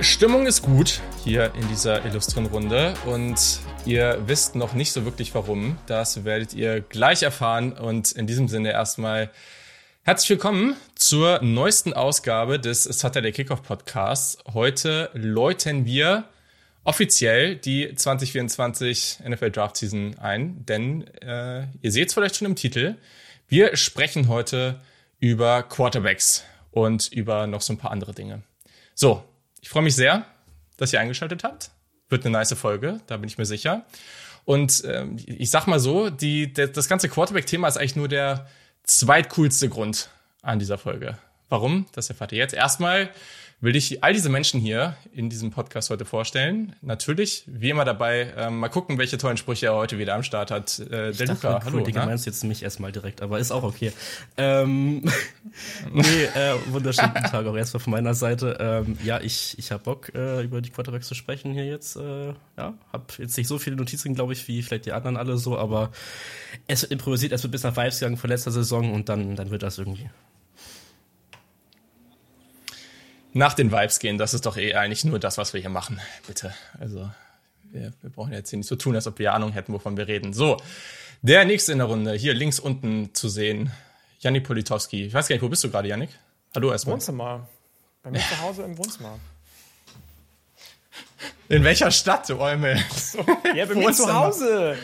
Stimmung ist gut hier in dieser illustren Runde und ihr wisst noch nicht so wirklich warum. Das werdet ihr gleich erfahren und in diesem Sinne erstmal herzlich willkommen zur neuesten Ausgabe des Saturday Kickoff Podcasts. Heute läuten wir offiziell die 2024 NFL Draft Season ein, denn äh, ihr seht es vielleicht schon im Titel. Wir sprechen heute über Quarterbacks und über noch so ein paar andere Dinge. So, ich freue mich sehr, dass ihr eingeschaltet habt. Wird eine nice Folge, da bin ich mir sicher. Und ähm, ich sag mal so, die, der, das ganze Quarterback-Thema ist eigentlich nur der zweitcoolste Grund an dieser Folge. Warum? Das erfahrt ihr jetzt. Erstmal will ich all diese Menschen hier in diesem Podcast heute vorstellen. Natürlich, wie immer dabei, ähm, mal gucken, welche tollen Sprüche er heute wieder am Start hat. Äh, der Luca, cool, hallo. Digga, meinst jetzt mich erstmal direkt, aber ist auch okay. Ähm, nee, äh, wunderschönen Tag auch erstmal von meiner Seite. Ähm, ja, ich, ich habe Bock, äh, über die Quarterbacks zu sprechen hier jetzt. Äh, ja, hab jetzt nicht so viele Notizen, glaube ich, wie vielleicht die anderen alle so, aber es wird improvisiert, es wird bis nach Vibes gegangen von letzter Saison und dann, dann wird das irgendwie nach den Vibes gehen, das ist doch eh eigentlich nur das, was wir hier machen. Bitte. Also, wir, wir brauchen jetzt hier nicht so tun, als ob wir Ahnung hätten, wovon wir reden. So, der nächste in der Runde, hier links unten zu sehen, Janik Politowski. Ich weiß gar nicht, wo bist du gerade, Janik? Hallo erstmal. Wohnzimmer. Bei mir zu Hause im Wohnzimmer. In welcher Stadt, du Eumel? So, ja, bei mir zu Hause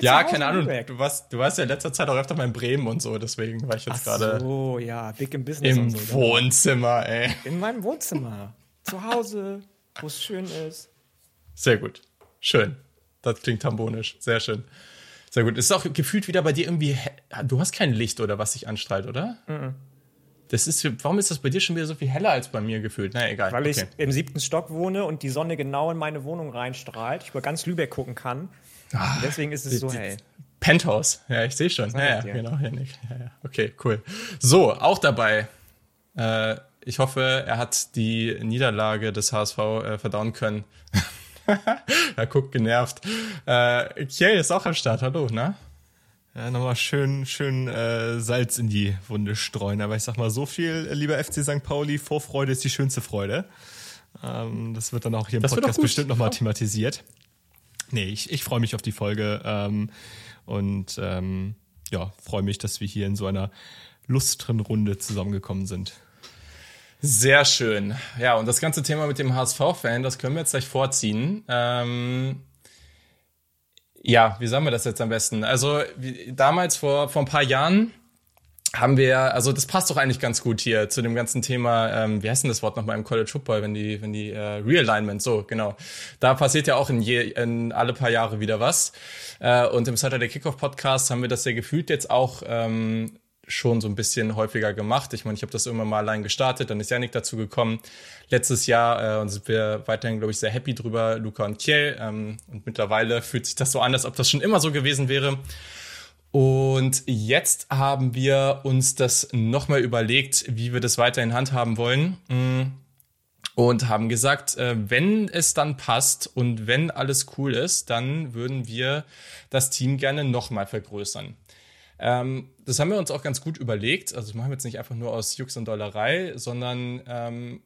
ja, keine Ahnung. Du warst, du warst ja in letzter Zeit auch öfter mal in Bremen und so, deswegen war ich jetzt gerade. Oh ja, big im Business im so. Wohnzimmer, ey. In meinem Wohnzimmer. Zu Hause, wo es schön ist. Sehr gut. Schön. Das klingt tambonisch. Sehr schön. Sehr gut. Ist auch gefühlt wieder bei dir irgendwie. Du hast kein Licht oder was sich anstrahlt, oder? Mhm. Das ist, warum ist das bei dir schon wieder so viel heller als bei mir gefühlt? Na egal. Weil okay. ich im siebten Stock wohne und die Sonne genau in meine Wohnung reinstrahlt. Ich über ganz Lübeck gucken kann. Ah, deswegen ist es die, so hell. Penthouse, ja, ich sehe schon. Ja, ja, genau. Ja, ja. Okay, cool. So, auch dabei. Äh, ich hoffe, er hat die Niederlage des HSV äh, verdauen können. er guckt genervt. Äh, Kiel ist auch am Start. Hallo, ne? Ja, nochmal schön, schön äh, Salz in die Wunde streuen. Aber ich sag mal, so viel, lieber FC St. Pauli, Vorfreude ist die schönste Freude. Ähm, das wird dann auch hier im das Podcast bestimmt nochmal thematisiert. Nee, ich, ich freue mich auf die Folge ähm, und ähm, ja, freue mich, dass wir hier in so einer lustren Runde zusammengekommen sind. Sehr schön. Ja, und das ganze Thema mit dem HSV-Fan, das können wir jetzt gleich vorziehen. Ähm, ja, wie sagen wir das jetzt am besten? Also wie, damals vor, vor ein paar Jahren haben wir, also das passt doch eigentlich ganz gut hier zu dem ganzen Thema, ähm, wie heißt denn das Wort nochmal im College Football, wenn die, wenn die äh, Realignment, so, genau. Da passiert ja auch in, je, in alle paar Jahre wieder was. Äh, und im Saturday Kickoff Podcast haben wir das ja gefühlt jetzt auch ähm, schon so ein bisschen häufiger gemacht. Ich meine, ich habe das irgendwann mal allein gestartet, dann ist Janik dazu gekommen. Letztes Jahr äh, und sind wir weiterhin, glaube ich, sehr happy drüber, Luca und Kiel. Ähm, und mittlerweile fühlt sich das so an, als ob das schon immer so gewesen wäre. Und jetzt haben wir uns das nochmal überlegt, wie wir das weiterhin handhaben wollen. Mm. Und haben gesagt, äh, wenn es dann passt und wenn alles cool ist, dann würden wir das Team gerne nochmal vergrößern. Ähm, das haben wir uns auch ganz gut überlegt. Also das machen wir jetzt nicht einfach nur aus Jux und Dollerei, sondern ähm,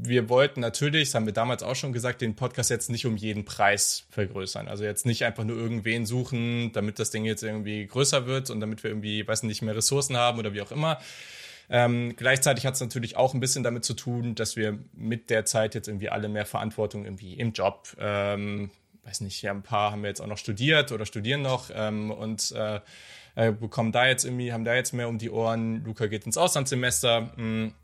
wir wollten natürlich, das haben wir damals auch schon gesagt, den Podcast jetzt nicht um jeden Preis vergrößern. Also jetzt nicht einfach nur irgendwen suchen, damit das Ding jetzt irgendwie größer wird und damit wir irgendwie, weiß nicht, mehr Ressourcen haben oder wie auch immer. Ähm, gleichzeitig hat es natürlich auch ein bisschen damit zu tun, dass wir mit der Zeit jetzt irgendwie alle mehr Verantwortung irgendwie im Job, ähm, weiß nicht, ja, ein paar haben wir jetzt auch noch studiert oder studieren noch ähm, und äh, äh bekommen da jetzt irgendwie, haben da jetzt mehr um die Ohren. Luca geht ins Auslandssemester. Mh, hm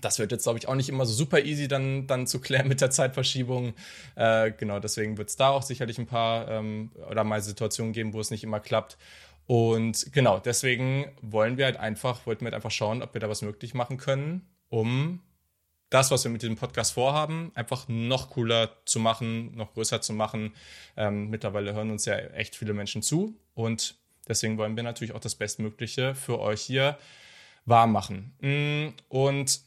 das wird jetzt, glaube ich, auch nicht immer so super easy dann, dann zu klären mit der Zeitverschiebung. Äh, genau, deswegen wird es da auch sicherlich ein paar ähm, oder mal Situationen geben, wo es nicht immer klappt. Und genau, deswegen wollen wir halt einfach, wollten wir halt einfach schauen, ob wir da was möglich machen können, um das, was wir mit diesem Podcast vorhaben, einfach noch cooler zu machen, noch größer zu machen. Ähm, mittlerweile hören uns ja echt viele Menschen zu und deswegen wollen wir natürlich auch das Bestmögliche für euch hier wahr machen. Mm, und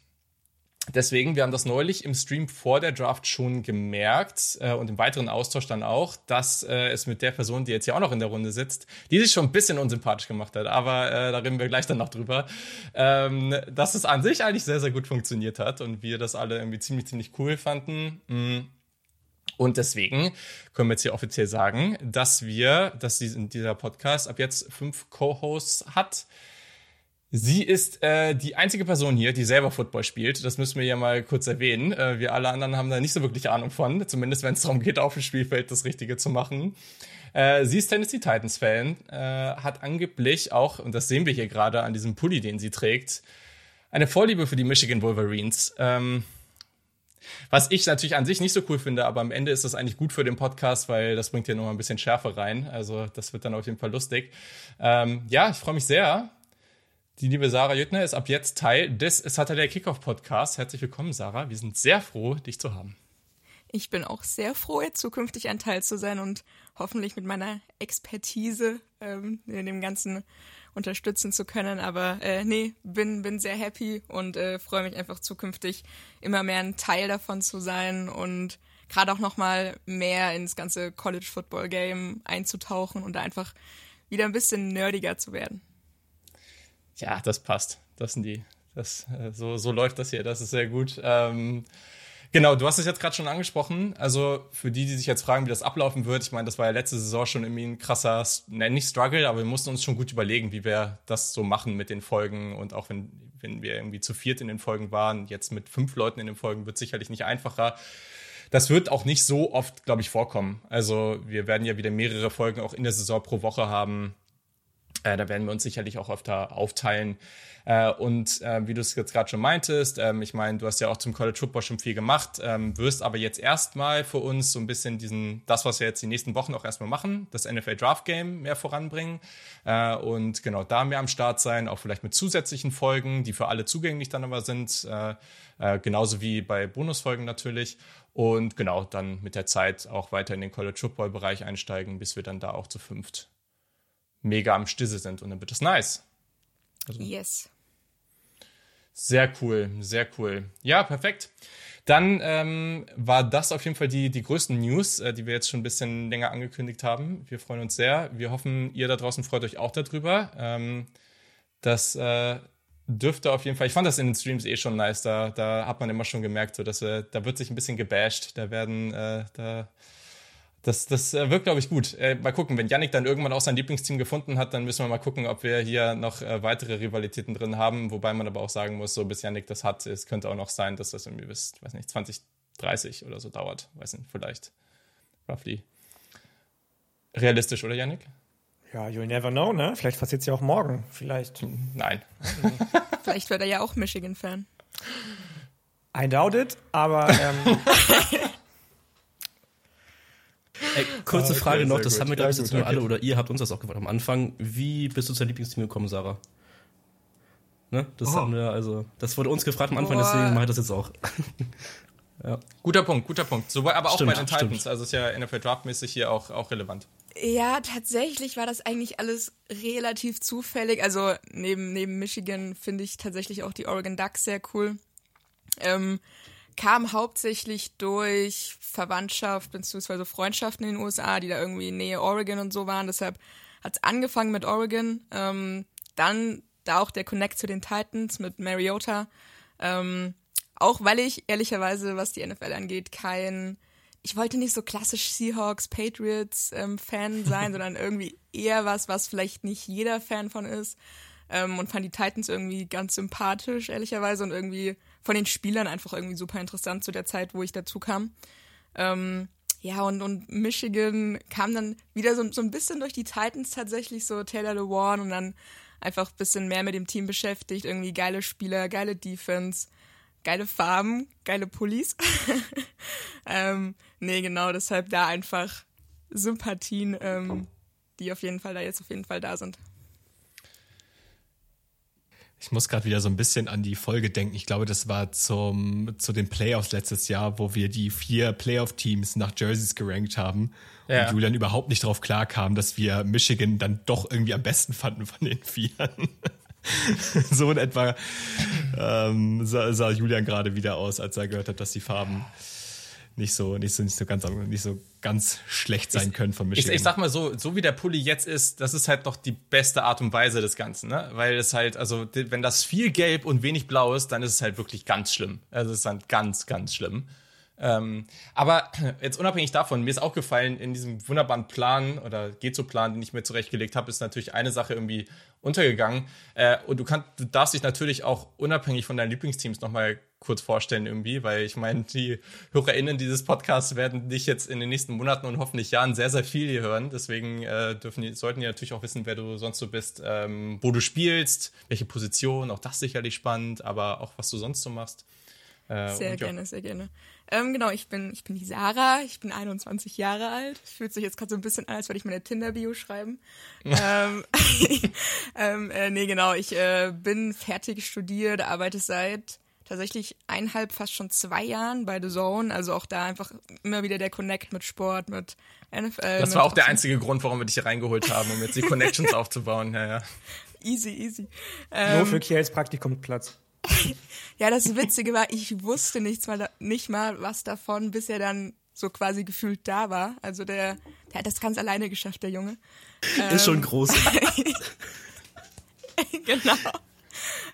Deswegen, wir haben das neulich im Stream vor der Draft schon gemerkt äh, und im weiteren Austausch dann auch, dass äh, es mit der Person, die jetzt hier auch noch in der Runde sitzt, die sich schon ein bisschen unsympathisch gemacht hat, aber äh, da reden wir gleich dann noch drüber, ähm, dass es an sich eigentlich sehr, sehr gut funktioniert hat und wir das alle irgendwie ziemlich, ziemlich cool fanden. Mm. Und deswegen können wir jetzt hier offiziell sagen, dass wir, dass dieser Podcast ab jetzt fünf Co-Hosts hat Sie ist äh, die einzige Person hier, die selber Football spielt. Das müssen wir ja mal kurz erwähnen. Äh, wir alle anderen haben da nicht so wirklich Ahnung von, zumindest wenn es darum geht, auf dem Spielfeld das Richtige zu machen. Äh, sie ist Tennessee Titans-Fan, äh, hat angeblich auch, und das sehen wir hier gerade an diesem Pulli, den sie trägt, eine Vorliebe für die Michigan Wolverines. Ähm, was ich natürlich an sich nicht so cool finde, aber am Ende ist das eigentlich gut für den Podcast, weil das bringt hier nochmal ein bisschen Schärfe rein. Also das wird dann auf jeden Fall lustig. Ähm, ja, ich freue mich sehr. Die liebe Sarah Jüttner ist ab jetzt Teil des Saturday Kickoff Podcast. Herzlich willkommen, Sarah. Wir sind sehr froh, dich zu haben. Ich bin auch sehr froh, jetzt zukünftig ein Teil zu sein und hoffentlich mit meiner Expertise ähm, in dem Ganzen unterstützen zu können. Aber äh, nee, bin, bin sehr happy und äh, freue mich einfach zukünftig immer mehr ein Teil davon zu sein und gerade auch nochmal mehr ins ganze College Football Game einzutauchen und einfach wieder ein bisschen nerdiger zu werden. Ja, das passt. Das sind die. Das, äh, so, so läuft das hier. Das ist sehr gut. Ähm, genau, du hast es jetzt gerade schon angesprochen. Also für die, die sich jetzt fragen, wie das ablaufen wird, ich meine, das war ja letzte Saison schon irgendwie ein krasser, ne, nicht Struggle, aber wir mussten uns schon gut überlegen, wie wir das so machen mit den Folgen. Und auch wenn, wenn wir irgendwie zu viert in den Folgen waren, jetzt mit fünf Leuten in den Folgen wird sicherlich nicht einfacher. Das wird auch nicht so oft, glaube ich, vorkommen. Also wir werden ja wieder mehrere Folgen auch in der Saison pro Woche haben. Äh, da werden wir uns sicherlich auch öfter aufteilen. Äh, und äh, wie du es jetzt gerade schon meintest, ähm, ich meine, du hast ja auch zum College Football schon viel gemacht, ähm, wirst aber jetzt erstmal für uns so ein bisschen diesen, das, was wir jetzt die nächsten Wochen auch erstmal machen, das NFL Draft Game mehr voranbringen und genau da mehr am Start sein, auch vielleicht mit zusätzlichen Folgen, die für alle zugänglich dann aber sind, genauso wie bei Bonusfolgen natürlich. Und genau, dann mit der Zeit auch weiter in den College Football Bereich einsteigen, bis wir dann da auch zu fünft mega am Stisse sind und dann wird es nice. Also, yes. Sehr cool, sehr cool. Ja, perfekt. Dann ähm, war das auf jeden Fall die, die größten News, äh, die wir jetzt schon ein bisschen länger angekündigt haben. Wir freuen uns sehr. Wir hoffen, ihr da draußen freut euch auch darüber. Ähm, das äh, dürfte auf jeden Fall, ich fand das in den Streams eh schon nice, da, da hat man immer schon gemerkt, so dass wir, da wird sich ein bisschen gebasht, da werden, äh, da das, das äh, wirkt, glaube ich, gut. Äh, mal gucken, wenn Yannick dann irgendwann auch sein Lieblingsteam gefunden hat, dann müssen wir mal gucken, ob wir hier noch äh, weitere Rivalitäten drin haben. Wobei man aber auch sagen muss, so bis Yannick das hat, es könnte auch noch sein, dass das irgendwie bis, weiß nicht, 2030 oder so dauert. Weiß nicht, vielleicht. Roughly. Realistisch, oder Yannick? Ja, you'll never know, ne? Vielleicht passiert es ja auch morgen. Vielleicht. Nein. Vielleicht wird er ja auch Michigan-Fan. I doubt it, aber. Ähm, Ey, kurze okay, Frage noch, das gut. haben wir, glaube ich, jetzt nur alle oder ihr habt uns das auch gefragt am Anfang. Wie bist du zu deinem Lieblingsteam gekommen, Sarah? Ne? Das oh. haben wir, also, das wurde uns gefragt am Anfang, deswegen mache ich das jetzt auch. ja. Guter Punkt, guter Punkt. So, aber auch stimmt, bei den Titans, stimmt. also ist ja NFL Draftmäßig hier auch, auch relevant. Ja, tatsächlich war das eigentlich alles relativ zufällig. Also neben, neben Michigan finde ich tatsächlich auch die Oregon Ducks sehr cool. Ähm, kam hauptsächlich durch Verwandtschaft bzw. Freundschaften in den USA, die da irgendwie in Nähe Oregon und so waren. Deshalb hat es angefangen mit Oregon. Ähm, dann da auch der Connect zu den Titans mit Mariota. Ähm, auch weil ich ehrlicherweise, was die NFL angeht, kein, ich wollte nicht so klassisch Seahawks, Patriots ähm, Fan sein, sondern irgendwie eher was, was vielleicht nicht jeder Fan von ist. Ähm, und fand die Titans irgendwie ganz sympathisch, ehrlicherweise, und irgendwie von den Spielern einfach irgendwie super interessant zu der Zeit, wo ich dazu kam. Ähm, ja, und, und Michigan kam dann wieder so, so ein bisschen durch die Titans tatsächlich, so Taylor Lewan und dann einfach ein bisschen mehr mit dem Team beschäftigt. Irgendwie geile Spieler, geile Defense, geile Farben, geile Pullis. ähm, nee, genau, deshalb da einfach Sympathien, ähm, die auf jeden Fall da jetzt auf jeden Fall da sind. Ich muss gerade wieder so ein bisschen an die Folge denken. Ich glaube, das war zum, zu den Playoffs letztes Jahr, wo wir die vier Playoff-Teams nach Jerseys gerankt haben. Ja. Und Julian überhaupt nicht drauf klar kam, dass wir Michigan dann doch irgendwie am besten fanden von den Vieren. so in etwa ähm, sah, sah Julian gerade wieder aus, als er gehört hat, dass die Farben nicht so, nicht so, nicht so ganz, nicht so ganz schlecht sein ich, können von Michigan. Ich, ich, sag mal so, so wie der Pulli jetzt ist, das ist halt noch die beste Art und Weise des Ganzen, ne? Weil es halt, also, wenn das viel gelb und wenig blau ist, dann ist es halt wirklich ganz schlimm. Also, es ist dann ganz, ganz schlimm. Ähm, aber jetzt unabhängig davon, mir ist auch gefallen, in diesem wunderbaren Plan oder geht so Plan, den ich mir zurechtgelegt habe, ist natürlich eine Sache irgendwie untergegangen. Äh, und du kannst, du darfst dich natürlich auch unabhängig von deinen Lieblingsteams nochmal kurz vorstellen irgendwie, weil ich meine, die HörerInnen dieses Podcasts werden dich jetzt in den nächsten Monaten und hoffentlich Jahren sehr, sehr viel hier hören. Deswegen äh, dürfen die, sollten die natürlich auch wissen, wer du sonst so bist, ähm, wo du spielst, welche Position, auch das sicherlich spannend, aber auch was du sonst so machst. Äh, sehr und, gerne, ja. sehr gerne. Ähm, genau, ich bin, ich bin die Sarah, ich bin 21 Jahre alt. Fühlt sich jetzt gerade so ein bisschen an, als würde ich meine Tinder-Bio schreiben. ähm, ähm, äh, nee, genau, ich äh, bin fertig studiert, arbeite seit tatsächlich eineinhalb, fast schon zwei Jahren bei The Zone. Also auch da einfach immer wieder der Connect mit Sport, mit NFL. Das war auch der einzige Grund, warum wir dich hier reingeholt haben, um jetzt die Connections aufzubauen. Ja, ja. Easy, easy. Ähm, Nur für Kiels Praktikumsplatz. ja, das Witzige war, ich wusste nichts mal, nicht mal was davon, bis er dann so quasi gefühlt da war. Also der, der hat das ganz alleine geschafft, der Junge. Ist schon ähm, groß. genau.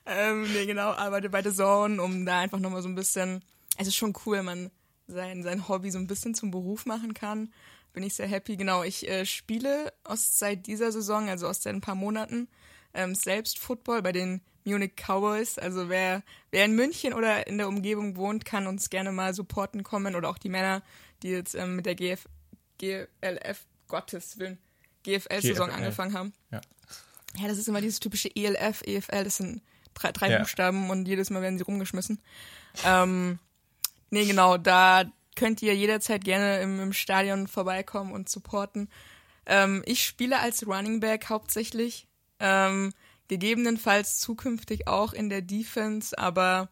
Ähm, nee, genau, arbeite bei The Zone, um da einfach nochmal so ein bisschen, es ist schon cool, wenn man sein, sein Hobby so ein bisschen zum Beruf machen kann. Bin ich sehr happy. Genau, ich äh, spiele aus seit dieser Saison, also aus seit ein paar Monaten, ähm, selbst Football bei den Munich Cowboys. Also wer, wer in München oder in der Umgebung wohnt, kann uns gerne mal supporten kommen oder auch die Männer, die jetzt ähm, mit der GF, GLF, Gottes Willen, GFL-Saison angefangen haben. Ja. ja, das ist immer dieses typische ELF, EFL, das sind drei, drei ja. Buchstaben und jedes Mal werden sie rumgeschmissen. Ähm, nee, genau, da könnt ihr jederzeit gerne im, im Stadion vorbeikommen und supporten. Ähm, ich spiele als Running Back hauptsächlich. Ähm, gegebenenfalls zukünftig auch in der Defense, aber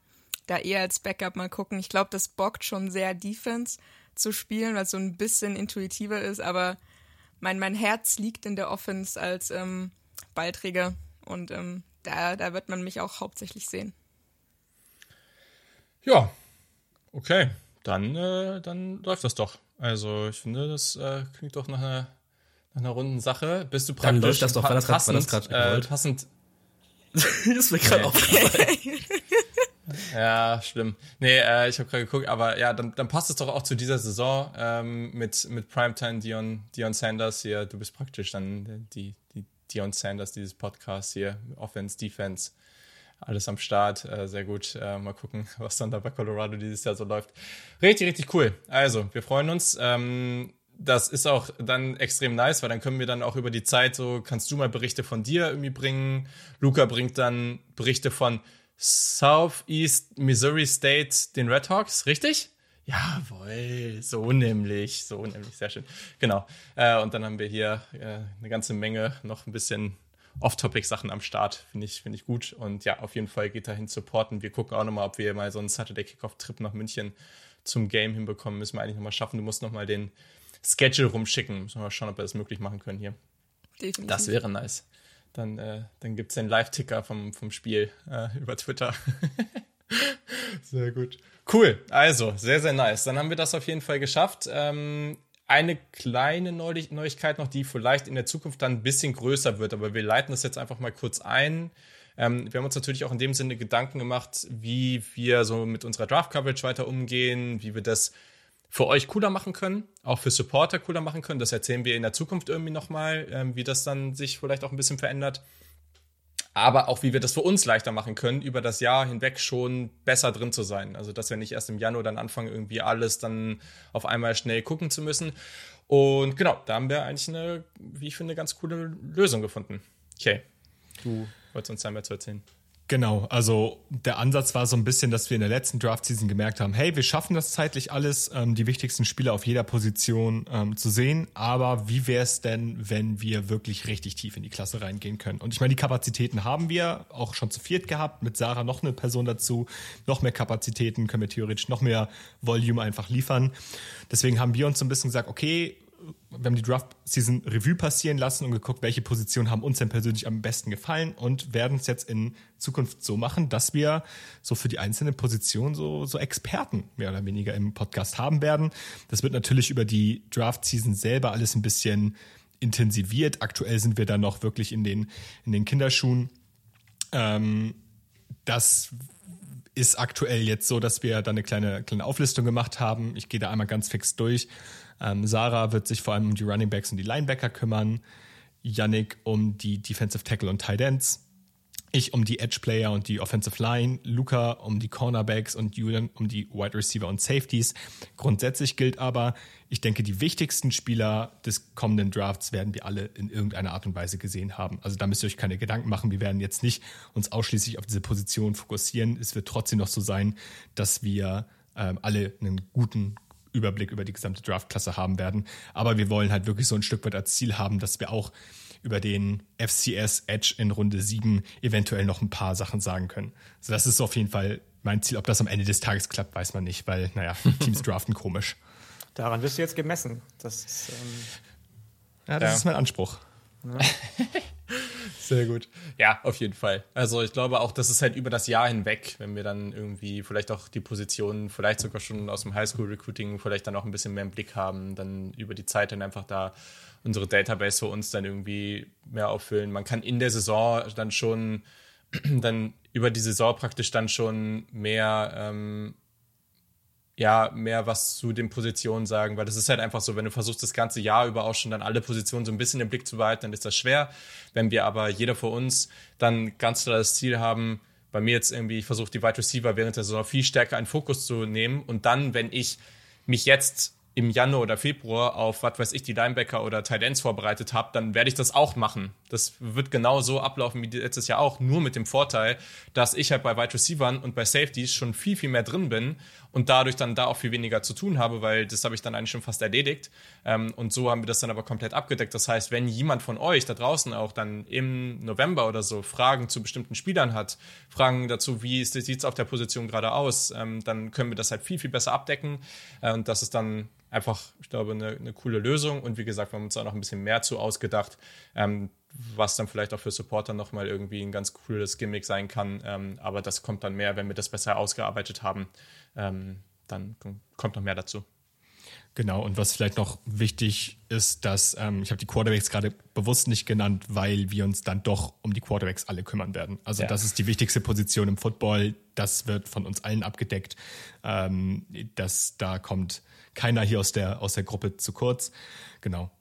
da eher als Backup mal gucken. Ich glaube, das bockt schon sehr Defense zu spielen, weil es so ein bisschen intuitiver ist, aber mein, mein Herz liegt in der Offense als ähm, Ballträger und ähm, da, da wird man mich auch hauptsächlich sehen. Ja, okay, dann, äh, dann läuft das doch. Also ich finde, das äh, klingt doch nach einer, nach einer runden Sache. Bist du praktisch dann läuft das doch, war das passend, äh, passend das ist mir gerade aufgefallen. ja, schlimm. Nee, äh, ich habe gerade geguckt, aber ja, dann, dann passt es doch auch zu dieser Saison ähm, mit, mit Primetime Dion, Dion Sanders hier. Du bist praktisch dann die Dion Sanders dieses Podcast hier. Offense, Defense, alles am Start. Äh, sehr gut. Äh, mal gucken, was dann da bei Colorado dieses Jahr so läuft. Richtig, richtig cool. Also, wir freuen uns. Ähm, das ist auch dann extrem nice, weil dann können wir dann auch über die Zeit so, kannst du mal Berichte von dir irgendwie bringen. Luca bringt dann Berichte von Southeast Missouri State, den Red Hawks, richtig? Jawohl, so nämlich, so nämlich, sehr schön. Genau. Äh, und dann haben wir hier äh, eine ganze Menge noch ein bisschen Off-Topic-Sachen am Start. Finde ich, finde ich gut. Und ja, auf jeden Fall geht dahin supporten. Wir gucken auch nochmal, ob wir mal so einen Saturday Kickoff-Trip nach München zum Game hinbekommen. Müssen wir eigentlich nochmal schaffen. Du musst nochmal den Schedule rumschicken. Müssen wir mal schauen, ob wir das möglich machen können hier. Definitiv. Das wäre nice. Dann, äh, dann gibt es den Live-Ticker vom, vom Spiel äh, über Twitter. Sehr gut. Cool. Also, sehr, sehr nice. Dann haben wir das auf jeden Fall geschafft. Ähm, eine kleine Neuigkeit noch, die vielleicht in der Zukunft dann ein bisschen größer wird, aber wir leiten das jetzt einfach mal kurz ein. Ähm, wir haben uns natürlich auch in dem Sinne Gedanken gemacht, wie wir so mit unserer Draft-Coverage weiter umgehen, wie wir das für euch cooler machen können, auch für Supporter cooler machen können. Das erzählen wir in der Zukunft irgendwie nochmal, ähm, wie das dann sich vielleicht auch ein bisschen verändert. Aber auch, wie wir das für uns leichter machen können, über das Jahr hinweg schon besser drin zu sein. Also, dass wir nicht erst im Januar dann anfangen, irgendwie alles dann auf einmal schnell gucken zu müssen. Und genau, da haben wir eigentlich eine, wie ich finde, ganz coole Lösung gefunden. Okay, du wolltest uns da mehr zu erzählen. Genau, also der Ansatz war so ein bisschen, dass wir in der letzten Draft-Season gemerkt haben, hey, wir schaffen das zeitlich alles, ähm, die wichtigsten Spieler auf jeder Position ähm, zu sehen, aber wie wäre es denn, wenn wir wirklich richtig tief in die Klasse reingehen können? Und ich meine, die Kapazitäten haben wir auch schon zu viert gehabt, mit Sarah noch eine Person dazu, noch mehr Kapazitäten können wir theoretisch noch mehr Volume einfach liefern. Deswegen haben wir uns so ein bisschen gesagt, okay, wir haben die Draft-Season Revue passieren lassen und geguckt, welche Positionen haben uns denn persönlich am besten gefallen und werden es jetzt in Zukunft so machen, dass wir so für die einzelnen Positionen so, so Experten mehr oder weniger im Podcast haben werden. Das wird natürlich über die Draft-Season selber alles ein bisschen intensiviert. Aktuell sind wir da noch wirklich in den, in den Kinderschuhen. Ähm, das ist aktuell jetzt so, dass wir da eine kleine, kleine Auflistung gemacht haben. Ich gehe da einmal ganz fix durch. Ähm, Sarah wird sich vor allem um die Running Backs und die Linebacker kümmern. Yannick um die Defensive Tackle und Tight Ends ich um die Edge Player und die Offensive Line, Luca um die Cornerbacks und Julian um die Wide Receiver und Safeties. Grundsätzlich gilt aber, ich denke, die wichtigsten Spieler des kommenden Drafts werden wir alle in irgendeiner Art und Weise gesehen haben. Also da müsst ihr euch keine Gedanken machen. Wir werden jetzt nicht uns ausschließlich auf diese Position fokussieren. Es wird trotzdem noch so sein, dass wir ähm, alle einen guten Überblick über die gesamte Draftklasse haben werden. Aber wir wollen halt wirklich so ein Stück weit als Ziel haben, dass wir auch über den FCS Edge in Runde 7 eventuell noch ein paar Sachen sagen können. Also das ist auf jeden Fall mein Ziel. Ob das am Ende des Tages klappt, weiß man nicht, weil, naja, Teams draften komisch. Daran wirst du jetzt gemessen. Das ist, ähm ja, das ja. ist mein Anspruch. Ja. Sehr gut. Ja, auf jeden Fall. Also ich glaube auch, das ist halt über das Jahr hinweg, wenn wir dann irgendwie vielleicht auch die Positionen, vielleicht sogar schon aus dem Highschool-Recruiting, vielleicht dann auch ein bisschen mehr im Blick haben, dann über die Zeit dann einfach da unsere Database für uns dann irgendwie mehr auffüllen. Man kann in der Saison dann schon, dann über die Saison praktisch dann schon mehr, ähm, ja, mehr was zu den Positionen sagen, weil das ist halt einfach so, wenn du versuchst, das ganze Jahr über auch schon dann alle Positionen so ein bisschen im Blick zu behalten, dann ist das schwer. Wenn wir aber jeder von uns dann ganz klar das Ziel haben, bei mir jetzt irgendwie, ich versuche die Wide Receiver während der Saison viel stärker in Fokus zu nehmen und dann, wenn ich mich jetzt im Januar oder Februar auf, was weiß ich, die Linebacker oder Tight Ends vorbereitet habe, dann werde ich das auch machen. Das wird genau so ablaufen wie letztes Jahr auch, nur mit dem Vorteil, dass ich halt bei Wide Receivern und bei Safeties schon viel, viel mehr drin bin und dadurch dann da auch viel weniger zu tun habe, weil das habe ich dann eigentlich schon fast erledigt. Ähm, und so haben wir das dann aber komplett abgedeckt. Das heißt, wenn jemand von euch da draußen auch dann im November oder so Fragen zu bestimmten Spielern hat, Fragen dazu, wie sieht es auf der Position gerade aus, ähm, dann können wir das halt viel, viel besser abdecken. Äh, und das ist dann einfach, ich glaube, eine, eine, coole Lösung. Und wie gesagt, wir haben uns auch noch ein bisschen mehr zu ausgedacht, ähm, was dann vielleicht auch für Supporter nochmal irgendwie ein ganz cooles Gimmick sein kann. Ähm, aber das kommt dann mehr, wenn wir das besser ausgearbeitet haben. Ähm, dann kommt noch mehr dazu. Genau, und was vielleicht noch wichtig ist, dass ähm, ich habe die Quarterbacks gerade bewusst nicht genannt, weil wir uns dann doch um die Quarterbacks alle kümmern werden. Also ja. das ist die wichtigste Position im Football. Das wird von uns allen abgedeckt. Ähm, das, da kommt keiner hier aus der, aus der Gruppe zu kurz. Genau.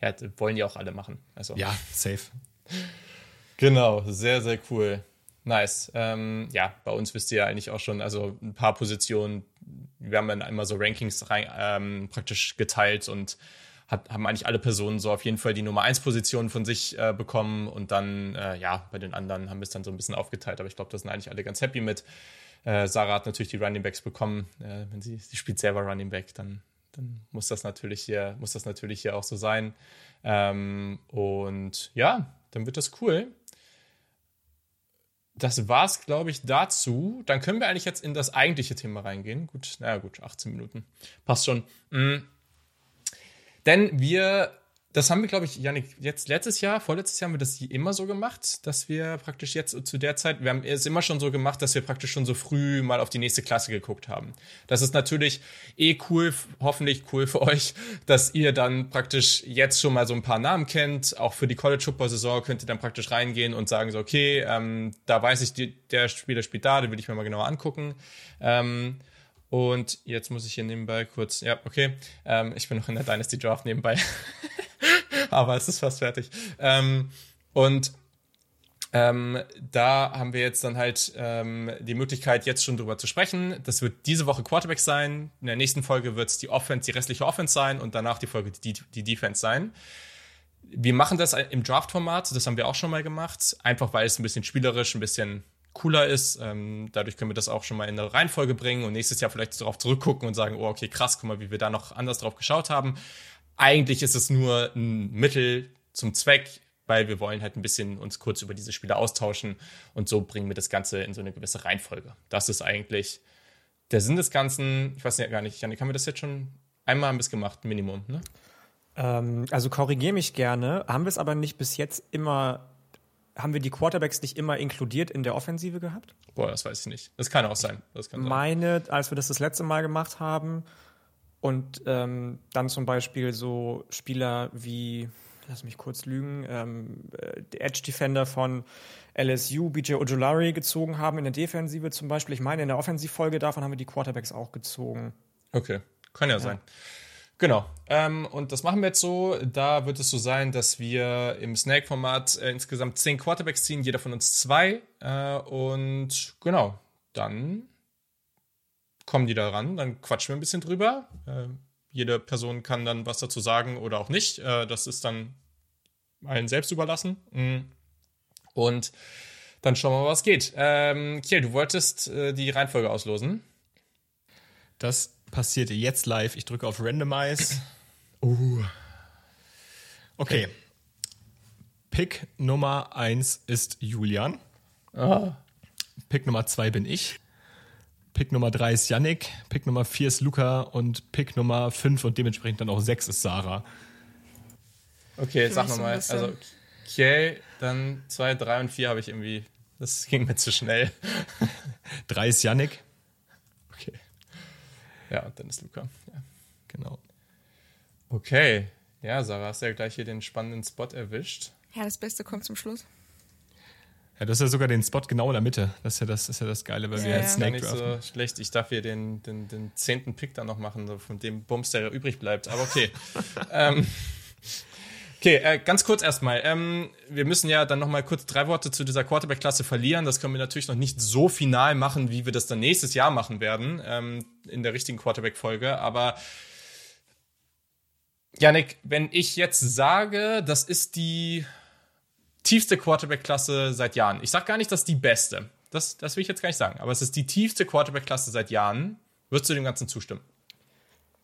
Ja, wollen die auch alle machen. Also. Ja, safe. Genau, sehr, sehr cool. Nice. Ähm, ja, bei uns wisst ihr ja eigentlich auch schon, also ein paar Positionen, wir haben dann einmal so Rankings rein, ähm, praktisch geteilt und hat, haben eigentlich alle Personen so auf jeden Fall die Nummer 1 Position von sich äh, bekommen und dann, äh, ja, bei den anderen haben wir es dann so ein bisschen aufgeteilt, aber ich glaube, da sind eigentlich alle ganz happy mit. Äh, Sarah hat natürlich die Running Backs bekommen. Äh, wenn sie, sie spielt selber Running Back, dann, dann muss das natürlich hier, muss das natürlich hier auch so sein. Ähm, und ja, dann wird das cool. Das war's, glaube ich, dazu. Dann können wir eigentlich jetzt in das eigentliche Thema reingehen. Gut, naja, gut, 18 Minuten. Passt schon. Mhm. Denn wir das haben wir, glaube ich, Janik, jetzt letztes Jahr, vorletztes Jahr haben wir das immer so gemacht, dass wir praktisch jetzt zu der Zeit, wir haben es immer schon so gemacht, dass wir praktisch schon so früh mal auf die nächste Klasse geguckt haben. Das ist natürlich eh cool, hoffentlich cool für euch, dass ihr dann praktisch jetzt schon mal so ein paar Namen kennt. Auch für die College Football Saison könnt ihr dann praktisch reingehen und sagen so, okay, ähm, da weiß ich, die, der Spieler spielt da, den will ich mir mal genauer angucken. Ähm, und jetzt muss ich hier nebenbei kurz, ja, okay, ähm, ich bin noch in der Dynasty Draft nebenbei. Aber es ist fast fertig. Ähm, und ähm, da haben wir jetzt dann halt ähm, die Möglichkeit, jetzt schon drüber zu sprechen. Das wird diese Woche Quarterback sein. In der nächsten Folge wird es die Offense, die restliche Offense sein und danach die Folge die, die Defense sein. Wir machen das im Draft-Format, das haben wir auch schon mal gemacht, einfach weil es ein bisschen spielerisch, ein bisschen cooler ist. Ähm, dadurch können wir das auch schon mal in eine Reihenfolge bringen und nächstes Jahr vielleicht darauf zurückgucken und sagen, oh, okay, krass, guck mal, wie wir da noch anders drauf geschaut haben. Eigentlich ist es nur ein Mittel zum Zweck, weil wir wollen halt ein bisschen uns kurz über diese Spiele austauschen und so bringen wir das Ganze in so eine gewisse Reihenfolge. Das ist eigentlich der Sinn des Ganzen. Ich weiß ja gar nicht, Janik, haben wir das jetzt schon Einmal haben wir es gemacht, Minimum, ne? Ähm, also korrigiere mich gerne. Haben wir es aber nicht bis jetzt immer, haben wir die Quarterbacks nicht immer inkludiert in der Offensive gehabt? Boah, das weiß ich nicht. Das kann auch sein. Das kann sein. Meine, als wir das das letzte Mal gemacht haben und ähm, dann zum Beispiel so Spieler wie, lass mich kurz lügen, ähm, äh, der Edge Defender von LSU, BJ Ojolari gezogen haben in der Defensive zum Beispiel. Ich meine, in der Offensivfolge davon haben wir die Quarterbacks auch gezogen. Okay, kann ja, ja. sein. Genau. Ähm, und das machen wir jetzt so. Da wird es so sein, dass wir im Snake-Format äh, insgesamt zehn Quarterbacks ziehen, jeder von uns zwei. Äh, und genau, dann kommen die da ran, dann quatschen wir ein bisschen drüber. Äh, jede Person kann dann was dazu sagen oder auch nicht. Äh, das ist dann allen selbst überlassen. Mhm. Und dann schauen wir mal, was geht. Ähm, Kiel, du wolltest äh, die Reihenfolge auslosen. Das passiert jetzt live. Ich drücke auf Randomize. Uh. Okay. Pick Nummer 1 ist Julian. Ah. Pick Nummer 2 bin ich. Pick Nummer 3 ist Yannick. Pick Nummer 4 ist Luca. Und Pick Nummer 5 und dementsprechend dann auch 6 ist Sarah. Okay, sag nochmal. Also, Kiel, dann 2, 3 und 4 habe ich irgendwie. Das ging mir zu schnell. 3 ist Yannick. Ja, und dann ist Luca. Ja. Genau. Okay. Ja, Sarah, hast ja gleich hier den spannenden Spot erwischt. Ja, das Beste kommt zum Schluss. Ja, du hast ja sogar den Spot genau in der Mitte. Das ist ja das, ist ja das Geile, weil ja, wir jetzt Snake nicht so schlecht. Ich darf hier den, den, den zehnten Pick dann noch machen, so von dem Bums, der übrig bleibt. Aber okay. ähm, Okay, äh, ganz kurz erstmal. Ähm, wir müssen ja dann noch mal kurz drei Worte zu dieser Quarterback-Klasse verlieren. Das können wir natürlich noch nicht so final machen, wie wir das dann nächstes Jahr machen werden, ähm, in der richtigen Quarterback-Folge. Aber Janik, wenn ich jetzt sage, das ist die tiefste Quarterback-Klasse seit Jahren. Ich sage gar nicht, das ist die beste. Das, das will ich jetzt gar nicht sagen. Aber es ist die tiefste Quarterback-Klasse seit Jahren. Würdest du dem Ganzen zustimmen?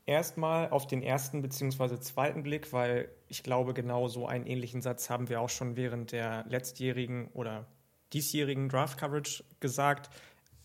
Erstmal auf den ersten bzw. zweiten Blick, weil ich glaube, genau so einen ähnlichen Satz haben wir auch schon während der letztjährigen oder diesjährigen Draft-Coverage gesagt.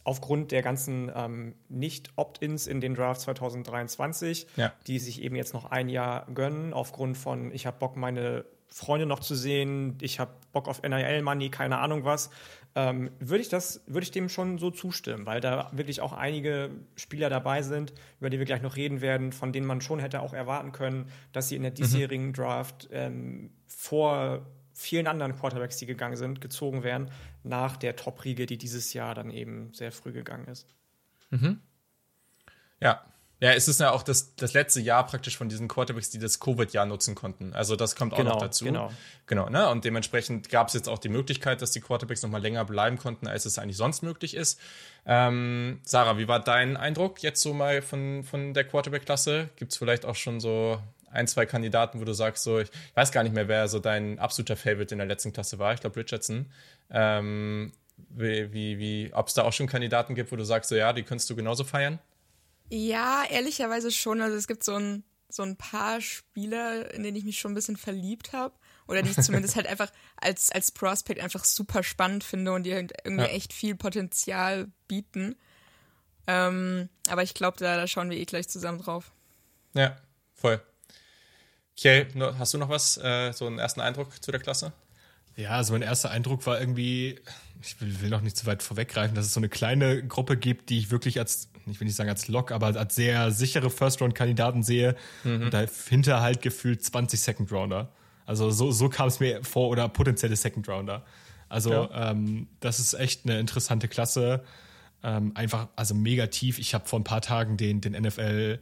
Aufgrund der ganzen ähm, Nicht-Opt-ins in den Draft 2023, ja. die sich eben jetzt noch ein Jahr gönnen, aufgrund von, ich habe Bock, meine Freunde noch zu sehen, ich habe Bock auf NIL-Money, keine Ahnung was, ähm, würde ich das, würde ich dem schon so zustimmen, weil da wirklich auch einige Spieler dabei sind, über die wir gleich noch reden werden, von denen man schon hätte auch erwarten können, dass sie in der mhm. diesjährigen. Draft ähm, vor vielen anderen Quarterbacks, die gegangen sind, gezogen werden, nach der Top-Riege, die dieses Jahr dann eben sehr früh gegangen ist. Mhm. Ja, ja, es ist ja auch das, das letzte Jahr praktisch von diesen Quarterbacks, die das Covid-Jahr nutzen konnten. Also das kommt auch genau, noch dazu. Genau. Genau, ne? Und dementsprechend gab es jetzt auch die Möglichkeit, dass die Quarterbacks noch mal länger bleiben konnten, als es eigentlich sonst möglich ist. Ähm, Sarah, wie war dein Eindruck jetzt so mal von, von der Quarterback-Klasse? Gibt es vielleicht auch schon so ein, zwei Kandidaten, wo du sagst, so, ich weiß gar nicht mehr, wer so dein absoluter Favorite in der letzten Klasse war. Ich glaube, Richardson. Ähm, wie, wie, wie ob es da auch schon Kandidaten gibt, wo du sagst, so ja, die könntest du genauso feiern? Ja, ehrlicherweise schon. Also es gibt so ein, so ein paar Spieler, in denen ich mich schon ein bisschen verliebt habe. Oder die ich zumindest halt einfach als, als Prospect einfach super spannend finde und die halt irgendwie ja. echt viel Potenzial bieten. Ähm, aber ich glaube, da, da schauen wir eh gleich zusammen drauf. Ja, voll. Okay, hast du noch was, äh, so einen ersten Eindruck zu der Klasse? Ja, also mein erster Eindruck war irgendwie, ich will, will noch nicht zu weit vorweggreifen, dass es so eine kleine Gruppe gibt, die ich wirklich als ich will nicht sagen als Lock, aber als sehr sichere First-Round-Kandidaten sehe. Mhm. Und dahinter halt gefühlt 20 Second-Rounder. Also so, so kam es mir vor oder potenzielle Second-Rounder. Also ja. ähm, das ist echt eine interessante Klasse. Ähm, einfach, also mega tief. Ich habe vor ein paar Tagen den, den NFL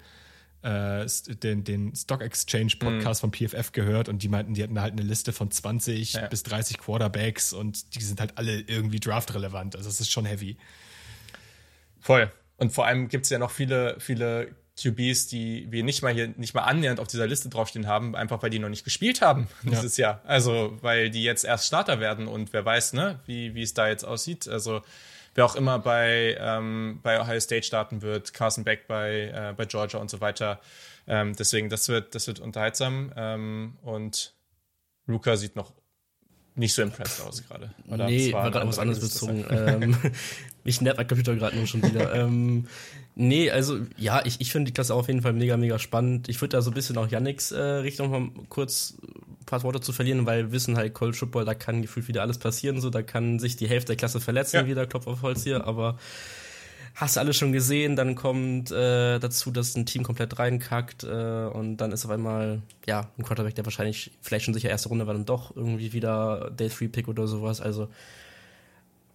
äh, den, den Stock Exchange Podcast mhm. von PFF gehört und die meinten, die hatten halt eine Liste von 20 ja. bis 30 Quarterbacks und die sind halt alle irgendwie draft-relevant. Also es ist schon heavy. Voll. Und vor allem gibt es ja noch viele, viele QBs, die wir nicht mal hier nicht mal annähernd auf dieser Liste draufstehen haben, einfach weil die noch nicht gespielt haben dieses ja. Jahr. Also weil die jetzt erst Starter werden und wer weiß, ne, wie, wie es da jetzt aussieht. Also wer auch immer bei, ähm, bei Ohio State starten wird, Carson Beck bei, äh, bei Georgia und so weiter. Ähm, deswegen, das wird, das wird unterhaltsam. Ähm, und Luca sieht noch nicht so impressed aus gerade. Nee, war gerade was anderes bezogen. ähm, mich nervt mein Computer gerade nur schon wieder. ähm, nee, also ja, ich, ich finde die Klasse auf jeden Fall mega, mega spannend. Ich würde da so ein bisschen auch Yannicks äh, Richtung mal kurz ein paar Worte zu verlieren, weil wir wissen halt, College Football, da kann gefühlt wieder alles passieren. So, da kann sich die Hälfte der Klasse verletzen, ja. wieder Klopf auf Holz hier, aber hast du alles schon gesehen, dann kommt äh, dazu, dass ein Team komplett reinkackt äh, und dann ist auf einmal, ja, ein Quarterback, der wahrscheinlich vielleicht schon sicher erste Runde war, dann doch irgendwie wieder Day 3 Pick oder sowas. Also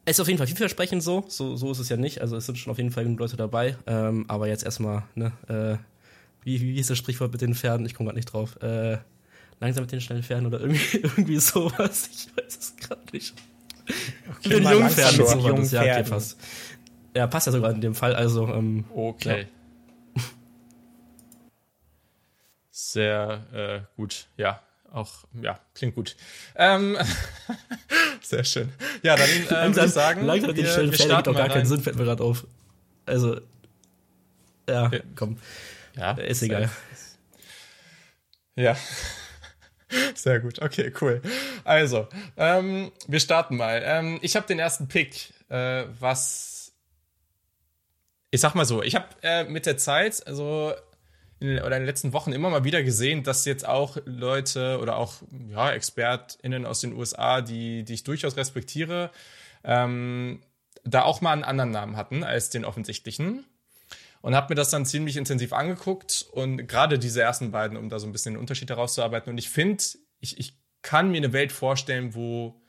es ist auf jeden Fall vielversprechend so. so, so ist es ja nicht. Also es sind schon auf jeden Fall genug Leute dabei. Ähm, aber jetzt erstmal, ne, äh, wie, wie ist das Sprichwort mit den Pferden? Ich komme gerade nicht drauf. Äh, langsam mit den schnellen Pferden oder irgendwie, irgendwie sowas. Ich weiß es gerade nicht. Okay, mit den jungen Pferden, sowas. Ja, okay, passt. Ja, passt ja sogar in dem Fall. Also, ähm, okay. Ja. Sehr äh, gut, ja. Auch, ja, klingt gut. Ähm, sehr schön. Ja, dann äh, würde ich sagen, langsam wir, wir starten doch gar keinen Sinn, fällt mir gerade auf. Also, ja, ja. komm. Ja, ist egal. Ja. Sehr gut, okay, cool. Also, ähm, wir starten mal. Ähm, ich habe den ersten Pick, äh, was ich sag mal so, ich habe äh, mit der Zeit, also in, oder in den letzten Wochen immer mal wieder gesehen, dass jetzt auch Leute oder auch ja, ExpertInnen aus den USA, die, die ich durchaus respektiere, ähm, da auch mal einen anderen Namen hatten als den offensichtlichen. Und habe mir das dann ziemlich intensiv angeguckt und gerade diese ersten beiden, um da so ein bisschen den Unterschied herauszuarbeiten. Und ich finde, ich, ich kann mir eine Welt vorstellen, wo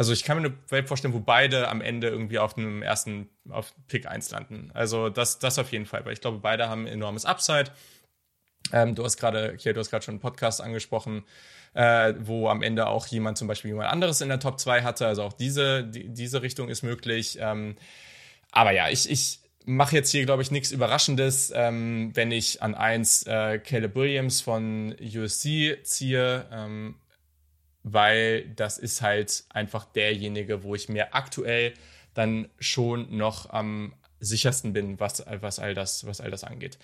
also ich kann mir eine Welt vorstellen, wo beide am Ende irgendwie auf einem ersten, auf Pick 1 landen. Also das, das auf jeden Fall, weil ich glaube, beide haben enormes Upside. Ähm, du hast gerade, hier, du hast gerade schon einen Podcast angesprochen, äh, wo am Ende auch jemand zum Beispiel jemand anderes in der Top 2 hatte. Also auch diese, die, diese Richtung ist möglich. Ähm, aber ja, ich, ich mache jetzt hier, glaube ich, nichts Überraschendes, ähm, wenn ich an eins äh, Caleb Williams von USC ziehe. Ähm, weil das ist halt einfach derjenige, wo ich mir aktuell dann schon noch am sichersten bin, was, was, all, das, was all das angeht.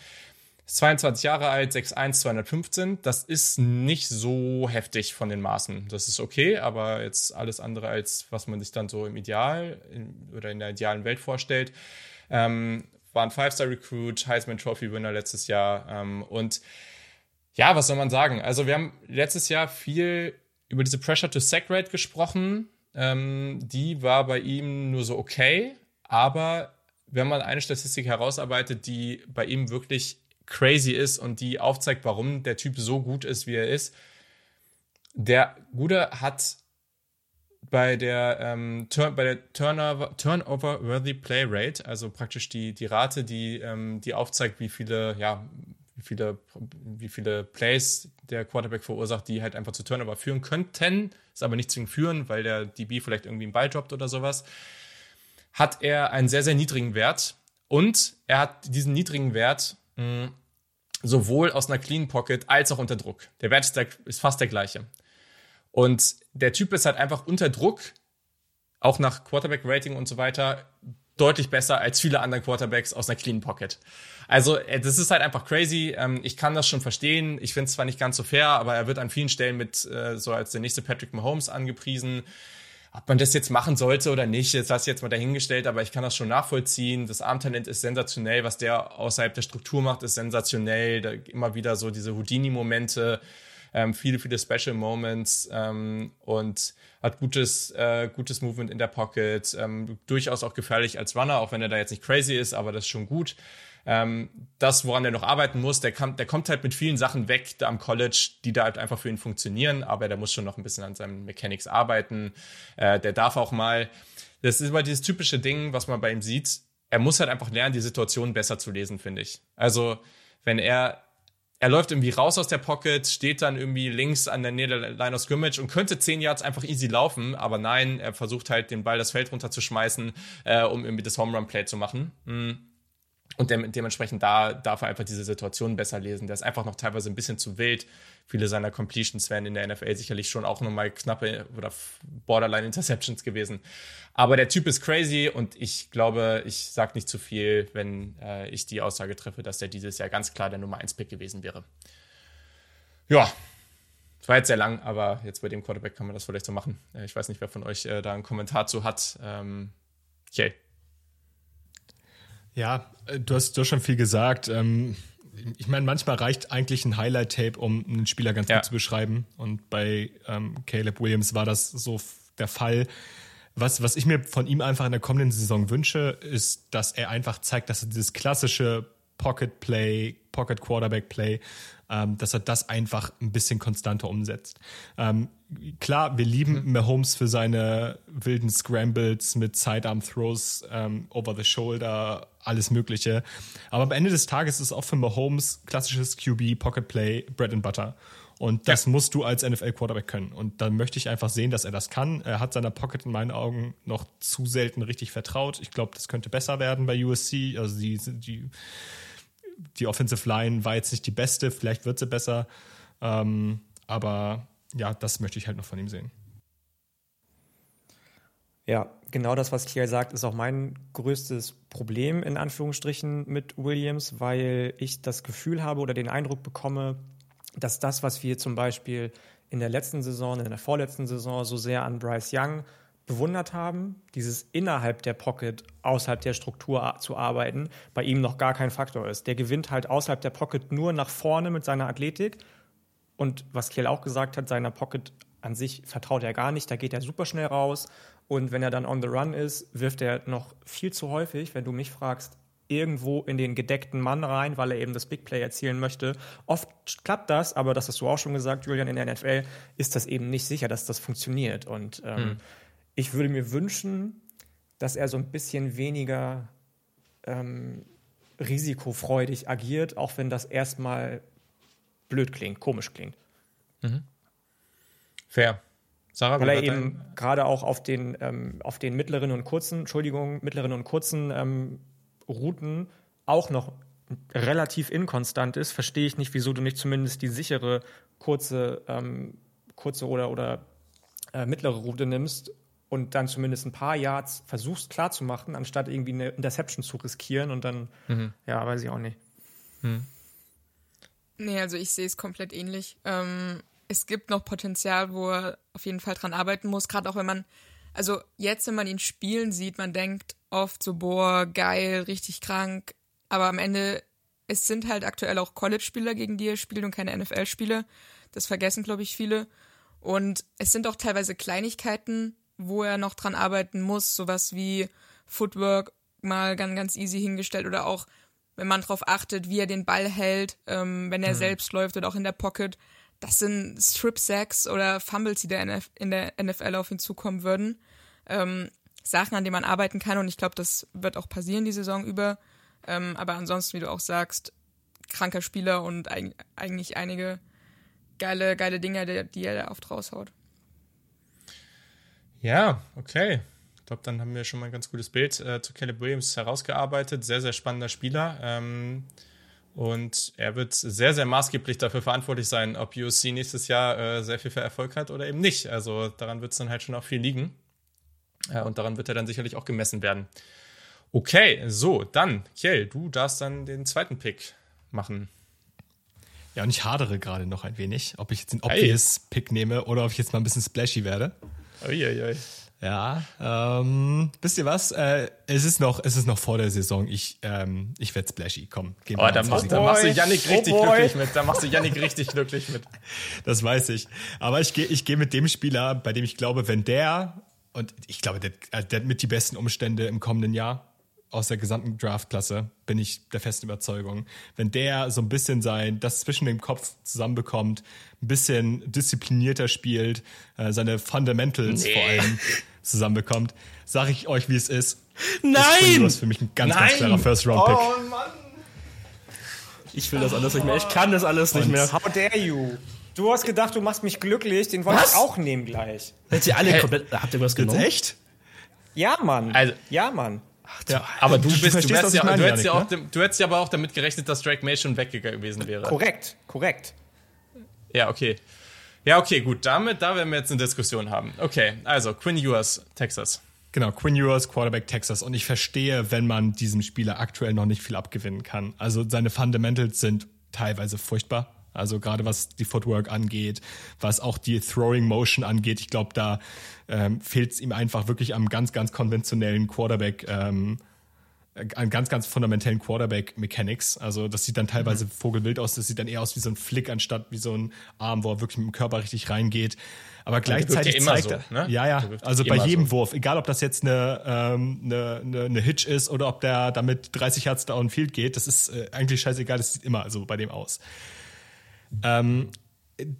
22 Jahre alt, 6'1, 215. Das ist nicht so heftig von den Maßen. Das ist okay, aber jetzt alles andere als was man sich dann so im Ideal in, oder in der idealen Welt vorstellt. Ähm, war ein Five-Star-Recruit, Heisman Trophy-Winner letztes Jahr. Ähm, und ja, was soll man sagen? Also wir haben letztes Jahr viel über diese Pressure-to-Sack-Rate gesprochen. Ähm, die war bei ihm nur so okay, aber wenn man eine Statistik herausarbeitet, die bei ihm wirklich crazy ist und die aufzeigt, warum der Typ so gut ist, wie er ist, der Gute hat bei der, ähm, bei der Turnover, Turnover-worthy Play Rate, also praktisch die, die Rate, die, ähm, die aufzeigt, wie viele ja, wie viele, wie viele Plays der Quarterback verursacht, die halt einfach zu Turnover führen könnten, ist aber nicht zwingend führen, weil der DB vielleicht irgendwie einen Ball droppt oder sowas, hat er einen sehr, sehr niedrigen Wert. Und er hat diesen niedrigen Wert mh, sowohl aus einer Clean Pocket als auch unter Druck. Der Wert ist, der, ist fast der gleiche. Und der Typ ist halt einfach unter Druck, auch nach Quarterback-Rating und so weiter, deutlich besser als viele andere Quarterbacks aus einer Clean Pocket. Also, äh, das ist halt einfach crazy. Ähm, ich kann das schon verstehen. Ich finde es zwar nicht ganz so fair, aber er wird an vielen Stellen mit äh, so als der nächste Patrick Mahomes angepriesen. Ob man das jetzt machen sollte oder nicht, jetzt hast du jetzt mal dahingestellt, aber ich kann das schon nachvollziehen. Das Armtalent ist sensationell. Was der außerhalb der Struktur macht, ist sensationell. Da immer wieder so diese Houdini-Momente, ähm, viele, viele Special Moments ähm, und hat gutes, äh, gutes Movement in der Pocket, ähm, durchaus auch gefährlich als Runner, auch wenn er da jetzt nicht crazy ist, aber das ist schon gut. Ähm, das, woran er noch arbeiten muss, der, kann, der kommt halt mit vielen Sachen weg da am College, die da halt einfach für ihn funktionieren, aber der muss schon noch ein bisschen an seinen Mechanics arbeiten. Äh, der darf auch mal, das ist immer dieses typische Ding, was man bei ihm sieht, er muss halt einfach lernen, die Situation besser zu lesen, finde ich. Also, wenn er er läuft irgendwie raus aus der Pocket, steht dann irgendwie links an der Nähe der Line of Scrimmage und könnte zehn Yards einfach easy laufen, aber nein, er versucht halt den Ball das Feld runterzuschmeißen, äh, um irgendwie das Home Run Play zu machen. Mhm. Und de dementsprechend da darf er einfach diese Situation besser lesen. Der ist einfach noch teilweise ein bisschen zu wild. Viele seiner Completions wären in der NFL sicherlich schon auch nochmal knappe oder Borderline Interceptions gewesen. Aber der Typ ist crazy und ich glaube, ich sage nicht zu viel, wenn äh, ich die Aussage treffe, dass der dieses Jahr ganz klar der Nummer 1 Pick gewesen wäre. Ja, war jetzt sehr lang, aber jetzt bei dem Quarterback kann man das vielleicht so machen. Äh, ich weiß nicht, wer von euch äh, da einen Kommentar zu hat. Ähm, okay. Ja, äh, du hast, hast schon viel gesagt. Ähm, ich meine, manchmal reicht eigentlich ein Highlight-Tape, um einen Spieler ganz ja. gut zu beschreiben. Und bei ähm, Caleb Williams war das so der Fall. Was, was ich mir von ihm einfach in der kommenden Saison wünsche, ist, dass er einfach zeigt, dass er dieses klassische Pocket Play, Pocket Quarterback Play, ähm, dass er das einfach ein bisschen konstanter umsetzt. Ähm, klar, wir lieben mhm. Mahomes für seine wilden Scrambles mit Sidearm Throws, ähm, over the shoulder, alles Mögliche. Aber am Ende des Tages ist es auch für Mahomes klassisches QB, Pocket Play, Bread and Butter. Und das ja. musst du als NFL-Quarterback können. Und dann möchte ich einfach sehen, dass er das kann. Er hat seiner Pocket in meinen Augen noch zu selten richtig vertraut. Ich glaube, das könnte besser werden bei USC. Also die, die die Offensive Line war jetzt nicht die beste, vielleicht wird sie besser. Ähm, aber ja, das möchte ich halt noch von ihm sehen. Ja, genau das, was Kiel sagt, ist auch mein größtes Problem in Anführungsstrichen mit Williams, weil ich das Gefühl habe oder den Eindruck bekomme, dass das, was wir zum Beispiel in der letzten Saison, in der vorletzten Saison so sehr an Bryce Young bewundert haben, dieses innerhalb der Pocket, außerhalb der Struktur zu arbeiten, bei ihm noch gar kein Faktor ist. Der gewinnt halt außerhalb der Pocket nur nach vorne mit seiner Athletik. Und was Kiel auch gesagt hat, seiner Pocket an sich vertraut er gar nicht. Da geht er super schnell raus. Und wenn er dann on the run ist, wirft er noch viel zu häufig, wenn du mich fragst, irgendwo in den gedeckten Mann rein, weil er eben das Big Play erzielen möchte. Oft klappt das, aber das hast du auch schon gesagt, Julian, in der NFL ist das eben nicht sicher, dass das funktioniert. Und ähm, hm ich würde mir wünschen, dass er so ein bisschen weniger ähm, risikofreudig agiert, auch wenn das erstmal blöd klingt, komisch klingt. Mhm. Fair. Sarah, Weil er eben gerade auch auf den, ähm, auf den mittleren und kurzen, Entschuldigung, mittleren und kurzen ähm, Routen auch noch relativ inkonstant ist, verstehe ich nicht, wieso du nicht zumindest die sichere kurze, ähm, kurze oder, oder äh, mittlere Route nimmst und dann zumindest ein paar Yards versuchst klarzumachen, anstatt irgendwie eine Interception zu riskieren und dann, mhm. ja, weiß ich auch nicht. Mhm. Nee, also ich sehe es komplett ähnlich. Ähm, es gibt noch Potenzial, wo er auf jeden Fall dran arbeiten muss, gerade auch wenn man, also jetzt, wenn man ihn spielen sieht, man denkt oft so, boah, geil, richtig krank, aber am Ende, es sind halt aktuell auch College-Spieler, gegen die er spielt und keine NFL-Spieler. Das vergessen, glaube ich, viele. Und es sind auch teilweise Kleinigkeiten, wo er noch dran arbeiten muss, sowas wie Footwork mal ganz, ganz easy hingestellt oder auch, wenn man darauf achtet, wie er den Ball hält, ähm, wenn er mhm. selbst läuft oder auch in der Pocket. Das sind Strip-Sacks oder Fumbles, die der in der NFL auf ihn zukommen würden. Ähm, Sachen, an denen man arbeiten kann und ich glaube, das wird auch passieren die Saison über. Ähm, aber ansonsten, wie du auch sagst, kranker Spieler und eigentlich einige geile, geile Dinge, die, die er da oft raushaut. Ja, okay. Ich glaube, dann haben wir schon mal ein ganz gutes Bild äh, zu Caleb Williams herausgearbeitet. Sehr, sehr spannender Spieler. Ähm, und er wird sehr, sehr maßgeblich dafür verantwortlich sein, ob USC nächstes Jahr äh, sehr viel für Erfolg hat oder eben nicht. Also daran wird es dann halt schon auch viel liegen. Äh, und daran wird er dann sicherlich auch gemessen werden. Okay, so, dann, Kjell, du darfst dann den zweiten Pick machen. Ja, und ich hadere gerade noch ein wenig, ob ich jetzt den obvious. Pick nehme oder ob ich jetzt mal ein bisschen splashy werde. Uiuiui. Ja, ähm, wisst ihr was? Äh, es, ist noch, es ist noch vor der Saison. Ich, ähm, ich werde splashy. Komm, geh mal. Oh, da, machst, da machst du Yannick richtig oh glücklich mit. Da machst du Yannick richtig glücklich mit. Das weiß ich. Aber ich gehe ich geh mit dem Spieler, bei dem ich glaube, wenn der, und ich glaube, der, äh, der hat mit die besten Umstände im kommenden Jahr, aus der gesamten Draftklasse, bin ich der festen Überzeugung. Wenn der so ein bisschen sein, das zwischen dem Kopf zusammenbekommt, ein bisschen disziplinierter spielt, äh, seine Fundamentals nee. vor allem zusammenbekommt, sage ich euch, wie es ist. Nein! Das ist für mich ein ganz, Nein! ganz klarer First-Round-Pick. Oh Mann! Ich will das alles nicht mehr. Ich kann das alles nicht mehr. How dare you? Du hast gedacht, du machst mich glücklich. Den wollte ich auch nehmen gleich. Hättet ihr alle hey. komplett. Habt ihr was genommen? Jetzt echt? Ja, Mann. Also, ja, Mann. Ach, ja, aber du, bist, du, du, hättest ja, du, hättest ja auch, ne? du hättest ja aber auch damit gerechnet, dass Drake May schon weggegangen gewesen wäre. Korrekt, korrekt. Ja, okay. Ja, okay, gut. Damit, da werden wir jetzt eine Diskussion haben. Okay, also Quinn Ewers, Texas. Genau, Quinn Ewers, Quarterback Texas. Und ich verstehe, wenn man diesem Spieler aktuell noch nicht viel abgewinnen kann. Also seine Fundamentals sind teilweise furchtbar. Also gerade was die Footwork angeht, was auch die Throwing Motion angeht. Ich glaube, da ähm, fehlt es ihm einfach wirklich am ganz, ganz konventionellen Quarterback. Ähm, an ganz, ganz fundamentellen Quarterback-Mechanics. Also das sieht dann teilweise mhm. vogelwild aus, das sieht dann eher aus wie so ein Flick anstatt wie so ein Arm, wo er wirklich mit dem Körper richtig reingeht. Aber gleichzeitig ja zeigt er, so, ne? ja, ja, also bei jedem so. Wurf, egal ob das jetzt eine, ähm, eine, eine, eine Hitch ist oder ob der damit 30 Hertz downfield geht, das ist äh, eigentlich scheißegal, das sieht immer so bei dem aus. Ähm,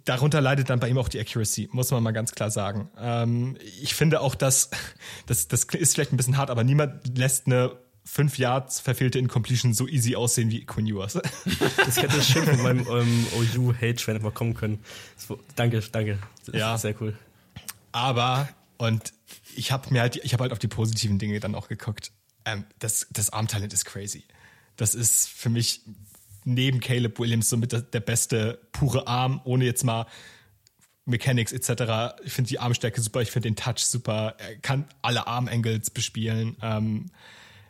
darunter leidet dann bei ihm auch die Accuracy, muss man mal ganz klar sagen. Ähm, ich finde auch, dass, das, das ist vielleicht ein bisschen hart, aber niemand lässt eine fünf Yards verfehlte Incompletion so easy aussehen wie Quinn Ewers. Das hätte schön von meinem ähm, OU-Hate-Train einfach kommen können. danke, danke. Ja. Sehr cool. Aber, und ich habe mir halt, ich habe halt auf die positiven Dinge dann auch geguckt. Ähm, das, das Armtalent ist crazy. Das ist für mich neben Caleb Williams somit der, beste pure Arm, ohne jetzt mal Mechanics etc. Ich finde die Armstärke super, ich finde den Touch super. Er kann alle Armangles bespielen. Ähm,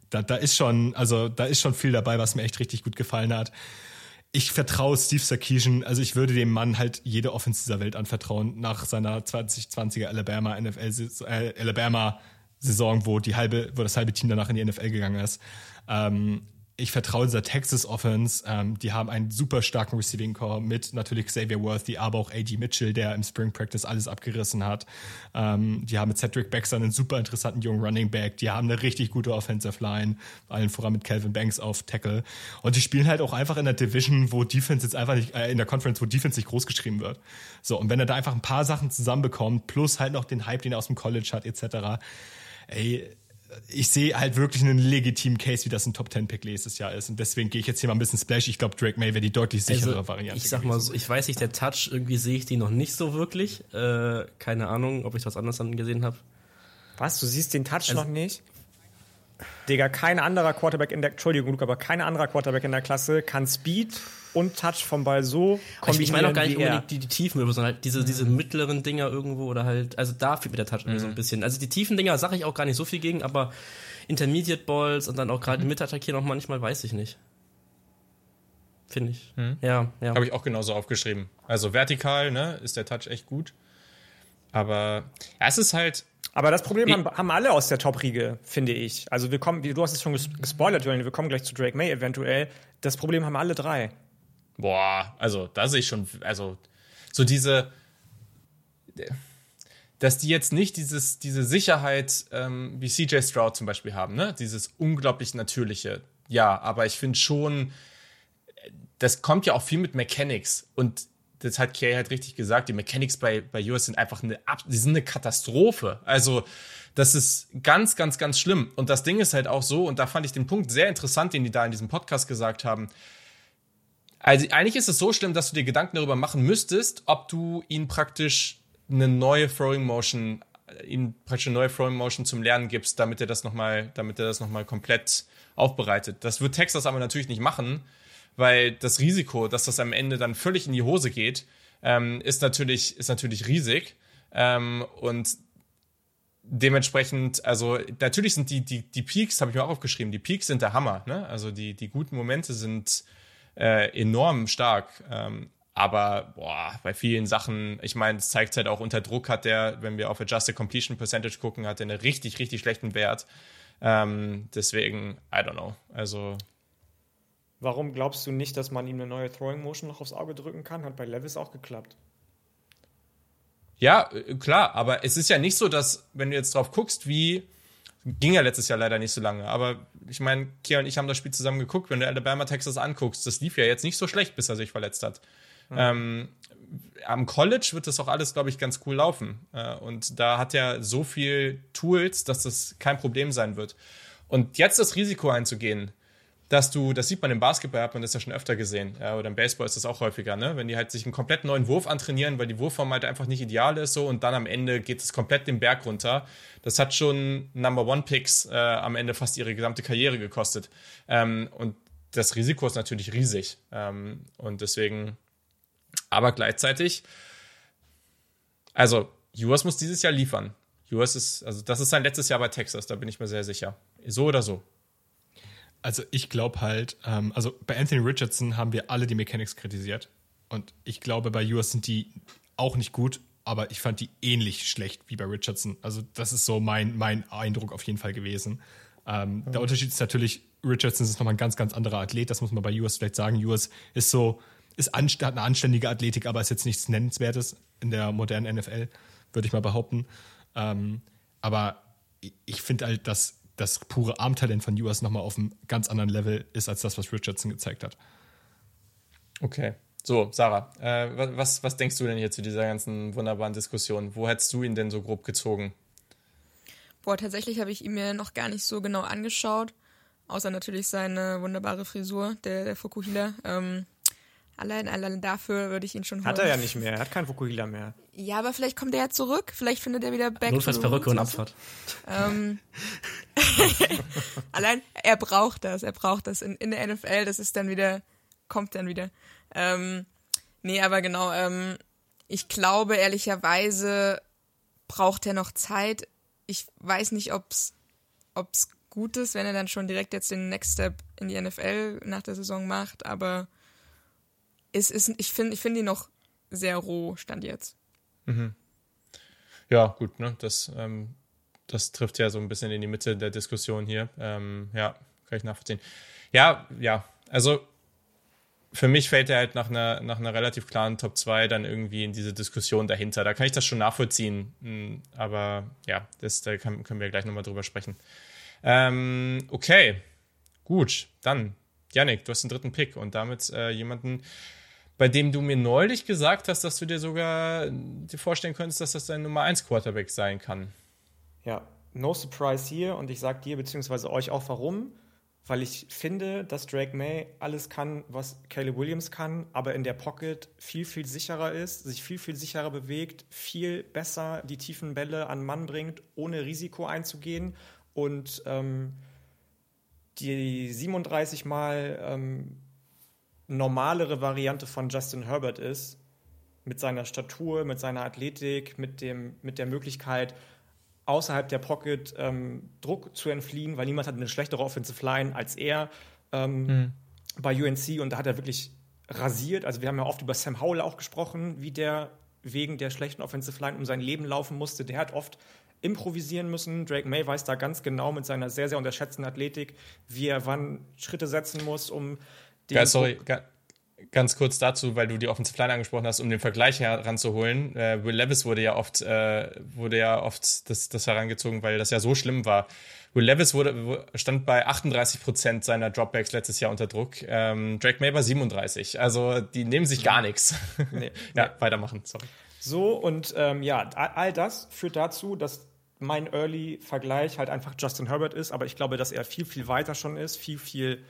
da, da ist schon, also da ist schon viel dabei, was mir echt richtig gut gefallen hat. Ich vertraue Steve Sarkisian, also ich würde dem Mann halt jede Offense dieser Welt anvertrauen nach seiner 2020er Alabama NFL äh, Alabama Saison, wo die halbe, wo das halbe Team danach in die NFL gegangen ist. Ähm, ich vertraue dieser Texas Offense. Ähm, die haben einen super starken Receiving Core mit natürlich Xavier Worthy, aber auch AG Mitchell, der im Spring Practice alles abgerissen hat. Ähm, die haben mit Cedric Baxter einen super interessanten jungen Running Back. Die haben eine richtig gute Offensive Line, allen voran mit Calvin Banks auf Tackle. Und die spielen halt auch einfach in der Division, wo Defense jetzt einfach nicht, äh, in der Conference, wo Defense nicht groß geschrieben wird. So, und wenn er da einfach ein paar Sachen zusammenbekommt, plus halt noch den Hype, den er aus dem College hat, etc., ey, ich sehe halt wirklich einen legitimen Case, wie das ein Top 10 Pick nächstes Jahr ist. Und deswegen gehe ich jetzt hier mal ein bisschen splash. Ich glaube, Drake May wäre die deutlich also, sicherere also, Variante. Ich sag mal so, ich weiß nicht, der Touch, irgendwie sehe ich die noch nicht so wirklich. Äh, keine Ahnung, ob ich was anderes dann gesehen habe. Was? Du siehst den Touch also, noch nicht? Digga, kein anderer Quarterback in der, Entschuldigung, Luke, aber kein anderer Quarterback in der Klasse kann Speed und Touch vom Ball so kombinieren. Ich meine auch gar nicht unbedingt die, die Tiefen, sondern halt diese, diese mhm. mittleren Dinger irgendwo oder halt, also da fehlt mir der Touch mhm. so ein bisschen. Also die tiefen Dinger sage ich auch gar nicht so viel gegen, aber Intermediate Balls und dann auch gerade mhm. Mitattackieren auch manchmal weiß ich nicht. Finde ich. Mhm. Ja, ja. Habe ich auch genauso aufgeschrieben. Also vertikal, ne, ist der Touch echt gut. Aber ja, es ist halt, aber das Problem haben, haben alle aus der Top-Riege, finde ich. Also wir kommen, du hast es schon gespoilert, Julian, wir kommen gleich zu Drake May eventuell. Das Problem haben alle drei. Boah, also da sehe ich schon, also so diese, dass die jetzt nicht dieses, diese Sicherheit ähm, wie CJ Stroud zum Beispiel haben, ne? Dieses unglaublich natürliche. Ja, aber ich finde schon, das kommt ja auch viel mit Mechanics und das hat Kay halt richtig gesagt, die Mechanics bei, bei US sind einfach eine, die sind eine Katastrophe. Also, das ist ganz, ganz, ganz schlimm. Und das Ding ist halt auch so, und da fand ich den Punkt sehr interessant, den die da in diesem Podcast gesagt haben. Also, eigentlich ist es so schlimm, dass du dir Gedanken darüber machen müsstest, ob du ihn praktisch eine neue Throwing Motion, ihm praktisch eine neue Throwing Motion zum Lernen gibst, damit er das nochmal, damit er das nochmal komplett aufbereitet. Das wird Texas aber natürlich nicht machen, weil das Risiko, dass das am Ende dann völlig in die Hose geht, ähm, ist, natürlich, ist natürlich riesig. Ähm, und dementsprechend, also natürlich sind die, die, die Peaks, habe ich mir auch aufgeschrieben, die Peaks sind der Hammer. Ne? Also die, die guten Momente sind äh, enorm stark. Ähm, aber boah, bei vielen Sachen, ich meine, es zeigt halt auch unter Druck hat der, wenn wir auf Adjusted Completion Percentage gucken, hat er einen richtig, richtig schlechten Wert. Ähm, deswegen, I don't know. Also Warum glaubst du nicht, dass man ihm eine neue Throwing Motion noch aufs Auge drücken kann? Hat bei Levis auch geklappt. Ja, äh, klar, aber es ist ja nicht so, dass, wenn du jetzt drauf guckst, wie ging ja letztes Jahr leider nicht so lange, aber ich meine, Kia und ich haben das Spiel zusammen geguckt, wenn du Alabama Texas anguckst, das lief ja jetzt nicht so schlecht, bis er sich verletzt hat. Mhm. Ähm, am College wird das auch alles, glaube ich, ganz cool laufen. Äh, und da hat er so viel Tools, dass das kein Problem sein wird. Und jetzt das Risiko einzugehen, dass du, das sieht man im Basketball, hat man das ja schon öfter gesehen, ja, oder im Baseball ist das auch häufiger, ne? wenn die halt sich einen komplett neuen Wurf antrainieren, weil die Wurfform halt einfach nicht ideal ist so und dann am Ende geht es komplett den Berg runter. Das hat schon Number One Picks äh, am Ende fast ihre gesamte Karriere gekostet. Ähm, und das Risiko ist natürlich riesig. Ähm, und deswegen, aber gleichzeitig, also US muss dieses Jahr liefern. US ist, also das ist sein letztes Jahr bei Texas, da bin ich mir sehr sicher. So oder so. Also ich glaube halt, ähm, also bei Anthony Richardson haben wir alle die Mechanics kritisiert. Und ich glaube, bei Ewers sind die auch nicht gut, aber ich fand die ähnlich schlecht wie bei Richardson. Also, das ist so mein, mein Eindruck auf jeden Fall gewesen. Ähm, mhm. Der Unterschied ist natürlich, Richardson ist nochmal ein ganz, ganz anderer Athlet. Das muss man bei Ewers vielleicht sagen. Ewers ist so, ist hat eine anständige Athletik, aber ist jetzt nichts Nennenswertes in der modernen NFL, würde ich mal behaupten. Ähm, aber ich finde halt, dass das pure Armtalent von Ewers nochmal auf einem ganz anderen Level ist, als das, was Richardson gezeigt hat. Okay. So, Sarah, äh, was, was denkst du denn hier zu dieser ganzen wunderbaren Diskussion? Wo hättest du ihn denn so grob gezogen? Boah, tatsächlich habe ich ihn mir noch gar nicht so genau angeschaut. Außer natürlich seine wunderbare Frisur, der, der Fukuhila. Ähm, allein, allein dafür würde ich ihn schon holen. Hat er ja nicht mehr, er hat keinen Fukuhila mehr. Ja, aber vielleicht kommt er ja zurück, vielleicht findet er wieder back. Notfalls Perücke und Abfahrt. Ähm, allein, er braucht das, er braucht das. In, in der NFL, das ist dann wieder, kommt dann wieder. Ähm, nee, aber genau, ähm, ich glaube ehrlicherweise braucht er noch Zeit. Ich weiß nicht, ob's, ob's gut ist, wenn er dann schon direkt jetzt den Next Step in die NFL nach der Saison macht, aber es ist, ich finde ich finde ihn noch sehr roh, stand jetzt. Mhm. Ja, gut, ne? Das, ähm, das trifft ja so ein bisschen in die Mitte der Diskussion hier. Ähm, ja, kann ich nachvollziehen. Ja, ja, also für mich fällt er halt nach einer, nach einer relativ klaren Top 2 dann irgendwie in diese Diskussion dahinter. Da kann ich das schon nachvollziehen. Hm, aber ja, das, da können wir gleich nochmal drüber sprechen. Ähm, okay, gut. Dann, Yannick, du hast den dritten Pick und damit äh, jemanden, bei dem du mir neulich gesagt hast, dass du dir sogar dir vorstellen könntest, dass das dein Nummer 1 Quarterback sein kann. Ja, no surprise hier und ich sag dir bzw. euch auch warum weil ich finde, dass Drake May alles kann, was Caleb Williams kann, aber in der Pocket viel, viel sicherer ist, sich viel, viel sicherer bewegt, viel besser die tiefen Bälle an Mann bringt, ohne Risiko einzugehen und ähm, die 37 Mal ähm, normalere Variante von Justin Herbert ist, mit seiner Statur, mit seiner Athletik, mit, dem, mit der Möglichkeit, außerhalb der Pocket ähm, Druck zu entfliehen, weil niemand hat eine schlechtere Offensive Line als er ähm, mhm. bei UNC und da hat er wirklich rasiert. Also wir haben ja oft über Sam Howell auch gesprochen, wie der wegen der schlechten Offensive Line um sein Leben laufen musste. Der hat oft improvisieren müssen. Drake May weiß da ganz genau mit seiner sehr, sehr unterschätzten Athletik, wie er wann Schritte setzen muss, um den. Ja, sorry, Ganz kurz dazu, weil du die Offensive Line angesprochen hast, um den Vergleich heranzuholen. Äh, Will Levis wurde ja oft, äh, wurde ja oft das, das herangezogen, weil das ja so schlimm war. Will Levis wurde, stand bei 38 Prozent seiner Dropbacks letztes Jahr unter Druck. Ähm, Drake May bei 37. Also die nehmen sich gar nichts. Nee, ja, nee. weitermachen, sorry. So, und ähm, ja, all das führt dazu, dass mein Early-Vergleich halt einfach Justin Herbert ist, aber ich glaube, dass er viel, viel weiter schon ist, viel, viel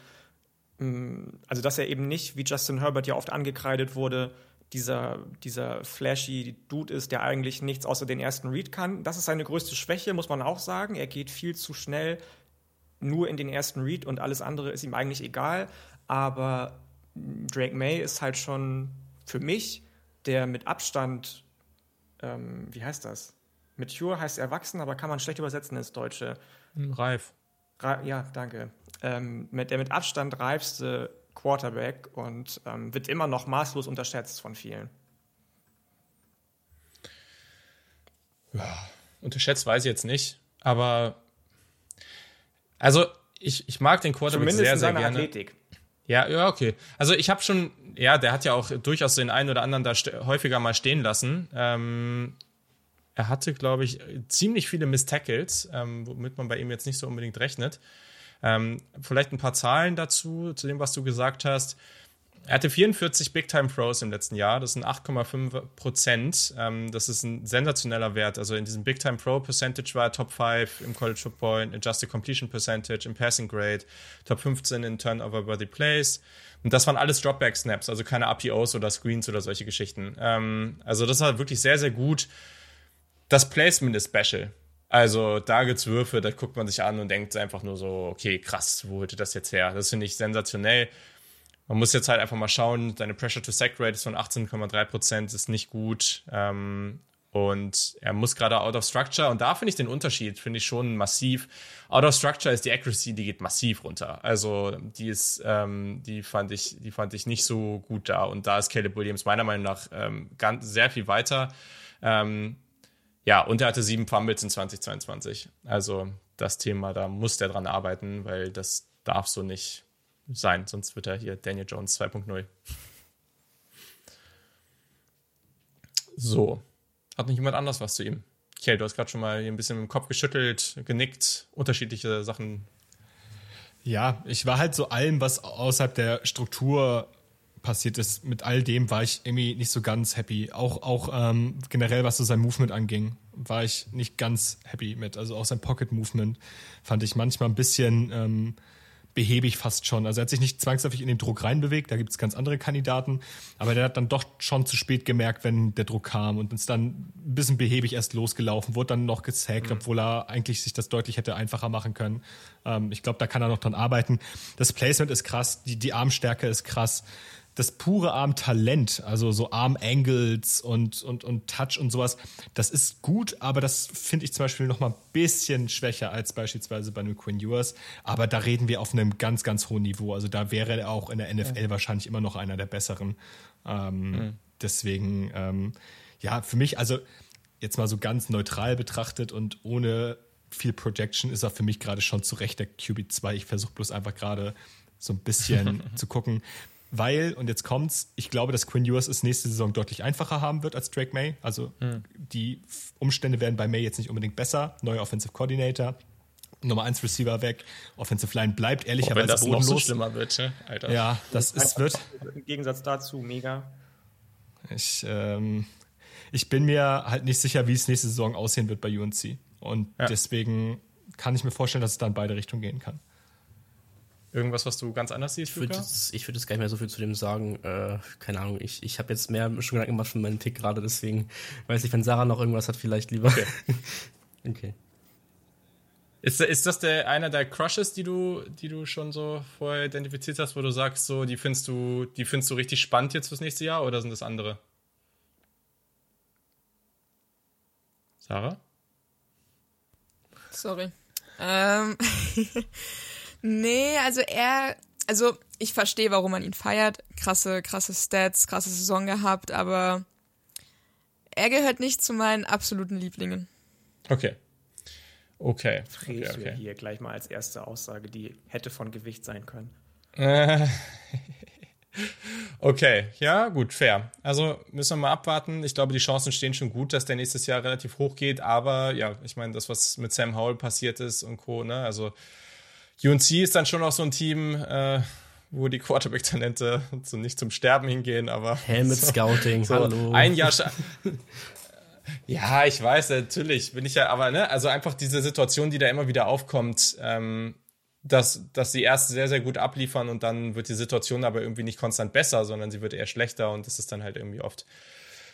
Mm, also dass er eben nicht, wie Justin Herbert ja oft angekreidet wurde, dieser, dieser flashy Dude ist, der eigentlich nichts außer den ersten Read kann. Das ist seine größte Schwäche, muss man auch sagen. Er geht viel zu schnell nur in den ersten Read und alles andere ist ihm eigentlich egal. Aber Drake May ist halt schon für mich der mit Abstand, ähm, wie heißt das? Mature heißt erwachsen, aber kann man schlecht übersetzen ins Deutsche. Reif. Ja, danke ähm, mit, der mit Abstand reifste Quarterback und ähm, wird immer noch maßlos unterschätzt von vielen. Ja, unterschätzt weiß ich jetzt nicht, aber also ich, ich mag den Quarterback Zumindest sehr, sehr gerne. Athletik. Ja, ja, okay. Also ich habe schon, ja, der hat ja auch durchaus den einen oder anderen da häufiger mal stehen lassen. Ähm, er hatte, glaube ich, ziemlich viele Miss Tackles, ähm, womit man bei ihm jetzt nicht so unbedingt rechnet. Ähm, vielleicht ein paar Zahlen dazu, zu dem, was du gesagt hast. Er hatte 44 Big Time Throws im letzten Jahr. Das sind 8,5 Prozent. Ähm, das ist ein sensationeller Wert. Also in diesem Big Time Pro Percentage war er Top 5 im College Football, in Adjusted Completion Percentage, im Passing Grade, Top 15 in Turnover Worthy Plays. Und das waren alles Dropback Snaps, also keine RPOs oder Screens oder solche Geschichten. Ähm, also das war wirklich sehr, sehr gut. Das Placement ist special. Also da gibt's Würfe, da guckt man sich an und denkt einfach nur so, okay, krass, wo holte das jetzt her? Das finde ich sensationell. Man muss jetzt halt einfach mal schauen, deine Pressure to Sack Rate ist von 18,3 Prozent, ist nicht gut. Ähm, Und er muss gerade out of structure. Und da finde ich den Unterschied, finde ich schon massiv. Out of structure ist die Accuracy, die geht massiv runter. Also die ist, ähm, die fand ich, die fand ich nicht so gut da. Und da ist Caleb Williams meiner Meinung nach ähm, ganz, sehr viel weiter. Ähm, ja, und er hatte sieben Fumbles in 2022. Also das Thema, da muss der dran arbeiten, weil das darf so nicht sein. Sonst wird er hier Daniel Jones 2.0. So. Hat nicht jemand anders was zu ihm? Okay, du hast gerade schon mal ein bisschen im Kopf geschüttelt, genickt, unterschiedliche Sachen. Ja, ich war halt so allem, was außerhalb der Struktur passiert ist, mit all dem war ich irgendwie nicht so ganz happy. Auch, auch ähm, generell, was so sein Movement anging, war ich nicht ganz happy mit. Also auch sein Pocket Movement fand ich manchmal ein bisschen ähm, behäbig fast schon. Also er hat sich nicht zwangsläufig in den Druck reinbewegt, da gibt es ganz andere Kandidaten, aber der hat dann doch schon zu spät gemerkt, wenn der Druck kam und ist dann ein bisschen behäbig erst losgelaufen, wurde dann noch gesackt, mhm. obwohl er eigentlich sich das deutlich hätte einfacher machen können. Ähm, ich glaube, da kann er noch dran arbeiten. Das Placement ist krass, die, die Armstärke ist krass das pure Arm-Talent, also so Arm-Angles und, und, und Touch und sowas, das ist gut, aber das finde ich zum Beispiel noch mal ein bisschen schwächer als beispielsweise bei einem Quinn Ewers. Aber da reden wir auf einem ganz, ganz hohen Niveau. Also da wäre er auch in der NFL ja. wahrscheinlich immer noch einer der besseren. Ähm, mhm. Deswegen, ähm, ja, für mich, also jetzt mal so ganz neutral betrachtet und ohne viel Projection ist er für mich gerade schon zu Recht der QB2. Ich versuche bloß einfach gerade so ein bisschen zu gucken, weil, und jetzt kommt's, ich glaube, dass Quinn Ewers es nächste Saison deutlich einfacher haben wird als Drake May. Also hm. die Umstände werden bei May jetzt nicht unbedingt besser. Neuer Offensive Coordinator, Nummer 1 Receiver weg, Offensive Line bleibt ehrlicherweise oh, wenn das bodenlos. noch so schlimmer wird, ne? Alter. Ja, das, das ist, wird. Im Gegensatz dazu, mega. Ich, ähm, ich bin mir halt nicht sicher, wie es nächste Saison aussehen wird bei UNC. Und ja. deswegen kann ich mir vorstellen, dass es da in beide Richtungen gehen kann. Irgendwas, was du ganz anders siehst, Ich würde jetzt, würd jetzt gar nicht mehr so viel zu dem sagen. Äh, keine Ahnung, ich, ich habe jetzt mehr schon Gedanken gemacht von meinem Tick gerade, deswegen weiß ich, wenn Sarah noch irgendwas hat, vielleicht lieber. Okay. okay. Ist, ist das der, einer der Crushes, die du, die du schon so vorher identifiziert hast, wo du sagst, so, die findest du, die findest du richtig spannend jetzt fürs nächste Jahr oder sind das andere? Sarah? Sorry. Ähm. Nee, also er, also ich verstehe, warum man ihn feiert. Krasse, krasse Stats, krasse Saison gehabt, aber er gehört nicht zu meinen absoluten Lieblingen. Okay. Okay. Fräst okay, okay. hier gleich mal als erste Aussage, die hätte von Gewicht sein können. okay, ja, gut, fair. Also müssen wir mal abwarten. Ich glaube, die Chancen stehen schon gut, dass der nächstes Jahr relativ hoch geht, aber ja, ich meine, das, was mit Sam Howell passiert ist und Co., ne, also UNC ist dann schon auch so ein Team, äh, wo die Quarterback-Talente so nicht zum Sterben hingehen, aber. Helmet so, Scouting, so hallo. Ein Jahr. ja, ich weiß, natürlich bin ich ja, aber ne, also einfach diese Situation, die da immer wieder aufkommt, ähm, dass, dass sie erst sehr, sehr gut abliefern und dann wird die Situation aber irgendwie nicht konstant besser, sondern sie wird eher schlechter und das ist dann halt irgendwie oft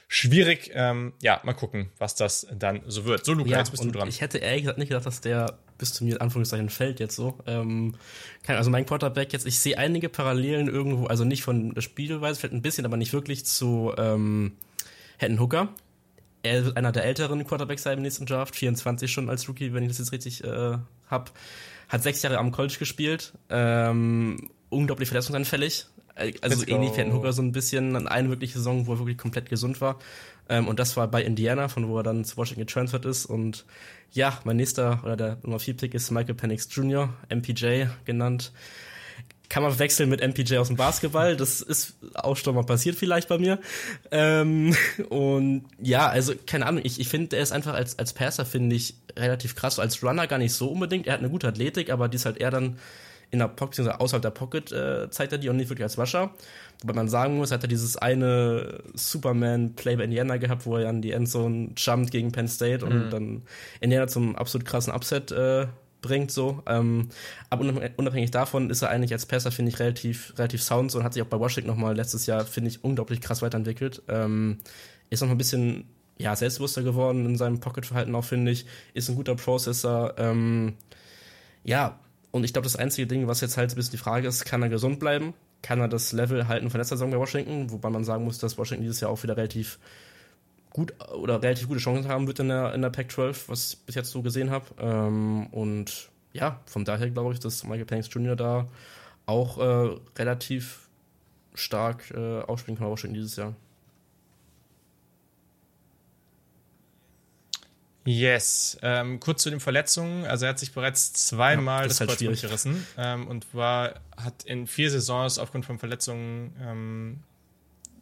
schwierig. Ähm, ja, mal gucken, was das dann so wird. So, Luca, ja, jetzt bist du dran. Ich hätte ehrlich gesagt nicht gedacht, dass der bis zu mir Anführungszeichen fällt jetzt so. Ähm, also mein Quarterback jetzt, ich sehe einige Parallelen irgendwo, also nicht von der Spielweise, vielleicht ein bisschen, aber nicht wirklich zu ähm, Hendon Hooker. Er wird einer der älteren Quarterbacks sein im nächsten Draft, 24 schon als Rookie, wenn ich das jetzt richtig äh, hab. Hat sechs Jahre am College gespielt, ähm, unglaublich verletzungsanfällig, äh, also ähnlich wie Hendon Hooker so ein bisschen, eine wirkliche Saison, wo er wirklich komplett gesund war. Ähm, und das war bei Indiana, von wo er dann zu Washington getransfert ist. Und ja, mein nächster oder der Nummer 4 Pick ist Michael Penix Jr., MPJ genannt. Kann man wechseln mit MPJ aus dem Basketball. Das ist auch schon mal passiert vielleicht bei mir. Ähm, und ja, also keine Ahnung, ich, ich finde, er ist einfach als, als Passer, finde ich, relativ krass. Als Runner gar nicht so unbedingt. Er hat eine gute Athletik, aber die ist halt eher dann in der Pocket, außerhalb der Pocket äh, zeigt er die und nicht wirklich als Washer. Wobei man sagen muss, hat er dieses eine Superman-Play bei Indiana gehabt, wo er an die Endzone jumpt gegen Penn State und mhm. dann Indiana zum absolut krassen Upset äh, bringt so. Ähm, aber unabhängig davon ist er eigentlich als Passer, finde ich, relativ, relativ sound so und hat sich auch bei Washington nochmal letztes Jahr, finde ich, unglaublich krass weiterentwickelt. Ähm, ist noch ein bisschen ja, selbstbewusster geworden in seinem Pocket-Verhalten auch, finde ich. Ist ein guter Processor. Ähm, ja, und ich glaube, das einzige Ding, was jetzt halt ein bisschen die Frage ist, kann er gesund bleiben? Kann er das Level halten von letzter Saison bei Washington? Wobei man sagen muss, dass Washington dieses Jahr auch wieder relativ gut oder relativ gute Chancen haben wird in der, in der Pac-12, was ich bis jetzt so gesehen habe. Ähm, und ja, von daher glaube ich, dass Michael Penix Jr. da auch äh, relativ stark äh, aufspielen kann, aber schon dieses Jahr. Yes. Ähm, kurz zu den Verletzungen. Also er hat sich bereits zweimal ja, das, das halt Kreuzband gerissen ähm, und war, hat in vier Saisons aufgrund von Verletzungen ähm,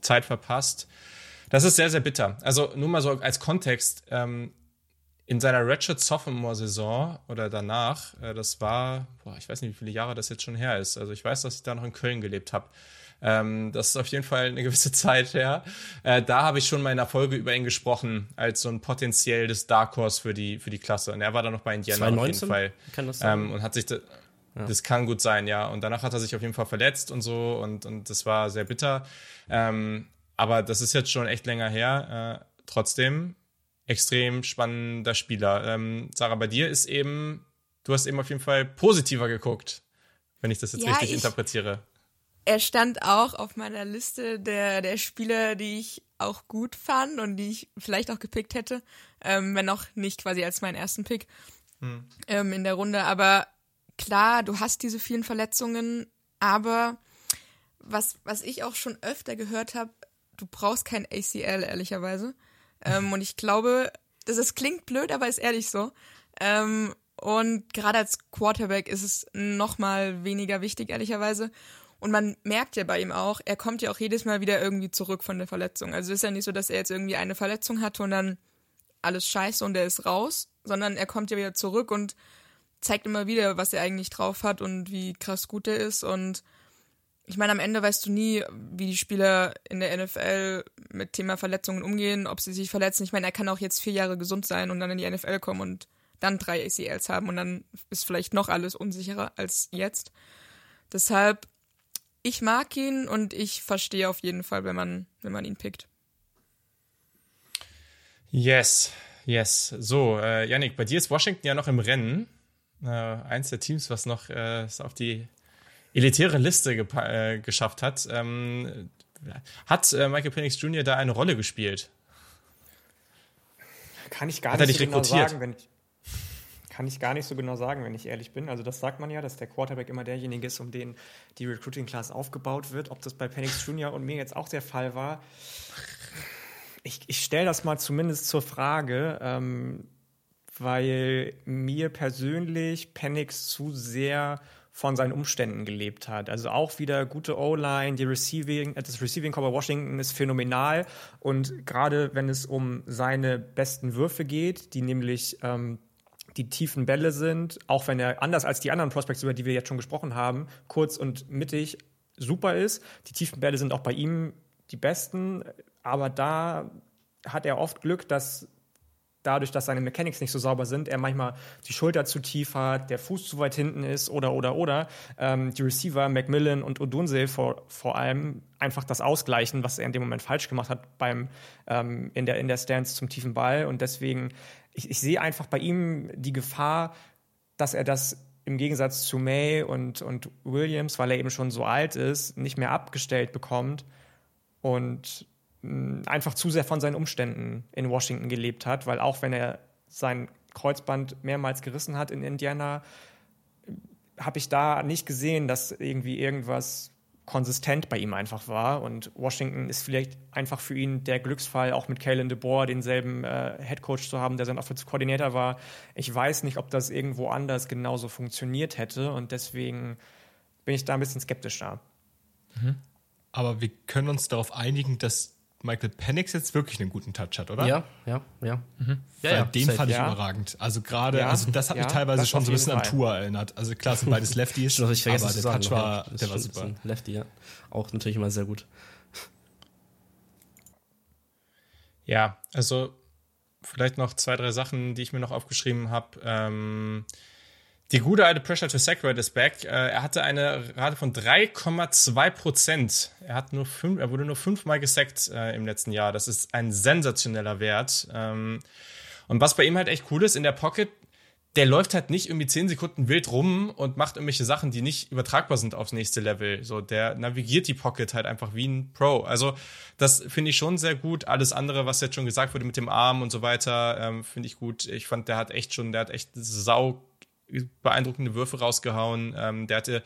Zeit verpasst. Das ist sehr, sehr bitter. Also nur mal so als Kontext. Ähm, in seiner Ratchet Sophomore Saison oder danach, äh, das war, boah, ich weiß nicht, wie viele Jahre das jetzt schon her ist. Also ich weiß, dass ich da noch in Köln gelebt habe. Ähm, das ist auf jeden Fall eine gewisse Zeit her. Äh, da habe ich schon mal in der Folge über ihn gesprochen, als so ein potenzielles Dark Horse für die, für die Klasse. Und er war dann noch bei Indiana 2019? auf jeden Fall. Kann das sein? Ähm, und hat sich da, ja. Das kann gut sein, ja. Und danach hat er sich auf jeden Fall verletzt und so und, und das war sehr bitter. Ähm, aber das ist jetzt schon echt länger her. Äh, trotzdem extrem spannender Spieler. Ähm, Sarah, bei dir ist eben, du hast eben auf jeden Fall positiver geguckt, wenn ich das jetzt ja, richtig ich, interpretiere er stand auch auf meiner Liste der, der Spieler, die ich auch gut fand und die ich vielleicht auch gepickt hätte, ähm, wenn auch nicht quasi als meinen ersten Pick hm. ähm, in der Runde. Aber klar, du hast diese vielen Verletzungen, aber was, was ich auch schon öfter gehört habe, du brauchst kein ACL, ehrlicherweise. Ähm, und ich glaube, das ist, klingt blöd, aber ist ehrlich so. Ähm, und gerade als Quarterback ist es noch mal weniger wichtig, ehrlicherweise. Und man merkt ja bei ihm auch, er kommt ja auch jedes Mal wieder irgendwie zurück von der Verletzung. Also ist ja nicht so, dass er jetzt irgendwie eine Verletzung hatte und dann alles scheiße und er ist raus, sondern er kommt ja wieder zurück und zeigt immer wieder, was er eigentlich drauf hat und wie krass gut er ist. Und ich meine, am Ende weißt du nie, wie die Spieler in der NFL mit Thema Verletzungen umgehen, ob sie sich verletzen. Ich meine, er kann auch jetzt vier Jahre gesund sein und dann in die NFL kommen und dann drei ACLs haben und dann ist vielleicht noch alles unsicherer als jetzt. Deshalb ich mag ihn und ich verstehe auf jeden Fall, wenn man, wenn man ihn pickt. Yes, yes. So, äh, Yannick, bei dir ist Washington ja noch im Rennen. Äh, eins der Teams, was noch äh, auf die elitäre Liste äh, geschafft hat. Ähm, hat äh, Michael Penix Jr. da eine Rolle gespielt? Kann ich gar hat nicht, so genau sagen, wenn ich, kann ich gar nicht so genau sagen, wenn ich ehrlich bin. Also das sagt man ja, dass der Quarterback immer derjenige ist, um den die Recruiting Class aufgebaut wird. Ob das bei Penix Jr. und mir jetzt auch der Fall war, ich, ich stelle das mal zumindest zur Frage, ähm, weil mir persönlich Penix zu sehr von seinen Umständen gelebt hat. Also auch wieder gute O-Line, die Receiving, das Receiving Core Washington ist phänomenal und gerade wenn es um seine besten Würfe geht, die nämlich ähm, die tiefen Bälle sind, auch wenn er anders als die anderen Prospects, über die wir jetzt schon gesprochen haben, kurz und mittig super ist. Die tiefen Bälle sind auch bei ihm die besten, aber da hat er oft Glück, dass dadurch, dass seine Mechanics nicht so sauber sind, er manchmal die Schulter zu tief hat, der Fuß zu weit hinten ist oder oder oder ähm, die Receiver Macmillan und Odunse vor, vor allem einfach das ausgleichen, was er in dem Moment falsch gemacht hat beim ähm, in der in der Stance zum tiefen Ball und deswegen ich, ich sehe einfach bei ihm die Gefahr, dass er das im Gegensatz zu May und, und Williams, weil er eben schon so alt ist, nicht mehr abgestellt bekommt und mh, einfach zu sehr von seinen Umständen in Washington gelebt hat, weil auch wenn er sein Kreuzband mehrmals gerissen hat in Indiana, habe ich da nicht gesehen, dass irgendwie irgendwas konsistent bei ihm einfach war. Und Washington ist vielleicht einfach für ihn der Glücksfall, auch mit Kalen DeBoer denselben äh, Headcoach zu haben, der sein Offensive Coordinator war. Ich weiß nicht, ob das irgendwo anders genauso funktioniert hätte. Und deswegen bin ich da ein bisschen skeptisch da. Mhm. Aber wir können uns darauf einigen, dass Michael Penix jetzt wirklich einen guten Touch hat, oder? Ja, ja, ja. Mhm. ja, ja den fand ich ja. überragend. Also gerade, ja, also das hat mich teilweise schon so ein bisschen Fall. an Tour erinnert. Also klar, sind beides Lefties, aber der sagen, Touch war, der war super. Lefty, ja. Auch natürlich immer sehr gut. Ja, also vielleicht noch zwei, drei Sachen, die ich mir noch aufgeschrieben habe. Ähm, die gute alte Pressure to Sack Rate ist back. Äh, er hatte eine Rate von 3,2 Prozent. Er, er wurde nur fünfmal gesackt äh, im letzten Jahr. Das ist ein sensationeller Wert. Ähm, und was bei ihm halt echt cool ist, in der Pocket, der läuft halt nicht irgendwie zehn Sekunden wild rum und macht irgendwelche Sachen, die nicht übertragbar sind aufs nächste Level. So, der navigiert die Pocket halt einfach wie ein Pro. Also, das finde ich schon sehr gut. Alles andere, was jetzt schon gesagt wurde mit dem Arm und so weiter, ähm, finde ich gut. Ich fand, der hat echt schon, der hat echt sau beeindruckende Würfe rausgehauen. Ähm, der hatte,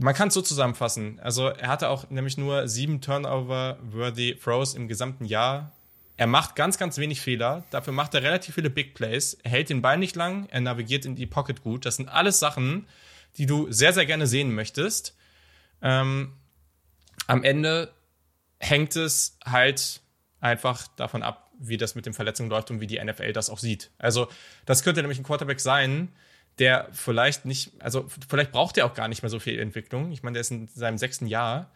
man kann es so zusammenfassen. Also, er hatte auch nämlich nur sieben Turnover-worthy Throws im gesamten Jahr er macht ganz, ganz wenig Fehler. Dafür macht er relativ viele Big Plays. Er hält den Ball nicht lang. Er navigiert in die Pocket gut. Das sind alles Sachen, die du sehr, sehr gerne sehen möchtest. Ähm, am Ende hängt es halt einfach davon ab, wie das mit den Verletzungen läuft und wie die NFL das auch sieht. Also, das könnte nämlich ein Quarterback sein, der vielleicht nicht, also vielleicht braucht er auch gar nicht mehr so viel Entwicklung. Ich meine, der ist in seinem sechsten Jahr.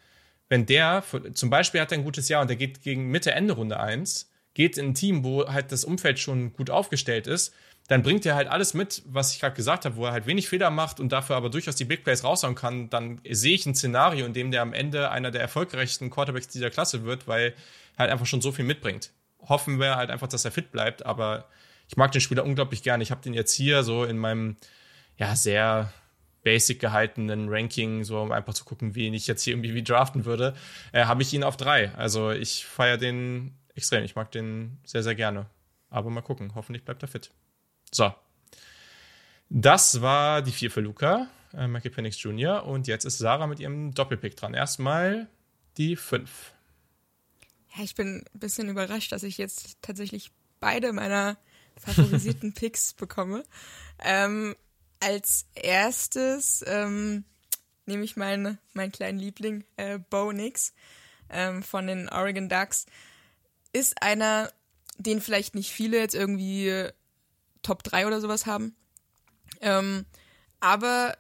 Wenn der, zum Beispiel hat er ein gutes Jahr und der geht gegen Mitte, Ende Runde 1, geht in ein Team, wo halt das Umfeld schon gut aufgestellt ist, dann bringt er halt alles mit, was ich gerade gesagt habe, wo er halt wenig Fehler macht und dafür aber durchaus die Big Plays raushauen kann, dann sehe ich ein Szenario, in dem der am Ende einer der erfolgreichsten Quarterbacks dieser Klasse wird, weil er halt einfach schon so viel mitbringt. Hoffen wir halt einfach, dass er fit bleibt, aber ich mag den Spieler unglaublich gerne. Ich habe den jetzt hier so in meinem ja sehr basic gehaltenen Ranking, so um einfach zu gucken, wie ich jetzt hier irgendwie wie draften würde, äh, habe ich ihn auf drei. Also ich feiere den extrem. Ich mag den sehr, sehr gerne. Aber mal gucken. Hoffentlich bleibt er fit. So. Das war die vier für Luca, äh, Michael Penix Jr. Und jetzt ist Sarah mit ihrem Doppelpick dran. Erstmal die fünf. Ja, ich bin ein bisschen überrascht, dass ich jetzt tatsächlich beide meiner favorisierten Picks bekomme. Ähm, als erstes ähm, nehme ich meinen, meinen kleinen Liebling, äh, Bo Nix ähm, von den Oregon Ducks ist einer, den vielleicht nicht viele jetzt irgendwie Top 3 oder sowas haben. Ähm, aber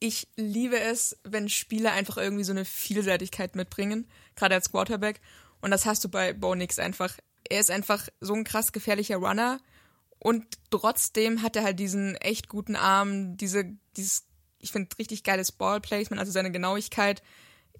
ich liebe es, wenn Spieler einfach irgendwie so eine Vielseitigkeit mitbringen, gerade als Quarterback. Und das hast du bei Bo Nix einfach. Er ist einfach so ein krass gefährlicher Runner und trotzdem hat er halt diesen echt guten Arm, diese, dieses, ich finde, richtig geiles Ballplacement, also seine Genauigkeit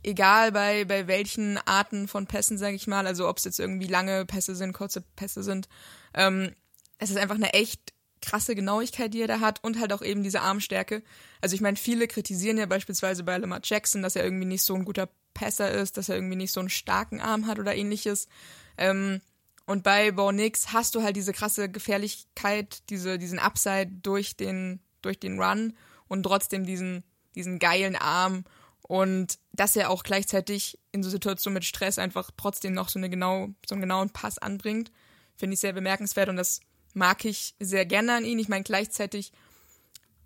egal bei, bei welchen Arten von Pässen, sage ich mal, also ob es jetzt irgendwie lange Pässe sind, kurze Pässe sind, ähm, es ist einfach eine echt krasse Genauigkeit, die er da hat und halt auch eben diese Armstärke. Also ich meine, viele kritisieren ja beispielsweise bei Lamar Jackson, dass er irgendwie nicht so ein guter Passer ist, dass er irgendwie nicht so einen starken Arm hat oder ähnliches. Ähm, und bei Bo Nix hast du halt diese krasse Gefährlichkeit, diese, diesen Upside durch den, durch den Run und trotzdem diesen, diesen geilen Arm und dass er auch gleichzeitig in so Situationen mit Stress einfach trotzdem noch so, eine genau, so einen genauen Pass anbringt, finde ich sehr bemerkenswert und das mag ich sehr gerne an ihn. Ich meine, gleichzeitig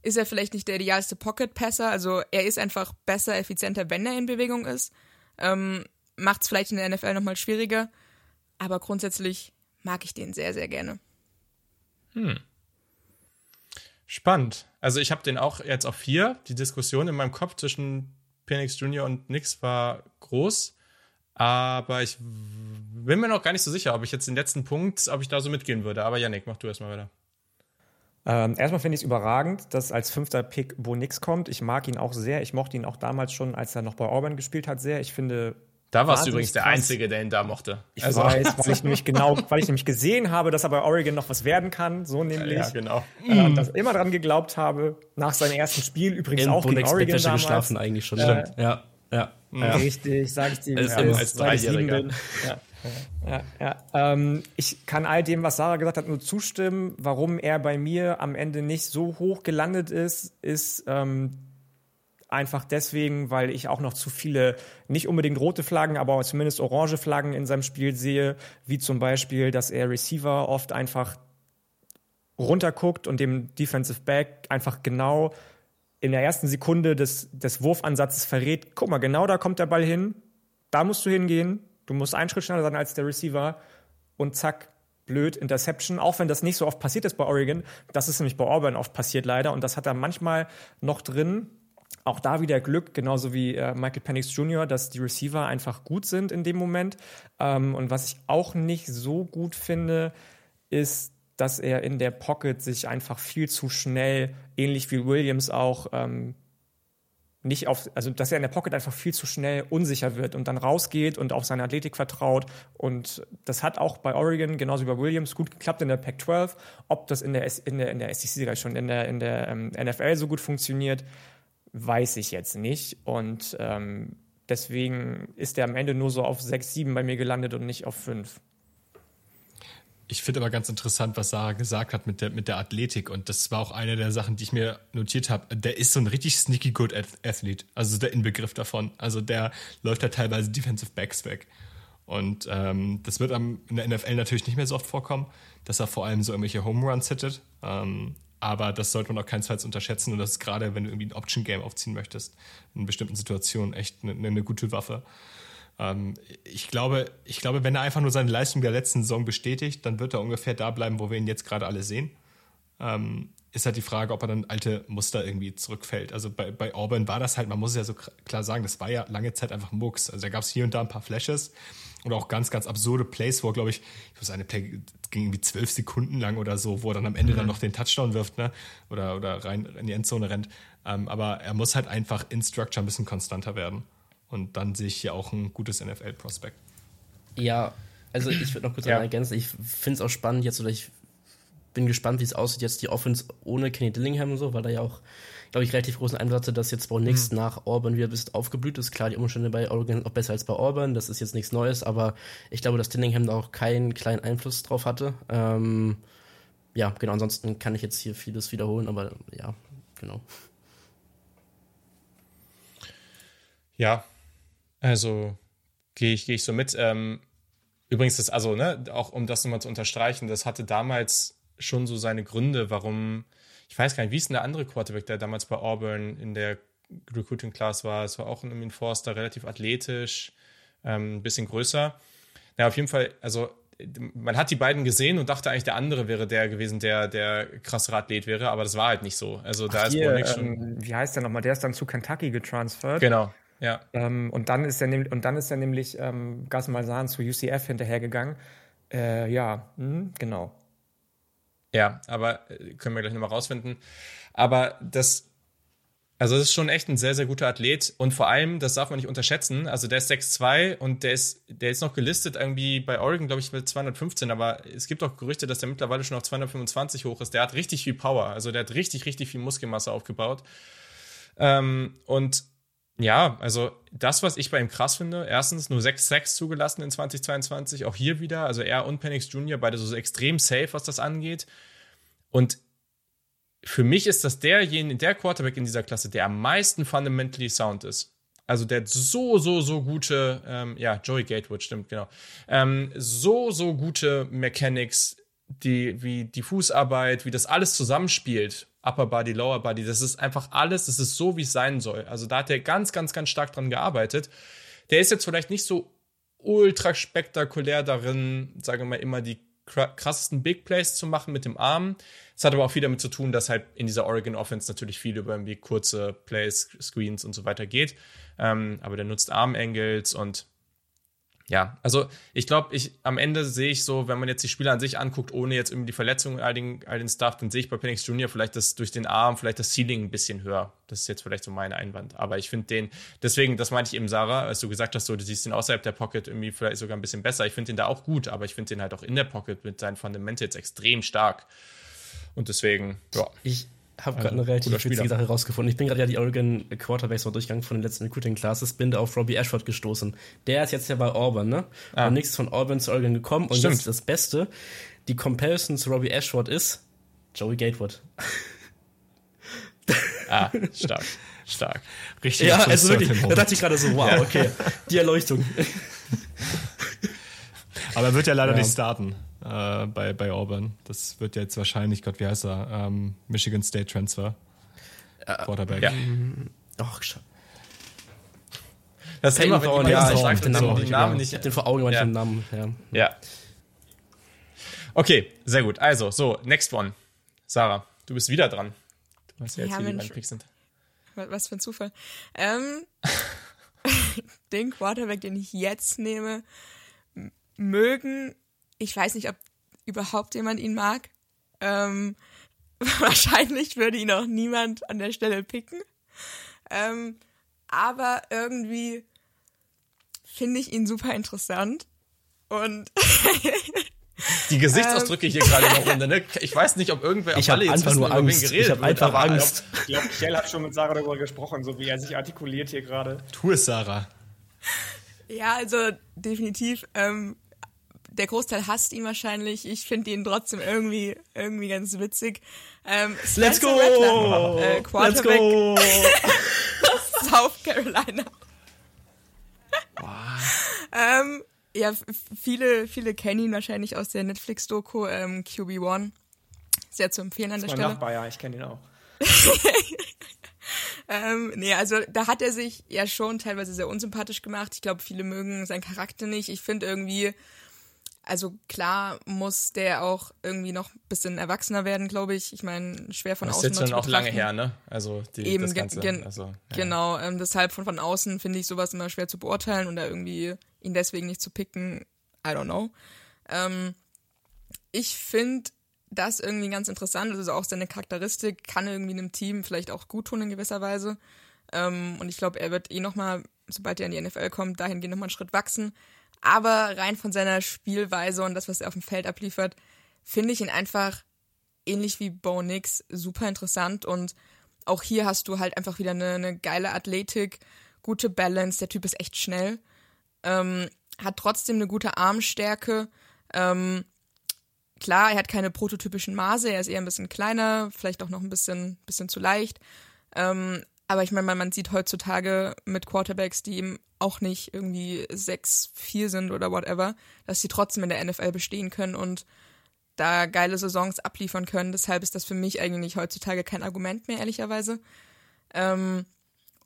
ist er vielleicht nicht der idealste Pocket-Passer, also er ist einfach besser, effizienter, wenn er in Bewegung ist. Ähm, Macht es vielleicht in der NFL nochmal schwieriger, aber grundsätzlich mag ich den sehr, sehr gerne. Hm. Spannend. Also ich habe den auch jetzt auf vier. Die Diskussion in meinem Kopf zwischen Penix Jr. und Nix war groß. Aber ich bin mir noch gar nicht so sicher, ob ich jetzt den letzten Punkt, ob ich da so mitgehen würde. Aber Yannick, mach du erstmal weiter. Ähm, erstmal finde ich es überragend, dass als fünfter Pick Bo Nix kommt. Ich mag ihn auch sehr. Ich mochte ihn auch damals schon, als er noch bei Auburn gespielt hat, sehr. Ich finde, da warst du übrigens der Einzige, der ihn da mochte. Ich also. weiß, weil ich nämlich genau, weil ich nämlich gesehen habe, dass er bei Oregon noch was werden kann, so nämlich. Ja, genau. Äh, und dass immer dran geglaubt habe, nach seinem ersten Spiel übrigens In auch gegen Oregon damals. geschlafen eigentlich schon. Äh, ja, ja, ja. Richtig, sag ich dir. Als, ja, als Dreijähriger. Ja. Ja, ja. Ähm, ich kann all dem, was Sarah gesagt hat, nur zustimmen. Warum er bei mir am Ende nicht so hoch gelandet ist, ist ähm, Einfach deswegen, weil ich auch noch zu viele, nicht unbedingt rote Flaggen, aber zumindest orange Flaggen in seinem Spiel sehe, wie zum Beispiel, dass er Receiver oft einfach runterguckt und dem Defensive Back einfach genau in der ersten Sekunde des, des Wurfansatzes verrät, guck mal, genau da kommt der Ball hin, da musst du hingehen, du musst einen Schritt schneller sein als der Receiver und zack, blöd, Interception, auch wenn das nicht so oft passiert ist bei Oregon, das ist nämlich bei Auburn oft passiert leider und das hat er manchmal noch drin, auch da wieder Glück, genauso wie äh, Michael Penix Jr., dass die Receiver einfach gut sind in dem Moment. Ähm, und was ich auch nicht so gut finde, ist, dass er in der Pocket sich einfach viel zu schnell, ähnlich wie Williams auch, ähm, nicht auf, also dass er in der Pocket einfach viel zu schnell unsicher wird und dann rausgeht und auf seine Athletik vertraut. Und das hat auch bei Oregon, genauso wie bei Williams, gut geklappt in der Pac-12. Ob das in der, in der, in der SEC schon, in der, in der ähm, NFL so gut funktioniert, weiß ich jetzt nicht. Und ähm, deswegen ist er am Ende nur so auf 6, 7 bei mir gelandet und nicht auf 5. Ich finde aber ganz interessant, was Sarah gesagt hat mit der, mit der Athletik. Und das war auch eine der Sachen, die ich mir notiert habe. Der ist so ein richtig sneaky good Athlet. Also der Inbegriff davon. Also der läuft da teilweise Defensive Backs weg. Und ähm, das wird am, in der NFL natürlich nicht mehr so oft vorkommen, dass er vor allem so irgendwelche Home Runs hittet. Ähm, aber das sollte man auch keinesfalls unterschätzen. Und das ist gerade, wenn du irgendwie ein Option-Game aufziehen möchtest, in bestimmten Situationen echt eine, eine gute Waffe. Ähm, ich, glaube, ich glaube, wenn er einfach nur seine Leistung der letzten Saison bestätigt, dann wird er ungefähr da bleiben, wo wir ihn jetzt gerade alle sehen. Ähm, ist halt die Frage, ob er dann alte Muster irgendwie zurückfällt. Also bei, bei Auburn war das halt, man muss es ja so klar sagen, das war ja lange Zeit einfach Mucks. Also da gab es hier und da ein paar Flashes und auch ganz, ganz absurde Plays, wo, glaube ich, ich weiß, eine Play ging irgendwie zwölf Sekunden lang oder so, wo er dann am Ende mhm. dann noch den Touchdown wirft, ne? Oder, oder rein in die Endzone rennt. Ähm, aber er muss halt einfach in Structure ein bisschen konstanter werden. Und dann sehe ich hier auch ein gutes NFL-Prospekt. Ja, also ich würde noch kurz ja. ergänzen. Ich finde es auch spannend jetzt, oder ich bin gespannt, wie es aussieht, jetzt die Offense ohne Kenny Dillingham und so, weil da ja auch, glaube ich, relativ großen Einsatz hatte, dass jetzt Bo Nix mhm. nach Auburn wieder ein bisschen aufgeblüht ist. Klar, die Umstände bei Oregon auch besser als bei Auburn, das ist jetzt nichts Neues, aber ich glaube, dass Dillingham da auch keinen kleinen Einfluss drauf hatte. Ähm, ja, genau, ansonsten kann ich jetzt hier vieles wiederholen, aber ja, genau. Ja, also gehe ich, geh ich so mit. Ähm, übrigens, das, also, ne, auch um das nochmal zu unterstreichen, das hatte damals schon so seine Gründe, warum, ich weiß gar nicht, wie ist denn der andere Quarterback, der damals bei Auburn in der Recruiting Class war? Es war auch ein Forster, relativ athletisch, ähm, ein bisschen größer. Ja, auf jeden Fall, also man hat die beiden gesehen und dachte eigentlich, der andere wäre der gewesen, der der krassere Athlet wäre, aber das war halt nicht so. Also da Ach, ist hier, schon. Ähm, wie heißt der nochmal? Der ist dann zu Kentucky getransfert. Genau. Ja. Ähm, und dann ist er nämlich, und dann ist er nämlich ähm, Gas Malzahn zu UCF hinterhergegangen. Äh, ja, hm, genau. Ja, aber äh, können wir gleich nochmal rausfinden. Aber das, also das ist schon echt ein sehr, sehr guter Athlet und vor allem, das darf man nicht unterschätzen, also der ist 6'2 und der ist, der ist noch gelistet irgendwie bei Oregon, glaube ich, mit 215, aber es gibt auch Gerüchte, dass der mittlerweile schon auf 225 hoch ist. Der hat richtig viel Power, also der hat richtig, richtig viel Muskelmasse aufgebaut. Ähm, und ja, also das, was ich bei ihm krass finde, erstens nur 6 6 zugelassen in 2022, auch hier wieder, also er und Penix Jr. beide so extrem safe, was das angeht. Und für mich ist das derjenige, der Quarterback in dieser Klasse, der am meisten fundamentally sound ist. Also der hat so, so, so gute, ähm, ja, Joey Gatewood, stimmt, genau. Ähm, so, so gute Mechanics, die, wie die Fußarbeit, wie das alles zusammenspielt Upper Body, Lower Body. Das ist einfach alles, das ist so, wie es sein soll. Also da hat er ganz, ganz, ganz stark dran gearbeitet. Der ist jetzt vielleicht nicht so ultra spektakulär darin, sagen wir mal, immer die krassesten Big Plays zu machen mit dem Arm. Es hat aber auch viel damit zu tun, dass halt in dieser Oregon Offense natürlich viel über irgendwie kurze Plays, Screens und so weiter geht. Ähm, aber der nutzt Arm Angles und ja, also ich glaube, ich am Ende sehe ich so, wenn man jetzt die Spieler an sich anguckt, ohne jetzt irgendwie die Verletzungen all den, all den Stuff, dann sehe ich bei Penix Jr. vielleicht das durch den Arm, vielleicht das Ceiling ein bisschen höher. Das ist jetzt vielleicht so mein Einwand. Aber ich finde den, deswegen, das meinte ich eben, Sarah, als du gesagt hast, so, du siehst den außerhalb der Pocket irgendwie vielleicht sogar ein bisschen besser. Ich finde den da auch gut, aber ich finde den halt auch in der Pocket mit seinen Fundamentals extrem stark. Und deswegen, ja. Ich, habe gerade also, eine relativ witzige Sache rausgefunden. Ich bin gerade ja die Oregon Quarterbacks mal durchgegangen von den letzten Recruiting Classes, bin da auf Robbie Ashford gestoßen. Der ist jetzt ja bei Auburn, ne? Ah. Und nichts von Auburn zu Oregon gekommen. Und Stimmt. jetzt das Beste, die Comparison zu Robbie Ashford ist Joey Gatewood. ah, stark. Stark. Richtig. Ja, also wirklich, da dachte ich gerade so, wow, okay. Die Erleuchtung. Aber er wird ja leider ja. nicht starten äh, bei, bei Auburn. Das wird jetzt wahrscheinlich, Gott, wie heißt er? Ähm, Michigan State Transfer. Äh, Quarterback. Ja. Ach, das Thema von ja, ich habe den Namen, so, Namen nicht. Ich habe den vor Augen, ja. den Namen. Ja. ja. Okay, sehr gut. Also, so, next one. Sarah, du bist wieder dran. Du weißt ja jetzt, ja, wie die Picks sind. Was für ein Zufall. Ähm, den Quarterback, den ich jetzt nehme, mögen ich weiß nicht, ob überhaupt jemand ihn mag. Ähm, wahrscheinlich würde ihn auch niemand an der Stelle picken. Ähm, aber irgendwie finde ich ihn super interessant. Und die Gesichtsausdrücke hier gerade noch runter, ne? Ich weiß nicht, ob irgendwer ich habe einfach nur Angst. Ich habe einfach Angst. Ich glaube, Michelle hat schon mit Sarah darüber gesprochen, so wie er sich artikuliert hier gerade. Tu es, Sarah. Ja, also definitiv. Ähm, der Großteil hasst ihn wahrscheinlich. Ich finde ihn trotzdem irgendwie, irgendwie ganz witzig. Ähm, Let's go! Rattler, äh, Let's go! South Carolina. ähm, ja, viele, viele kennen ihn wahrscheinlich aus der Netflix-Doku ähm, QB1. Sehr zu empfehlen an das der Stelle. Nachbar, ja, ich kenne ihn auch. ähm, nee, also da hat er sich ja schon teilweise sehr unsympathisch gemacht. Ich glaube, viele mögen seinen Charakter nicht. Ich finde irgendwie, also klar muss der auch irgendwie noch ein bisschen erwachsener werden, glaube ich. Ich meine, schwer von das außen. Das ist jetzt schon auch lange her, ne? Also die, Eben, das Ganze. Gen also, ja. Genau, ähm, deshalb von, von außen finde ich sowas immer schwer zu beurteilen und da irgendwie ihn deswegen nicht zu picken, I don't know. Ähm, ich finde das irgendwie ganz interessant. Also auch seine Charakteristik kann irgendwie einem Team vielleicht auch gut tun in gewisser Weise. Ähm, und ich glaube, er wird eh nochmal, sobald er in die NFL kommt, dahingehend nochmal einen Schritt wachsen. Aber rein von seiner Spielweise und das, was er auf dem Feld abliefert, finde ich ihn einfach ähnlich wie Bo Nix super interessant. Und auch hier hast du halt einfach wieder eine, eine geile Athletik, gute Balance. Der Typ ist echt schnell. Ähm, hat trotzdem eine gute Armstärke. Ähm, klar, er hat keine prototypischen Maße, er ist eher ein bisschen kleiner, vielleicht auch noch ein bisschen, bisschen zu leicht. Ähm, aber ich meine, man sieht heutzutage mit Quarterbacks, die eben auch nicht irgendwie 6-4 sind oder whatever, dass sie trotzdem in der NFL bestehen können und da geile Saisons abliefern können. Deshalb ist das für mich eigentlich heutzutage kein Argument mehr, ehrlicherweise. Ähm,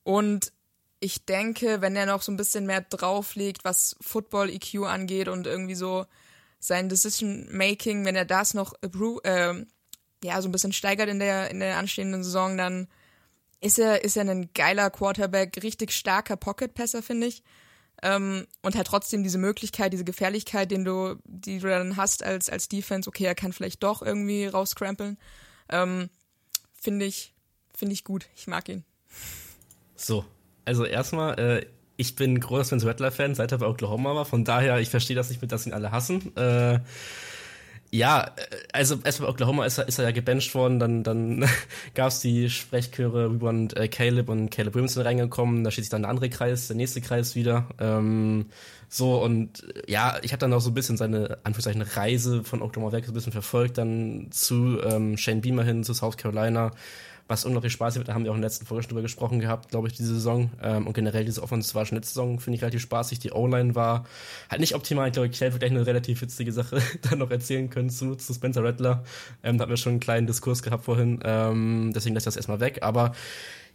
und ich denke, wenn er noch so ein bisschen mehr drauflegt, was Football EQ angeht und irgendwie so sein Decision Making, wenn er das noch äh, ja so ein bisschen steigert in der in der anstehenden Saison, dann ist er, ist er ein geiler Quarterback, richtig starker Pocket-Passer, finde ich. Ähm, und hat trotzdem diese Möglichkeit, diese Gefährlichkeit, den du, die du dann hast als, als Defense, okay, er kann vielleicht doch irgendwie rauscrampeln. Ähm, finde ich, finde ich gut. Ich mag ihn. So, also erstmal, äh, ich bin großer Vince Rattler-Fan, seit er bei Oklahoma war. Von daher, ich verstehe das nicht mit, dass ihn alle hassen. Äh, ja, äh, also erst bei Oklahoma ist er, ist er ja gebencht worden, dann, dann gab es die Sprechchöre rüber und äh, Caleb und Caleb Williamson reingekommen, da steht sich dann der andere Kreis, der nächste Kreis wieder. Ähm, so, und äh, ja, ich habe dann auch so ein bisschen seine, Anführungszeichen, Reise von Oklahoma weg so ein bisschen verfolgt, dann zu ähm, Shane Beamer hin, zu South Carolina was unglaublich Spaß macht. Da haben wir auch in der letzten Folge schon drüber gesprochen gehabt, glaube ich, diese Saison. Ähm, und generell diese Offense war schon letzte Saison, finde ich, relativ spaßig. Die O-Line war halt nicht optimal. Ich glaube, ich hätte gleich eine relativ witzige Sache dann noch erzählen können zu, zu Spencer Rattler. Ähm, da hatten wir schon einen kleinen Diskurs gehabt vorhin. Ähm, deswegen lasse ich das erstmal weg. Aber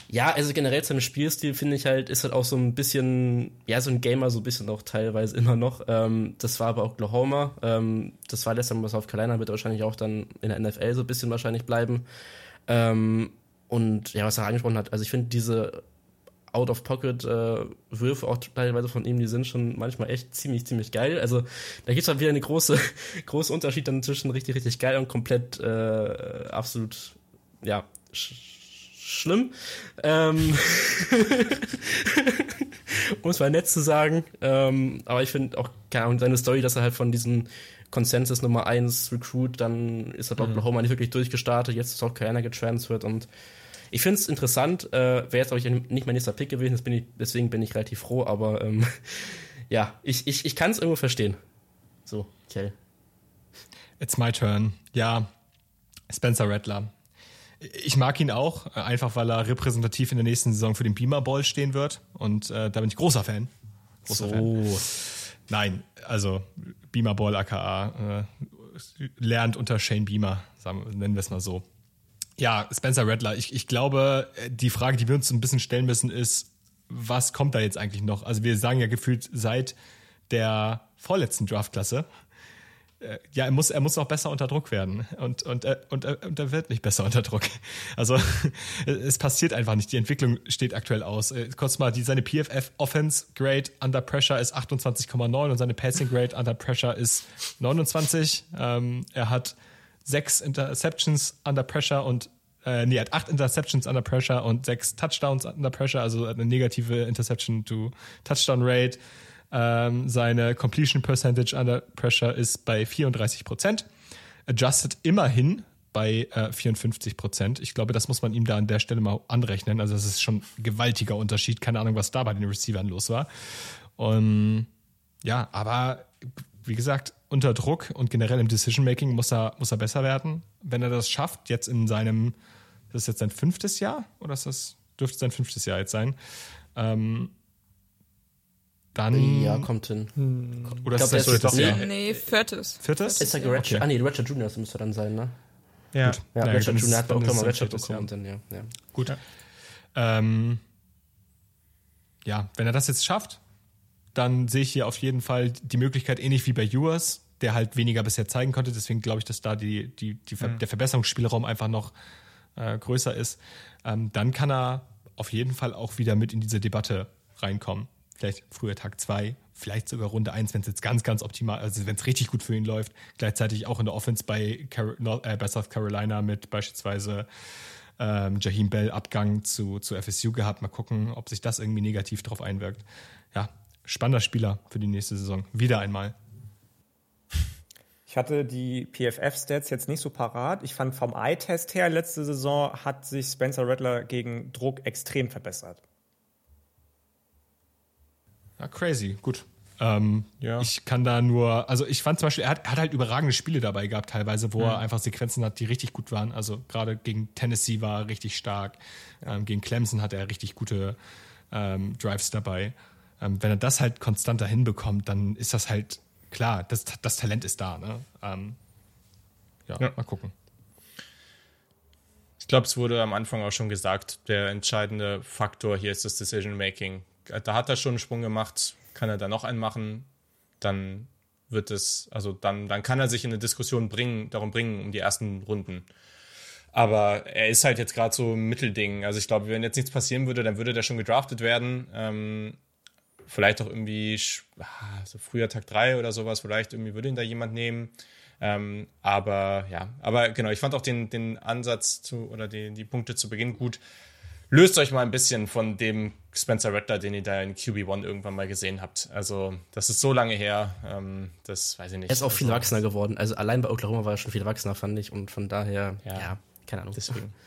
ja, also generell sein Spielstil finde ich halt, ist halt auch so ein bisschen, ja, so ein Gamer so ein bisschen auch teilweise immer noch. Ähm, das war bei Oklahoma, ähm, das war letztes Mal South Carolina, wird wahrscheinlich auch dann in der NFL so ein bisschen wahrscheinlich bleiben. Ähm, und ja, was er angesprochen hat, also ich finde diese Out-of-Pocket-Würfe äh, auch teilweise von ihm, die sind schon manchmal echt ziemlich, ziemlich geil. Also da gibt es halt wieder eine große, große Unterschied dann zwischen richtig, richtig geil und komplett äh, absolut, ja, sch schlimm. Ähm um es mal nett zu sagen. Ähm, aber ich finde auch, keine Ahnung, seine Story, dass er halt von diesem Consensus Nummer 1 Recruit, dann ist er mhm. Oklahoma nicht wirklich durchgestartet, jetzt ist auch keiner getransfert und ich finde es interessant, äh, wäre jetzt, glaube ich, nicht mein nächster Pick gewesen, bin ich, deswegen bin ich relativ froh, aber ähm, ja, ich, ich, ich kann es irgendwo verstehen. So, okay. It's my turn. Ja, Spencer Rattler. Ich mag ihn auch, äh, einfach weil er repräsentativ in der nächsten Saison für den Beamer Ball stehen wird. Und äh, da bin ich großer Fan. Großer so. Fan. Nein, also Beamer Ball aka äh, lernt unter Shane Beamer, sagen, nennen wir es mal so. Ja, Spencer Rattler. Ich, ich glaube, die Frage, die wir uns ein bisschen stellen müssen, ist, was kommt da jetzt eigentlich noch? Also wir sagen ja gefühlt seit der vorletzten Draftklasse, äh, ja, er muss, er muss auch besser unter Druck werden. Und, und, äh, und, äh, und er wird nicht besser unter Druck. Also es passiert einfach nicht. Die Entwicklung steht aktuell aus. Kurz mal, die, seine PFF Offense Grade under Pressure ist 28,9 und seine Passing Grade under Pressure ist 29. Ähm, er hat sechs Interceptions under Pressure und äh, nee, hat acht Interceptions under pressure und sechs Touchdowns under pressure, also eine negative Interception to Touchdown Rate. Ähm, seine Completion Percentage under pressure ist bei 34 Prozent. Adjusted immerhin bei äh, 54 Prozent. Ich glaube, das muss man ihm da an der Stelle mal anrechnen. Also das ist schon ein gewaltiger Unterschied. Keine Ahnung, was da bei den Receivern los war. Und ja, aber wie gesagt, unter Druck und generell im Decision-Making muss er, muss er besser werden. Wenn er das schafft, jetzt in seinem, das ist jetzt sein fünftes Jahr oder ist das, dürfte sein fünftes Jahr jetzt sein, ähm, dann. Ja, kommt hin. Oder Ich ist glaub, das der ist das jetzt- Jahr? Nee, nee, viertes. Viertes? Ist er Ratchet? Okay. Ah, nee, Ratchet Junior müsste dann sein, ne? Ja. Ja, Gut. Ja, Ratchet dann ist- Junior hat Oklahoma es Ratchet viertes bekommen. Dann, ja, ja. Gut. Ähm, ja, wenn er das jetzt schafft, dann sehe ich hier auf jeden Fall die Möglichkeit, ähnlich wie bei Ewers, der halt weniger bisher zeigen konnte. Deswegen glaube ich, dass da die, die, die Ver der Verbesserungsspielraum einfach noch äh, größer ist. Ähm, dann kann er auf jeden Fall auch wieder mit in diese Debatte reinkommen. Vielleicht früher Tag 2, vielleicht sogar Runde 1, wenn es jetzt ganz, ganz optimal, also wenn es richtig gut für ihn läuft. Gleichzeitig auch in der Offense bei, Car äh, bei South Carolina mit beispielsweise ähm, Jaheim Bell Abgang zu, zu FSU gehabt. Mal gucken, ob sich das irgendwie negativ drauf einwirkt. Ja, spannender Spieler für die nächste Saison. Wieder einmal. Ich hatte die PFF-Stats jetzt nicht so parat. Ich fand vom Eye-Test her letzte Saison hat sich Spencer Rattler gegen Druck extrem verbessert. Ja, crazy, gut. Ähm, Ja. Ich kann da nur, also ich fand zum Beispiel, er hat, er hat halt überragende Spiele dabei gehabt, teilweise, wo er einfach Sequenzen hat, die richtig gut waren. Also gerade gegen Tennessee war er richtig stark. Ähm, gegen Clemson hatte er richtig gute ähm, Drives dabei. Ähm, wenn er das halt konstanter hinbekommt, dann ist das halt klar, das, das Talent ist da. Ne? Ähm, ja, Ja. mal gucken. Ich glaube, es wurde am Anfang auch schon gesagt, der entscheidende Faktor hier ist das Decision Making. Da hat er schon einen Sprung gemacht, kann er da noch einen machen, dann wird es, also dann, dann kann er sich in eine Diskussion bringen, darum bringen, um die ersten Runden. Aber er ist halt jetzt gerade so ein Mittelding. Also ich glaube, wenn jetzt nichts passieren würde, dann würde der schon gedraftet werden. Ähm, vielleicht auch irgendwie ah, so früher Tag 3 oder sowas, vielleicht irgendwie würde ihn da jemand nehmen. Ähm, aber ja, aber genau, ich fand auch den, den Ansatz zu oder die, die Punkte zu Beginn gut. Löst euch mal ein bisschen von dem Spencer Rattler, den ihr da in QB1 irgendwann mal gesehen habt. Also, das ist so lange her, ähm, das weiß ich nicht. Er ist auch viel also, erwachsener geworden. Also allein bei Oklahoma war er schon viel erwachsener, fand ich. Und von daher, Ja. ja, keine Ahnung. Deswegen.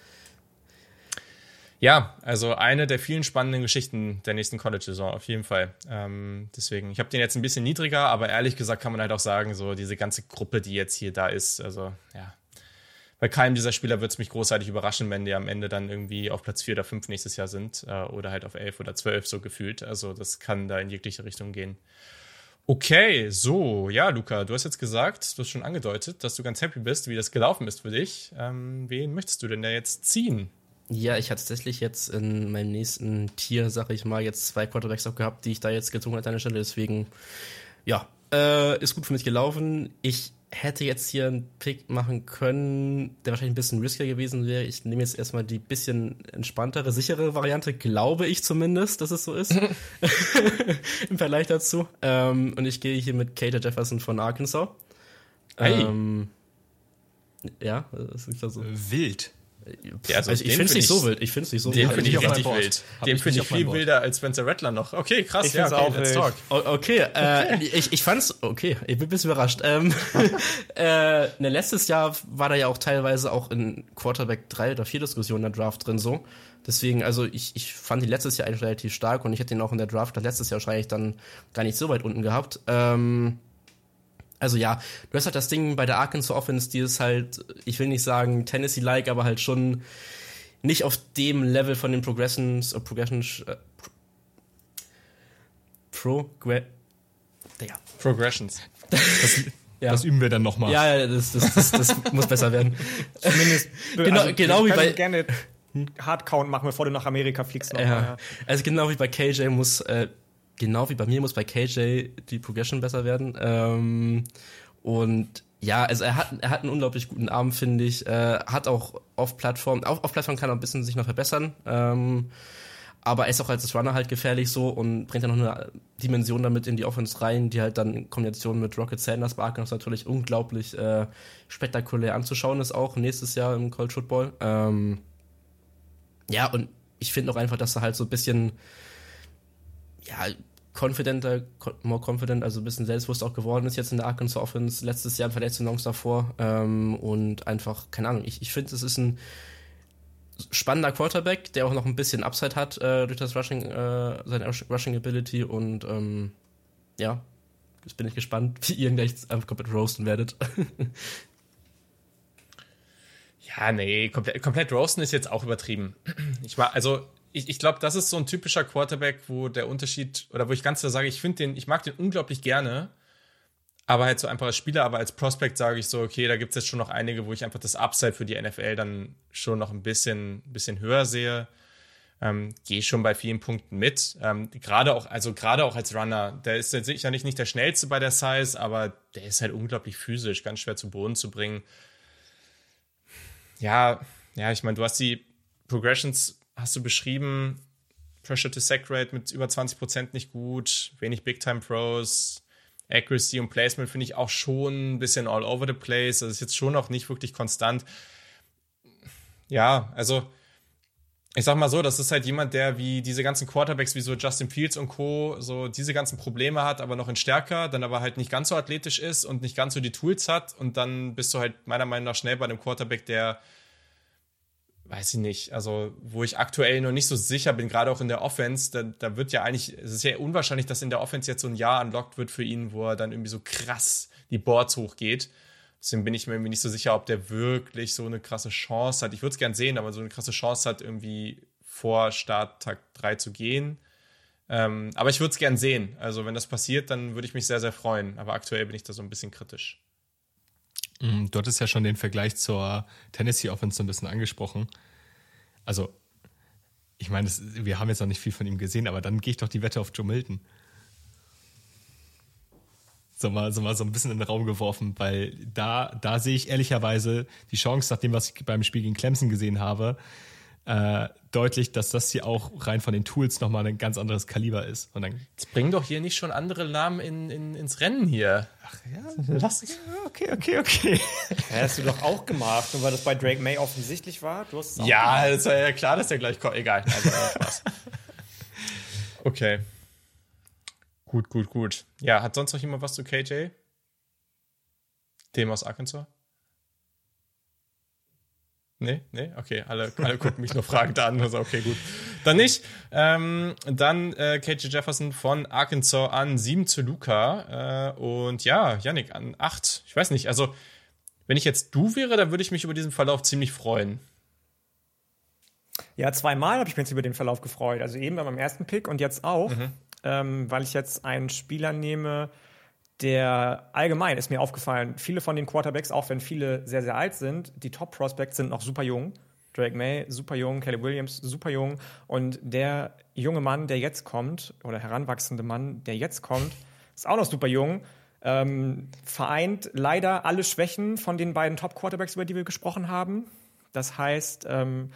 Ja, also eine der vielen spannenden Geschichten der nächsten College-Saison, auf jeden Fall. Ähm, deswegen, ich habe den jetzt ein bisschen niedriger, aber ehrlich gesagt kann man halt auch sagen, so diese ganze Gruppe, die jetzt hier da ist, also ja, bei keinem dieser Spieler wird es mich großartig überraschen, wenn die am Ende dann irgendwie auf Platz 4 oder 5 nächstes Jahr sind äh, oder halt auf 11 oder 12 so gefühlt. Also das kann da in jegliche Richtung gehen. Okay, so, ja, Luca, du hast jetzt gesagt, du hast schon angedeutet, dass du ganz happy bist, wie das gelaufen ist für dich. Ähm, wen möchtest du denn da jetzt ziehen? Ja, ich hatte tatsächlich jetzt in meinem nächsten Tier, sag ich mal, jetzt zwei Quarterbacks auch gehabt, die ich da jetzt gezogen hatte an der Stelle. Deswegen, ja, äh, ist gut für mich gelaufen. Ich hätte jetzt hier einen Pick machen können, der wahrscheinlich ein bisschen riskier gewesen wäre. Ich nehme jetzt erstmal die bisschen entspanntere, sichere Variante, glaube ich zumindest, dass es so ist. Im Vergleich dazu. Ähm, und ich gehe hier mit Cater Jefferson von Arkansas. Hey. Ähm, ja, das ist also. Wild. Ja, also also ich finde es find nicht ich- so wild. Ich finde es nicht so Den wild. finde ich meinem richtig wild. Den ich finde nicht ich viel wilder als Spencer Rattler noch. Okay, krass. Ich ja, okay, auch let's talk. O- Okay, äh, ich, ich fand's, okay, ich bin ein bisschen überrascht. Ähm, äh, ne, letztes Jahr war da ja auch teilweise auch in Quarterback 3 oder 4 Diskussionen der Draft drin so. Deswegen, also ich, ich fand ihn letztes Jahr eigentlich relativ stark und ich hätte ihn auch in der Draft letztes Jahr wahrscheinlich dann gar nicht so weit unten gehabt. Ähm, also ja, du hast halt das Ding bei der Arkansas Offense, die ist halt, ich will nicht sagen Tennessee-like, aber halt schon nicht auf dem Level von den Progressions, äh, Progressions, äh, Pro, Digga. Progressions. Ja. Das üben wir dann nochmal. Ja, ja, das, das, das, das muss besser werden. Zumindest. Genau- genau wie bei- gerne Hardcount machen, bevor du nach Amerika fliegst. noch mal, Ja. Also genau wie bei KJ muss, äh, genau wie bei mir muss bei KJ die Progression besser werden. Ähm, und ja, also er hat, er hat einen unglaublich guten Arm, finde ich. Äh, hat auch auf Plattform, auf, auf Plattform kann er ein bisschen sich noch verbessern. Ähm, aber er ist auch als Runner halt gefährlich so und bringt dann noch eine Dimension damit in die Offense rein, die halt dann in Kombination mit Rocket Sanders Arkansas natürlich unglaublich äh, spektakulär anzuschauen ist, auch nächstes Jahr im College Football. Ähm, ja, und ich finde auch einfach, dass er halt so ein bisschen, ja, confidenter, more confident, also ein bisschen selbstbewusst auch geworden ist jetzt in der Arkansas Offense, letztes Jahr in Verletzungen davor ähm, und einfach, keine Ahnung, ich, ich finde, es ist ein spannender Quarterback, der auch noch ein bisschen Upside hat äh, durch das Rushing, äh, seine Rushing Ability und ähm, ja, jetzt bin ich gespannt, wie ihr ihn gleich einfach komplett roasten werdet. ja, nee, komplett, komplett roasten ist jetzt auch übertrieben. Ich war, also ich, ich glaube, das ist so ein typischer Quarterback, wo der Unterschied, oder wo ich ganz klar sage, ich finde den, ich mag den unglaublich gerne, aber halt so einfach als Spieler, aber als Prospect sage ich so, okay, da gibt es jetzt schon noch einige, wo ich einfach das Upside für die NFL dann schon noch ein bisschen, bisschen höher sehe. Ähm, Gehe schon bei vielen Punkten mit. Ähm, gerade auch, also gerade auch als Runner, der ist jetzt sicherlich nicht der schnellste bei der Size, aber der ist halt unglaublich physisch, ganz schwer zu Boden zu bringen. Ja, ja, ich meine, du hast die Progressions, hast du beschrieben, Pressure to Sack Rate mit über 20% nicht gut, wenig Big Time Pros, Accuracy und Placement finde ich auch schon ein bisschen all over the place. Das ist jetzt schon noch nicht wirklich konstant. Ja, also ich sag mal so, das ist halt jemand, der wie diese ganzen Quarterbacks wie so Justin Fields und Co. so diese ganzen Probleme hat, aber noch in stärker, dann aber halt nicht ganz so athletisch ist und nicht ganz so die Tools hat und dann bist du halt meiner Meinung nach schnell bei einem Quarterback, der weiß ich nicht, also wo ich aktuell noch nicht so sicher bin, gerade auch in der Offense, da, da wird ja eigentlich, es ist ja unwahrscheinlich, dass in der Offense jetzt so ein Jahr unlocked wird für ihn, wo er dann irgendwie so krass die Boards hochgeht. Deswegen bin ich mir irgendwie nicht so sicher, ob der wirklich so eine krasse Chance hat. Ich würde es gern sehen, aber so eine krasse Chance hat, irgendwie vor Starttag 3 zu gehen. Ähm, aber ich würde es gern sehen. Also wenn das passiert, dann würde ich mich sehr, sehr freuen. Aber aktuell bin ich da so ein bisschen kritisch. Mm, du hattest ja schon den Vergleich zur Tennessee Offense ein bisschen angesprochen. Also, ich meine, wir haben jetzt noch nicht viel von ihm gesehen, aber dann gehe ich doch die Wette auf Joe Milton. So mal, so mal so ein bisschen in den Raum geworfen, weil da, da sehe ich ehrlicherweise die Chance, nach dem, was ich beim Spiel gegen Clemson gesehen habe, äh, deutlich, dass das hier auch rein von den Tools nochmal ein ganz anderes Kaliber ist. Und dann Jetzt bring doch hier nicht schon andere Namen in, in, ins Rennen hier. Ach ja, lass Okay, okay, okay. Ja, hast du doch auch gemacht, nur weil das bei Drake May offensichtlich war. Du hast ja, es war ja klar, dass der gleich kommt. Egal. Also, okay. Gut, gut, gut. Ja, hat sonst noch jemand was zu KJ? Dem aus Arkansas? Nee, nee, okay, alle, alle gucken mich nur fragend an. Also, okay, gut. Dann nicht. Ähm, dann äh, KJ Jefferson von Arkansas an 7 zu Luca. Äh, und ja, Yannick an 8. Ich weiß nicht, also wenn ich jetzt du wäre, dann würde ich mich über diesen Verlauf ziemlich freuen. Ja, zweimal habe ich mich jetzt über den Verlauf gefreut. Also eben bei meinem ersten Pick und jetzt auch, mhm. ähm, weil ich jetzt einen Spieler nehme, der allgemein ist mir aufgefallen, viele von den Quarterbacks, auch wenn viele sehr, sehr alt sind, die Top-Prospects sind noch super jung. Drake May, super jung, Caleb Williams, super jung. Und der junge Mann, der jetzt kommt, oder heranwachsende Mann, der jetzt kommt, ist auch noch super jung. Ähm, vereint leider alle Schwächen von den beiden Top-Quarterbacks, über die wir gesprochen haben. Das heißt, ähm,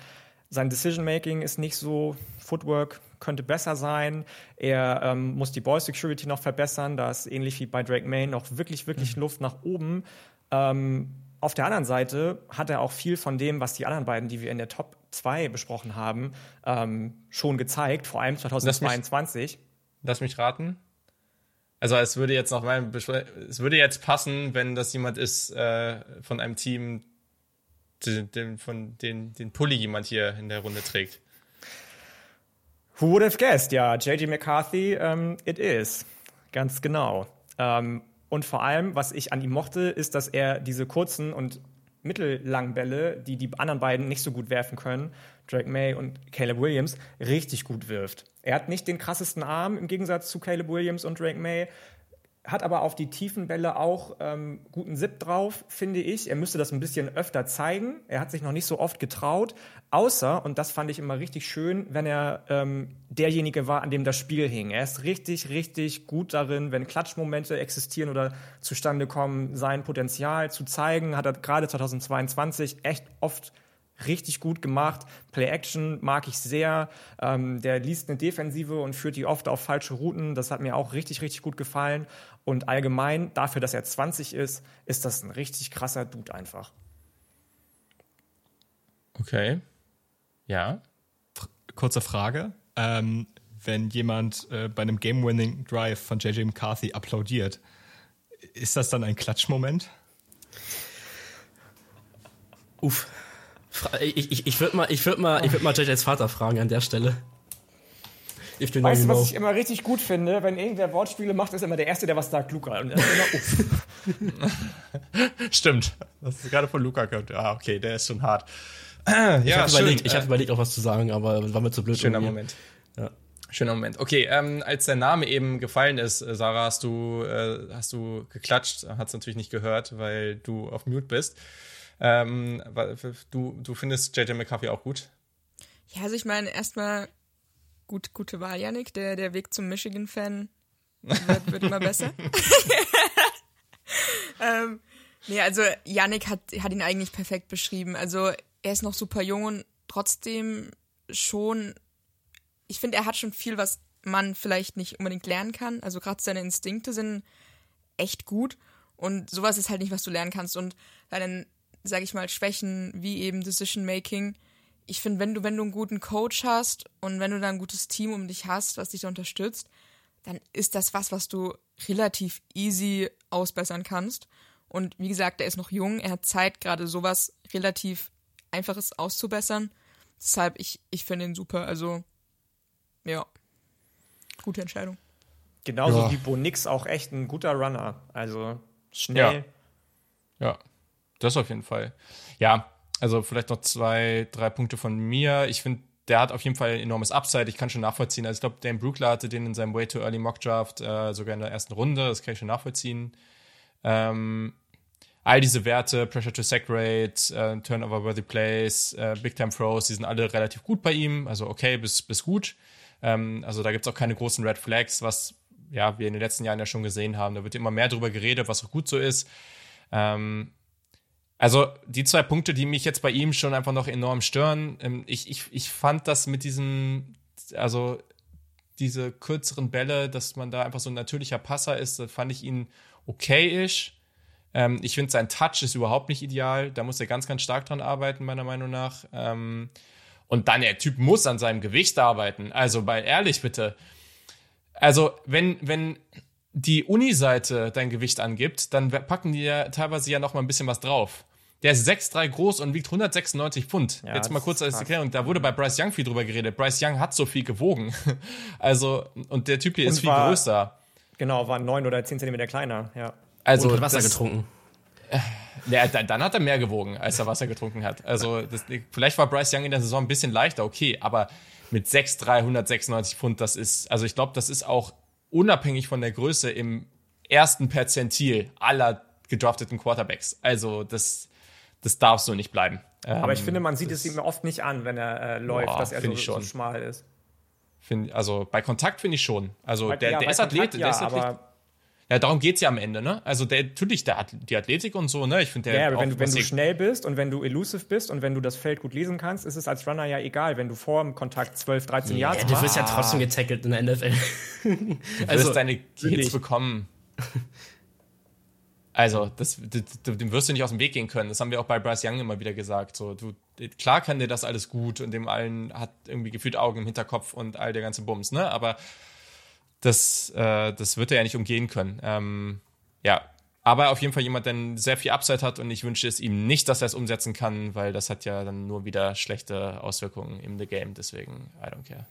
sein Decision-Making ist nicht so, Footwork könnte besser sein. Er ähm, muss die Ball Security noch verbessern. Da ist ähnlich wie bei Drake May noch wirklich, wirklich mhm. Luft nach oben. Ähm, auf der anderen Seite hat er auch viel von dem, was die anderen beiden, die wir in der Top 2 besprochen haben, ähm, schon gezeigt, vor allem 2022. Lass mich, lass mich raten. Also es würde jetzt noch mal, es würde jetzt passen, wenn das jemand ist äh, von einem Team, den, den, von den, den Pulli jemand hier in der Runde trägt. Who would have guessed? Ja, JJ McCarthy, ähm, it is. Ganz genau. Ähm, und vor allem, was ich an ihm mochte, ist, dass er diese kurzen und mittellangen Bälle, die die anderen beiden nicht so gut werfen können, Drake May und Caleb Williams, richtig gut wirft. Er hat nicht den krassesten Arm im Gegensatz zu Caleb Williams und Drake May, hat aber auf die tiefen Bälle auch ähm, guten Zip drauf, finde ich. Er müsste das ein bisschen öfter zeigen. Er hat sich noch nicht so oft getraut, außer, und das fand ich immer richtig schön, wenn er ähm, derjenige war, an dem das Spiel hing. Er ist richtig, richtig gut darin, wenn Klatschmomente existieren oder zustande kommen, sein Potenzial zu zeigen. Hat er gerade 2022 echt oft richtig gut gemacht. Play-Action mag ich sehr. Ähm, der liest eine Defensive und führt die oft auf falsche Routen. Das hat mir auch richtig, richtig gut gefallen. Und allgemein, dafür, dass er 20 ist, ist das ein richtig krasser Dude einfach. Okay. Ja. Kurze Frage. Ähm, wenn jemand äh, bei einem Game-Winning Drive von JJ McCarthy applaudiert, ist das dann ein Klatschmoment? Uff. Ich, ich, ich würde mal, ich würd mal, würd mal JJs Vater fragen an der Stelle. Ich bin weißt du, was ich immer richtig gut finde? Wenn irgendwer Wortspiele macht, ist immer der Erste, der was sagt, Luca. Und immer, Stimmt. Das ist gerade von Luca gehört. Ah, okay, der ist schon hart. ja, ich habe überlegt, hab überlegt, auch was zu sagen, aber war mir zu blöd. Schöner Moment. Ja. Schöner Moment. Okay, ähm, als der Name eben gefallen ist, äh, Sarah, hast du, äh, hast du geklatscht, hat es natürlich nicht gehört, weil du auf Mute bist. Ähm, du, du findest JJ McCarthy auch gut? Ja, also ich meine, erstmal gut, gute Wahl, Yannick. Der, der Weg zum Michigan-Fan wird, wird immer besser. ähm, nee, also Yannick hat, hat ihn eigentlich perfekt beschrieben. Also er ist noch super jung und trotzdem schon, ich finde, er hat schon viel, was man vielleicht nicht unbedingt lernen kann. Also gerade seine Instinkte sind echt gut und sowas ist halt nicht, was du lernen kannst. Und seine sage ich mal, Schwächen wie eben Decision Making. Ich finde, wenn du, wenn du einen guten Coach hast und wenn du da ein gutes Team um dich hast, was dich da unterstützt, dann ist das was, was du relativ easy ausbessern kannst. Und wie gesagt, er ist noch jung, er hat Zeit, gerade sowas relativ Einfaches auszubessern. Deshalb, ich, ich finde ihn super. Also, ja, gute Entscheidung. Genauso ja. wie Bo Nix auch echt ein guter Runner. Also schnell. Ja. ja. Das auf jeden Fall. Ja, also vielleicht noch zwei, drei Punkte von mir. Ich finde, der hat auf jeden Fall ein enormes Upside. Ich kann schon nachvollziehen. Also ich glaube, Dan Brookler hatte den in seinem Way to Early Mock Draft äh, sogar in der ersten Runde. Das kann ich schon nachvollziehen. Ähm, all diese Werte, Pressure to Sack Rate, äh, Turnover Worthy Plays, äh, Big Time Throws, die sind alle relativ gut bei ihm. Also okay bis, bis gut. Ähm, also da gibt es auch keine großen Red Flags, was ja, wir in den letzten Jahren ja schon gesehen haben. Da wird immer mehr darüber geredet, was auch gut so ist. Ähm, also die zwei Punkte, die mich jetzt bei ihm schon einfach noch enorm stören, ähm, ich, ich, ich fand das mit diesem, also diese kürzeren Bälle, dass man da einfach so ein natürlicher Passer ist, fand ich ihn okay-ish. Ähm, ich finde, sein Touch ist überhaupt nicht ideal. Da muss er ganz, ganz stark dran arbeiten, meiner Meinung nach. Ähm, und dann, der Typ muss an seinem Gewicht arbeiten. Also, bei ehrlich bitte. Also, wenn, wenn die Uni-Seite dein Gewicht angibt, dann packen die ja teilweise ja noch mal ein bisschen was drauf. Der ist 6'3 groß und wiegt 196 Pfund. Ja, Jetzt mal kurz als Erklärung. Da wurde bei Bryce Young viel drüber geredet. Bryce Young hat so viel gewogen. also, und der Typ hier und ist viel war, größer. Genau, war 9 oder 10 Zentimeter kleiner, ja. Also, und hat Wasser das, getrunken. Ja, dann, dann, hat er mehr gewogen, als er Wasser getrunken hat. Also, das, vielleicht war Bryce Young in der Saison ein bisschen leichter, okay, aber mit 6'3, 196 Pfund, das ist, also ich glaube, das ist auch unabhängig von der Größe im ersten Perzentil aller gedrafteten Quarterbacks. Also, das, das darf so nicht bleiben. Aber ich ähm, finde, man sieht es ihm oft nicht an, wenn er äh, läuft, boah, dass er so, so, schmal ist. Find, also bei Kontakt finde ich schon. Also der, ja, der ist Athlet, ja, der ist Athlet. Ja, darum geht es ja am Ende, ne? Also der, natürlich, der hat die Athletik und so, ne? Ich finde der. Ja, aber wenn, du, wenn du schnell bist und wenn du elusive bist und wenn du das Feld gut lesen kannst, ist es als Runner ja egal, wenn du vor dem Kontakt 12, 13 ja, Jahre hast. Du wirst ja trotzdem getackelt in der NFL. du also, wirst deine Kids bekommen. Also, das, dem wirst du nicht aus dem Weg gehen können. Das haben wir auch bei Bryce Young immer wieder gesagt. So, du, klar kann dir das alles gut und dem allen hat irgendwie gefühlt Augen im Hinterkopf und all der ganze Bums, ne? Aber das, äh, das wird er ja nicht umgehen können. Ähm, ja, aber auf jeden Fall jemand, der sehr viel Upside hat und ich wünsche es ihm nicht, dass er es umsetzen kann, weil das hat ja dann nur wieder schlechte Auswirkungen im The Game. Deswegen, I don't care.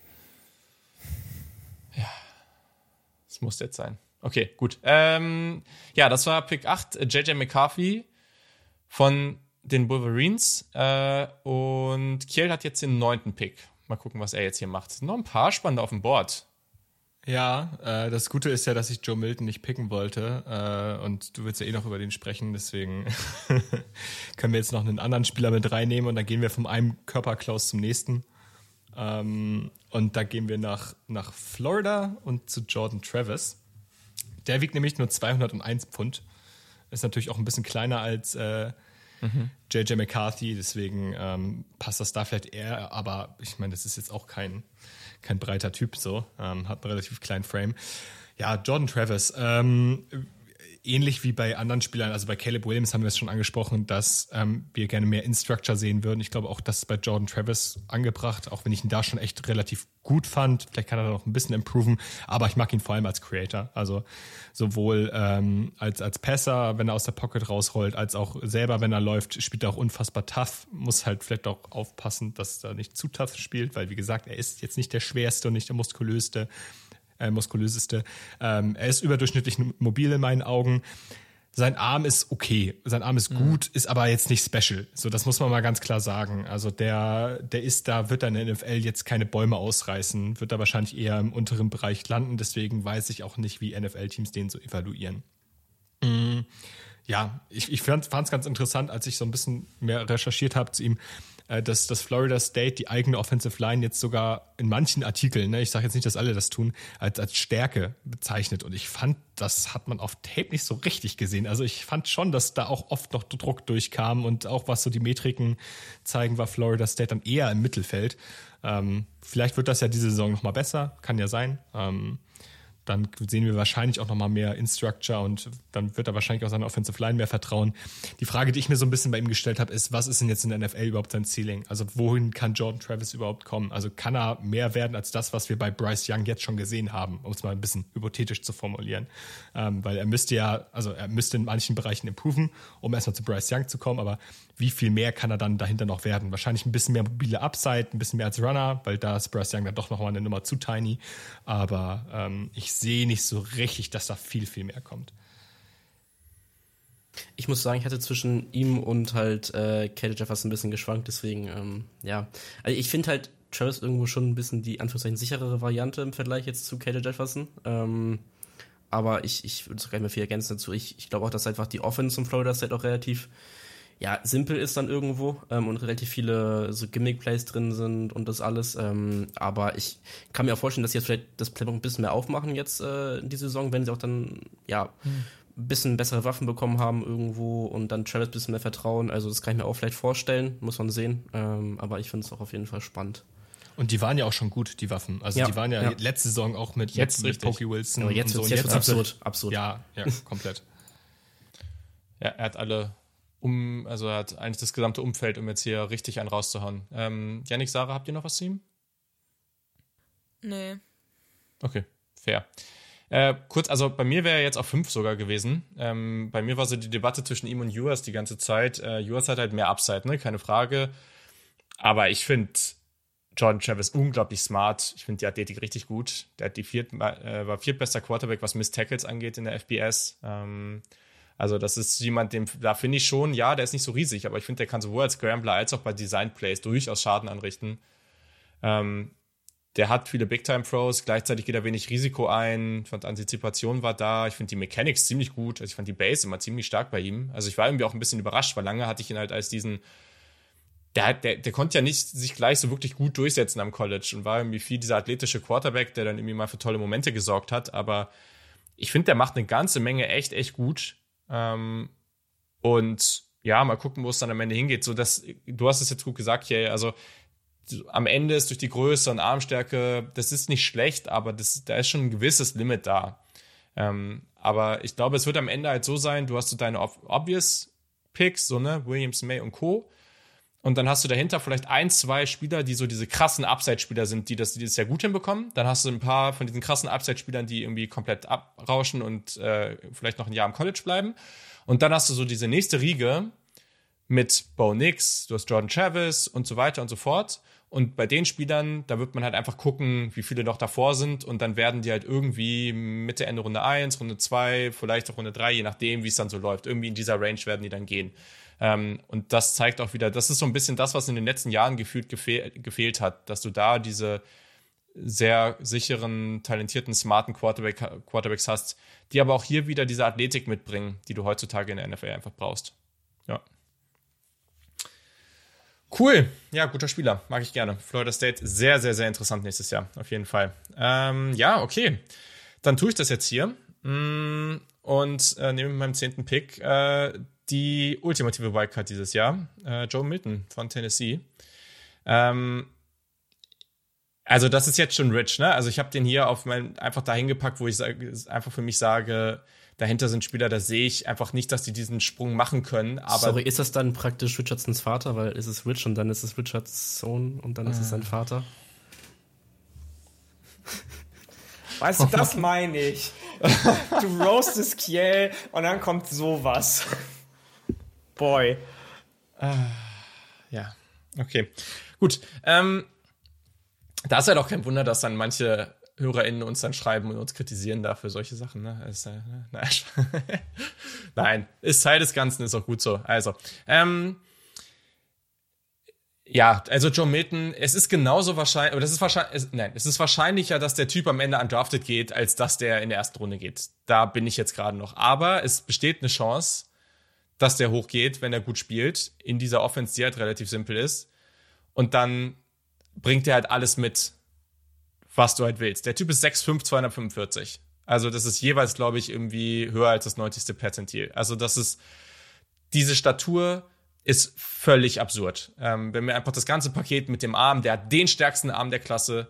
Ja, es muss jetzt sein. Okay, gut. Ähm, ja, das war Pick 8, JJ McCarthy von den Wolverines. Äh, und Kiel hat jetzt den neunten Pick. Mal gucken, was er jetzt hier macht. Noch ein paar spannende auf dem Board. Ja, äh, das Gute ist ja, dass ich Joe Milton nicht picken wollte. Äh, und du willst ja eh noch über den sprechen, deswegen können wir jetzt noch einen anderen Spieler mit reinnehmen und dann gehen wir vom einen Körperklaus zum nächsten. Ähm, und da gehen wir nach, nach Florida und zu Jordan Travis. Der wiegt nämlich nur 201 Pfund. Ist natürlich auch ein bisschen kleiner als äh, mhm. JJ McCarthy, deswegen ähm, passt das da vielleicht eher, aber ich meine, das ist jetzt auch kein, kein breiter Typ so, ähm, hat einen relativ kleinen Frame. Ja, Jordan Travis, ähm, ähnlich wie bei anderen Spielern, also bei Caleb Williams haben wir es schon angesprochen, dass ähm, wir gerne mehr In-Structure sehen würden. Ich glaube auch, das ist bei Jordan Travis angebracht, auch wenn ich ihn da schon echt relativ gut fand. Vielleicht kann er da noch ein bisschen improven, aber ich mag ihn vor allem als Creator. Also sowohl ähm, als, als Passer, wenn er aus der Pocket rausrollt, als auch selber, wenn er läuft, spielt er auch unfassbar tough. Muss halt vielleicht auch aufpassen, dass er nicht zu tough spielt, weil wie gesagt, er ist jetzt nicht der schwerste und nicht der muskulöste äh, muskulöseste. Ähm, er ist überdurchschnittlich mobil in meinen Augen. Sein Arm ist okay, sein Arm ist gut, mhm. ist aber jetzt nicht special. So, das muss man mal ganz klar sagen. Also der, der ist da, wird dann in der NFL jetzt keine Bäume ausreißen, wird da wahrscheinlich eher im unteren Bereich landen. Deswegen weiß ich auch nicht, wie NFL-Teams den so evaluieren. Mhm. Ja, ich, ich fand es ganz interessant, als ich so ein bisschen mehr recherchiert habe zu ihm dass, dass Florida State die eigene Offensive Line jetzt sogar in manchen Artikeln, ne, ich sage jetzt nicht, dass alle das tun, als, als Stärke bezeichnet. Und ich fand, das hat man auf Tape nicht so richtig gesehen. Also ich fand schon, dass da auch oft noch Druck durchkam und auch was so die Metriken zeigen, war Florida State dann eher im Mittelfeld. Ähm, vielleicht wird das ja diese Saison nochmal besser, kann ja sein. Ähm, dann sehen wir wahrscheinlich auch nochmal mehr In-Structure und dann wird er wahrscheinlich auch seiner Offensive Line mehr vertrauen. Die Frage, die ich mir so ein bisschen bei ihm gestellt habe, ist, was ist denn jetzt in der NFL überhaupt sein Ceiling? Also wohin kann Jordan Travis überhaupt kommen? Also kann er mehr werden als das, was wir bei Bryce Young jetzt schon gesehen haben, um es mal ein bisschen hypothetisch zu formulieren? Ähm, weil er müsste ja, also er müsste in manchen Bereichen improven, um erstmal zu Bryce Young zu kommen, aber wie viel mehr kann er dann dahinter noch werden? Wahrscheinlich ein bisschen mehr mobile Upside, ein bisschen mehr als Runner, weil da ist Bryce Young dann doch nochmal eine Nummer zu tiny. Aber ähm, ich sehe nicht so richtig, dass da viel, viel mehr kommt. Ich muss sagen, ich hatte zwischen ihm und halt äh, Katie Jefferson ein bisschen geschwankt, deswegen, ähm, ja. Also ich finde halt Travis irgendwo schon ein bisschen die Anführungszeichen sicherere Variante im Vergleich jetzt zu Katie Jefferson. Ähm, aber ich, ich würde gar nicht mehr viel ergänzen dazu. Ich, ich glaube auch, dass einfach die Offense von Florida State auch relativ ja, simpel ist dann irgendwo ähm, und relativ viele so Gimmick-Plays drin sind und das alles. Ähm, aber ich kann mir auch vorstellen, dass sie jetzt vielleicht das Playbook ein bisschen mehr aufmachen jetzt äh, in die Saison, wenn sie auch dann, ja, hm. ein bisschen bessere Waffen bekommen haben irgendwo und dann Travis ein bisschen mehr vertrauen. Also das kann ich mir auch vielleicht vorstellen, muss man sehen. Ähm, aber ich finde es auch auf jeden Fall spannend. Und die waren ja auch schon gut, die Waffen. Also ja, die waren ja, ja, letzte Saison auch mit, jetzt mit, Pokey Wilson. Aber jetzt, und so. jetzt, jetzt absurd, absurd. Ja, ja, komplett. ja, er hat alle um, also er hat eigentlich das gesamte Umfeld, um jetzt hier richtig einen rauszuhauen. Ähm, Yannick, Sarah, habt ihr noch was zu ihm? Nee. Okay, fair. Äh, kurz, also bei mir wäre er jetzt auf fünf sogar gewesen. Ähm, bei mir war so die Debatte zwischen ihm und Juas die ganze Zeit. Äh, Juas hat halt mehr Upside, ne? Keine Frage. Aber ich finde Jordan Travis unglaublich smart. Ich finde die Athletik richtig gut. Der hat die viert, äh, war viertbester Quarterback, was Miss Tackles angeht in der FBS. Ähm, also das ist jemand, dem, da finde ich schon, ja, der ist nicht so riesig, aber ich finde, der kann sowohl als Scrambler als auch bei Design Plays durchaus Schaden anrichten. Ähm, der hat viele Big-Time-Pros, gleichzeitig geht er wenig Risiko ein. Ich fand, Antizipation war da. Ich finde die Mechanics ziemlich gut. Also ich fand die Base immer ziemlich stark bei ihm. Also ich war irgendwie auch ein bisschen überrascht, weil lange hatte ich ihn halt als diesen der, der, der konnte ja nicht sich gleich so wirklich gut durchsetzen am College und war irgendwie viel dieser athletische Quarterback, der dann irgendwie mal für tolle Momente gesorgt hat. Aber ich finde, der macht eine ganze Menge echt, echt gut. Ähm, und ja, mal gucken, wo es dann am Ende hingeht. So, dass, du hast es jetzt gut gesagt, hier, also am Ende ist durch die Größe und Armstärke, das ist nicht schlecht, aber das, da ist schon ein gewisses Limit da. Ähm, aber ich glaube, es wird am Ende halt so sein, du hast so deine obvious Picks, so ne, Williams, May und Co. Und dann hast du dahinter vielleicht ein, zwei Spieler, die so diese krassen Upside-Spieler sind, die das, die das sehr gut hinbekommen. Dann hast du ein paar von diesen krassen Upside-Spielern, die irgendwie komplett abrauschen und äh, vielleicht noch ein Jahr im College bleiben. Und dann hast du so diese nächste Riege mit Bo Nix, du hast Jordan Travis und so weiter und so fort. Und bei den Spielern, da wird man halt einfach gucken, wie viele noch davor sind. Und dann werden die halt irgendwie Mitte, Ende Runde 1, Runde 2, vielleicht auch Runde 3, je nachdem, wie es dann so läuft. Irgendwie in dieser Range werden die dann gehen. Ähm, und das zeigt auch wieder, das ist so ein bisschen das, was in den letzten Jahren gefühlt gefehl, gefehlt hat, dass du da diese sehr sicheren, talentierten, smarten Quarterback, Quarterbacks hast, die aber auch hier wieder diese Athletik mitbringen, die du heutzutage in der NFL einfach brauchst. Ja. Cool. Ja, guter Spieler. Mag ich gerne. Florida State, sehr, sehr, sehr interessant nächstes Jahr. Auf jeden Fall. Ähm, ja, okay. Dann tue ich das jetzt hier. Mm, und äh, nehme mit meinem zehnten Pick äh, die ultimative Wildcard dieses Jahr, äh, Joe Milton von Tennessee. Ähm, also das ist jetzt schon rich, ne? Also ich habe den hier auf mein einfach dahin gepackt, wo ich sage, einfach für mich sage, dahinter sind Spieler, da sehe ich einfach nicht, dass die diesen Sprung machen können. Aber Sorry, ist das dann praktisch Richardsons Vater, weil ist es Rich und dann ist es Richards Sohn und dann ist es sein Vater? Weißt du, das meine ich. Du roastest Kiel und dann kommt sowas. Boy. ja, okay. Gut. Ähm, da ist ja doch kein Wunder, dass dann manche HörerInnen uns dann schreiben und uns kritisieren dafür solche Sachen. Ne? Ist, äh, nein. nein, ist Teil des Ganzen, ist auch gut so. Also, ähm, ja, also Joe Milton, es ist genauso wahrscheinlich, oder es ist wahrscheinlich, nein, es ist wahrscheinlicher, dass der Typ am Ende undrafted geht, als dass der in der ersten Runde geht. Da bin ich jetzt gerade noch. Aber es besteht eine Chance, dass der hochgeht, wenn er gut spielt, in dieser Offense, die halt relativ simpel ist. Und dann bringt er halt alles mit, was du halt willst. Der Typ ist 6'5, 245. Also das ist jeweils, glaube ich, irgendwie höher als das 90. Perzentil. Also das ist diese Statur, ist völlig absurd. Ähm, wenn wir einfach das ganze Paket mit dem Arm, der hat den stärksten Arm der Klasse,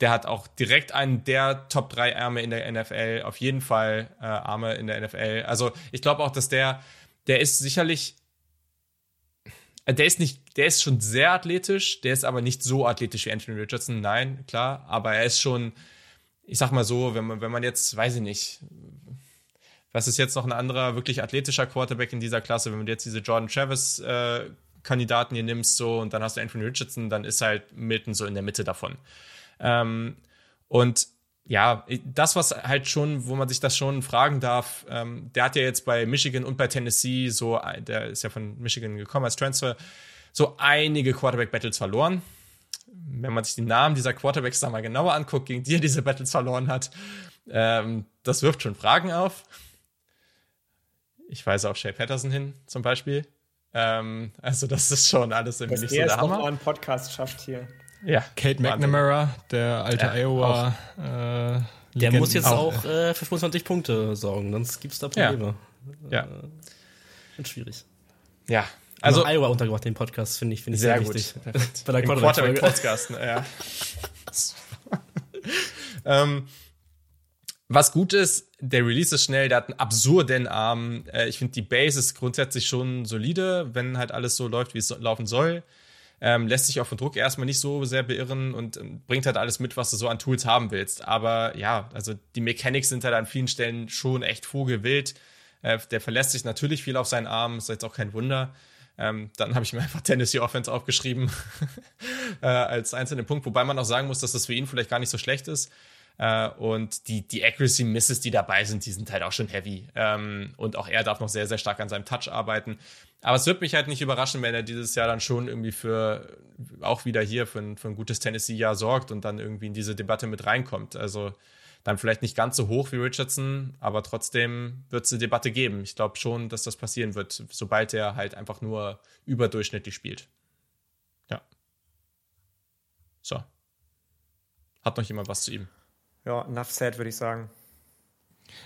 der hat auch direkt einen der Top 3 Arme in der NFL, auf jeden Fall äh, Arme in der NFL. Also ich glaube auch, dass der, der ist sicherlich, äh, der ist nicht, der ist schon sehr athletisch, der ist aber nicht so athletisch wie Anthony Richardson, nein, klar, aber er ist schon, ich sag mal so, wenn man, wenn man jetzt, weiß ich nicht, was ist jetzt noch ein anderer wirklich athletischer Quarterback in dieser Klasse? Wenn du jetzt diese Jordan Travis äh, Kandidaten hier nimmst, so und dann hast du Anthony Richardson, dann ist halt Milton so in der Mitte davon. Ähm, und ja, das, was halt schon, wo man sich das schon fragen darf, ähm, der hat ja jetzt bei Michigan und bei Tennessee so, der ist ja von Michigan gekommen als Transfer, so einige Quarterback-Battles verloren. Wenn man sich die Namen dieser Quarterbacks da mal genauer anguckt, gegen die er diese Battles verloren hat, ähm, das wirft schon Fragen auf ich weise auf Shay Patterson hin, zum Beispiel. Ähm, also, das ist schon alles irgendwie Dass nicht so der Hammer. noch einen Podcast schafft hier. Ja. Kate McNamara, der alte ja, Iowa. Äh, der muss jetzt auch, auch äh, für 25 Punkte sorgen, sonst gibt es da Probleme. Ja. Äh, schwierig. Ja. Also, Iowa untergebracht, den Podcast, finde ich, finde ich sehr, sehr wichtig. Gut. Bei der Quarterback-Podcast, ja. ähm, was gut ist, der Release ist schnell, der hat einen absurden Arm. Äh, ich finde, die Base ist grundsätzlich schon solide, wenn halt alles so läuft, wie es laufen soll. Ähm, lässt sich auch von Druck erstmal nicht so sehr beirren und ähm, bringt halt alles mit, was du so an Tools haben willst. Aber ja, also die Mechanics sind halt an vielen Stellen schon echt vogelwild. Äh, der verlässt sich natürlich viel auf seinen Arm, ist jetzt auch kein Wunder. Ähm, dann habe ich mir einfach Tennessee Offense aufgeschrieben äh, als einzelnen Punkt, wobei man auch sagen muss, dass das für ihn vielleicht gar nicht so schlecht ist. Äh, und die, die Accuracy Misses, die dabei sind, die sind halt auch schon heavy. Ähm, und auch er darf noch sehr, sehr stark an seinem Touch arbeiten. Aber es wird mich halt nicht überraschen, wenn er dieses Jahr dann schon irgendwie für, auch wieder hier für ein, für ein gutes Tennessee-Jahr sorgt und dann irgendwie in diese Debatte mit reinkommt. Also dann vielleicht nicht ganz so hoch wie Richardson, aber trotzdem wird es eine Debatte geben. Ich glaube schon, dass das passieren wird, sobald er halt einfach nur überdurchschnittlich spielt. Ja. So. Hat noch jemand was zu ihm? Ja, enough said, würde ich sagen.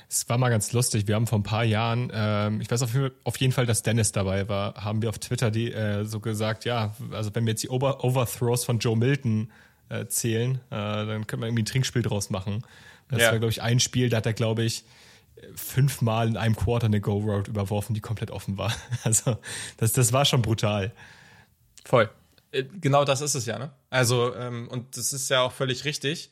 Es war mal ganz lustig. Wir haben vor ein paar Jahren, ähm, ich weiß auf, jeden Fall, dass Dennis dabei war, haben wir auf Twitter die, äh, so gesagt, ja, also wenn wir jetzt die Over Overthrows von Joe Milton äh, zählen, äh, dann können wir irgendwie ein Trinkspiel draus machen. Das ja. war, glaube ich, ein Spiel, da hat er, glaube ich, fünfmal in einem Quarter eine Go-Road überworfen, die komplett offen war. Also das, das war schon brutal. Voll. Äh, genau das ist es ja, ne? Also, ähm, und das ist ja auch völlig richtig.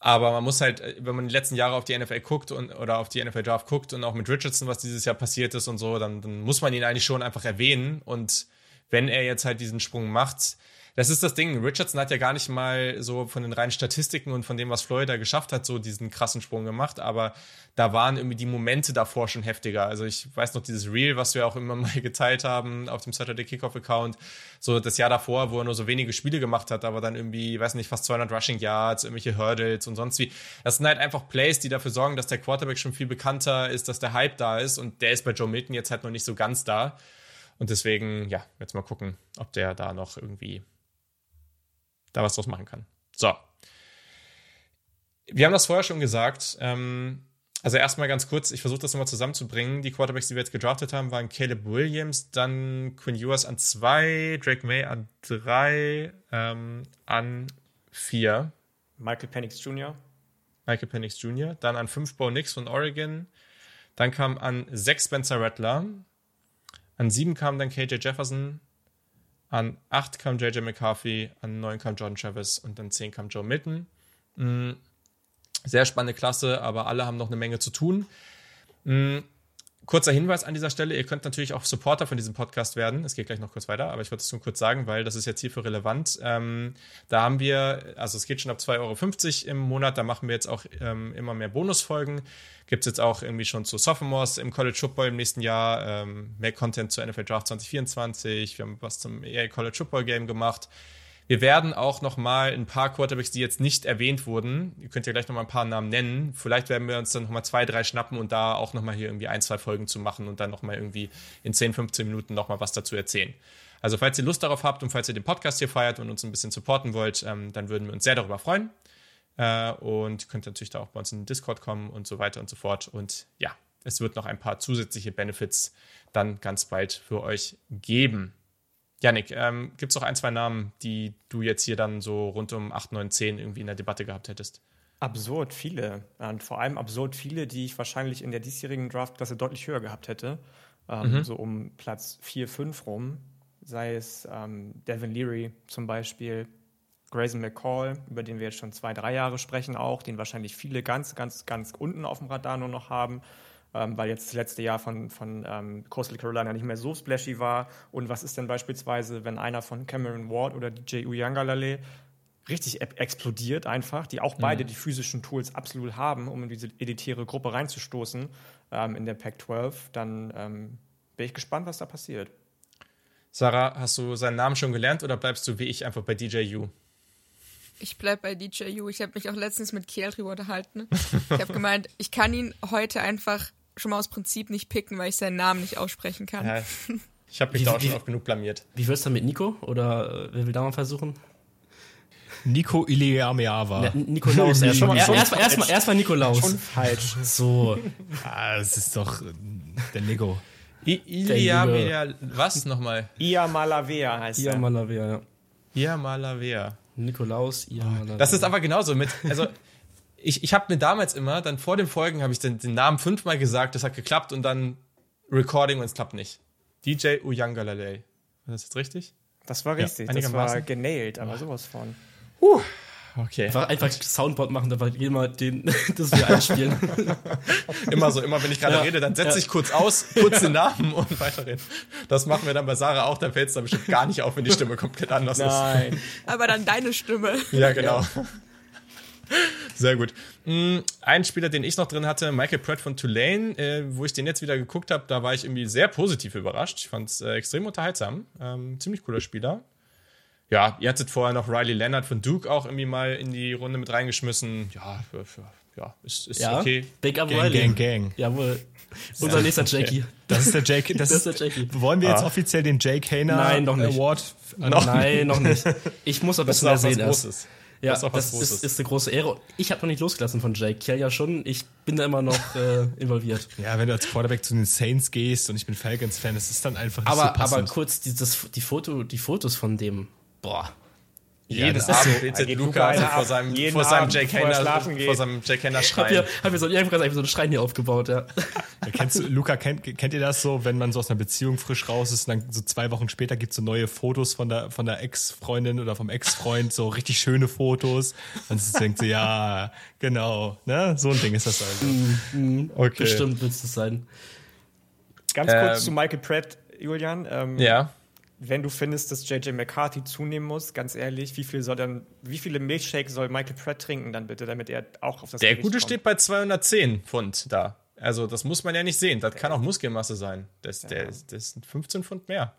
Aber man muss halt, wenn man die letzten Jahre auf die NFL guckt und oder auf die NFL Draft guckt und auch mit Richardson, was dieses Jahr passiert ist und so, dann, dann muss man ihn eigentlich schon einfach erwähnen. Und wenn er jetzt halt diesen Sprung macht, das ist das Ding. Richardson hat ja gar nicht mal so von den reinen Statistiken und von dem, was Florida geschafft hat, so diesen krassen Sprung gemacht. Aber da waren irgendwie die Momente davor schon heftiger. Also ich weiß noch dieses Reel, was wir auch immer mal geteilt haben auf dem Saturday Kickoff Account. So das Jahr davor, wo er nur so wenige Spiele gemacht hat, aber dann irgendwie, weiß nicht, fast 200 Rushing Yards, irgendwelche Hurdles und sonst wie. Das sind halt einfach Plays, die dafür sorgen, dass der Quarterback schon viel bekannter ist, dass der Hype da ist. Und der ist bei Joe Milton jetzt halt noch nicht so ganz da. Und deswegen, ja, jetzt mal gucken, ob der da noch irgendwie da was draus machen kann. So. Wir haben das vorher schon gesagt. Ähm, Also erstmal ganz kurz, ich versuche das nochmal zusammenzubringen. Die Quarterbacks, die wir jetzt gedraftet haben, waren Caleb Williams, dann Quinn Ewers an zwei, Drake May an drei, ähm, an vier. Michael Penix Jr. Michael Penix Jr., dann an fünf Bo Nix von Oregon, dann kam an sechs Spencer Rattler, an sieben kam dann KJ Jefferson, an acht kam JJ McCarthy, an neun kam Jordan Travis und dann zehn kam Joe Milton. Mhm. Sehr spannende Klasse, aber alle haben noch eine Menge zu tun. Kurzer Hinweis an dieser Stelle, ihr könnt natürlich auch Supporter von diesem Podcast werden. Es geht gleich noch kurz weiter, aber ich wollte es nur kurz sagen, weil das ist jetzt hierfür relevant. Ähm, da haben wir, also es geht schon ab 2,50 Euro im Monat, da machen wir jetzt auch ähm, immer mehr Bonusfolgen. Gibt es jetzt auch irgendwie schon zu Sophomores im College Football im nächsten Jahr, ähm, mehr Content zur NFL Draft 2024. Wir haben was zum EA College Football Game gemacht. Wir werden auch noch mal ein paar Quarterbacks, die jetzt nicht erwähnt wurden, ihr könnt ja gleich noch mal ein paar Namen nennen. Vielleicht werden wir uns dann noch mal zwei, drei schnappen und da auch noch mal hier irgendwie ein, zwei Folgen zu machen und dann noch mal irgendwie in 10, 15 Minuten noch mal was dazu erzählen. Also falls ihr Lust darauf habt und falls ihr den Podcast hier feiert und uns ein bisschen supporten wollt, ähm, dann würden wir uns sehr darüber freuen. Äh, und könnt natürlich da auch bei uns in den Discord kommen und so weiter und so fort. Und ja, es wird noch ein paar zusätzliche Benefits dann ganz bald für euch geben. Janik, ähm, gibt es noch ein, zwei Namen, die du jetzt hier dann so rund um 8, 9, 10 irgendwie in der Debatte gehabt hättest? Absurd viele. Und vor allem absurd viele, die ich wahrscheinlich in der diesjährigen Draftklasse deutlich höher gehabt hätte. Ähm, mhm. So um Platz 4, 5 rum. Sei es ähm, Devin Leary zum Beispiel, Grayson McCall, über den wir jetzt schon zwei, drei Jahre sprechen auch, den wahrscheinlich viele ganz, ganz, ganz unten auf dem Radar nur noch haben ähm, weil jetzt das letzte Jahr von, von ähm, Coastal Carolina nicht mehr so splashy war. Und was ist denn beispielsweise, wenn einer von Cameron Ward oder DJ Uyangalale richtig explodiert einfach, die auch beide mhm. die physischen Tools absolut haben, um in diese elitäre Gruppe reinzustoßen ähm, in der Pac-12, dann ähm, bin ich gespannt, was da passiert. Sarah, hast du seinen Namen schon gelernt oder bleibst du wie ich einfach bei DJU? Ich bleib bei DJU. Ich habe mich auch letztens mit Kiel drüber unterhalten. Ich habe gemeint, ich kann ihn heute einfach schon mal aus Prinzip nicht picken, weil ich seinen Namen nicht aussprechen kann. Ja, ich habe mich wie, da auch schon oft genug blamiert. Wie wirst du mit Nico? Oder äh, wer will da mal versuchen? Nico Iliameava. Ja, Nikolaus. Erstmal erst, erst, erst, Nikolaus. Schon falsch. So. ah, das ist doch äh, der Nico. Iliamea, was nochmal? Iamalavea heißt er. Iamalavea, ja. Iamalavea. Nikolaus, Iamalavea. Das ist aber genauso mit, also ich, ich habe mir damals immer, dann vor den Folgen habe ich den, den, Namen fünfmal gesagt, das hat geklappt und dann Recording und es klappt nicht. DJ Uyangalale. War das jetzt richtig? Das war richtig, ja, das war genailt, aber sowas von. Huh. Okay. Einfach, einfach Soundboard machen, einfach jemand den, das wir einspielen. immer so, immer wenn ich gerade ja, rede, dann setze ja. ich kurz aus, kurz den Namen und weiterreden. Das machen wir dann bei Sarah auch, dann fällt es da bestimmt gar nicht auf, wenn die Stimme komplett anders Nein. ist. Nein. Aber dann deine Stimme. Ja, genau. Ja. Sehr gut. Mm, ein Spieler, den ich noch drin hatte, Michael Pratt von Tulane, äh, wo ich den jetzt wieder geguckt habe, da war ich irgendwie sehr positiv überrascht. Ich fand es äh, extrem unterhaltsam. Ähm, ziemlich cooler Spieler. Ja, ihr hattet vorher noch Riley Leonard von Duke auch irgendwie mal in die Runde mit reingeschmissen. Ja, ja ist, ist ja, okay. Big Up gang, Riley. Gang, gang. Jawohl. Unser nächster Jackie. Das ist der Jake. Das, das ist der Jackie. Wollen wir jetzt ah. offiziell den Jake Hayner Nein, noch nicht. Award? Noch Nein, noch nicht. Ich muss aber das mehr sehen. Großes. Ja, das, ist, das ist, ist, eine große Ehre. Ich habe noch nicht losgelassen von Jake. Kiel ja schon. Ich bin da immer noch äh, involviert. Ja, wenn du als Quarterback zu den Saints gehst und ich bin Falcons-Fan, das ist dann einfach nicht aber, so passend. Aber kurz, die, das, die, Foto, die Fotos von dem, boah, jedes Abend so, betet Luca also vor seinem, vor seinem Jake Hainer, vor seinem Jake Hainer Schrein. Hab mir, hab mir so, irgendwas so einen Schrein hier aufgebaut, ja. ja kennst du, Luca, kennt, kennt ihr das so, wenn man so aus einer Beziehung frisch raus ist und dann so zwei Wochen später gibt es so neue Fotos von der, von der Ex-Freundin oder vom Ex-Freund, so richtig schöne Fotos. Und sie denkt so, ja, genau, ne? So ein Ding ist das also. Mm, mm, okay. Bestimmt wird es das sein. Ganz kurz ähm, zu Michael Pratt, Julian. Ähm, ja wenn du findest, dass JJ McCarthy zunehmen muss, ganz ehrlich, wie viel soll dann, wie viele Milchshakes soll Michael Pratt trinken dann bitte, damit er auch auf das Der Gewicht Gute kommt? steht bei 210 Pfund da. Also das muss man ja nicht sehen. Das kann auch Muskelmasse sein. Das, ja. der, das sind 15 Pfund mehr.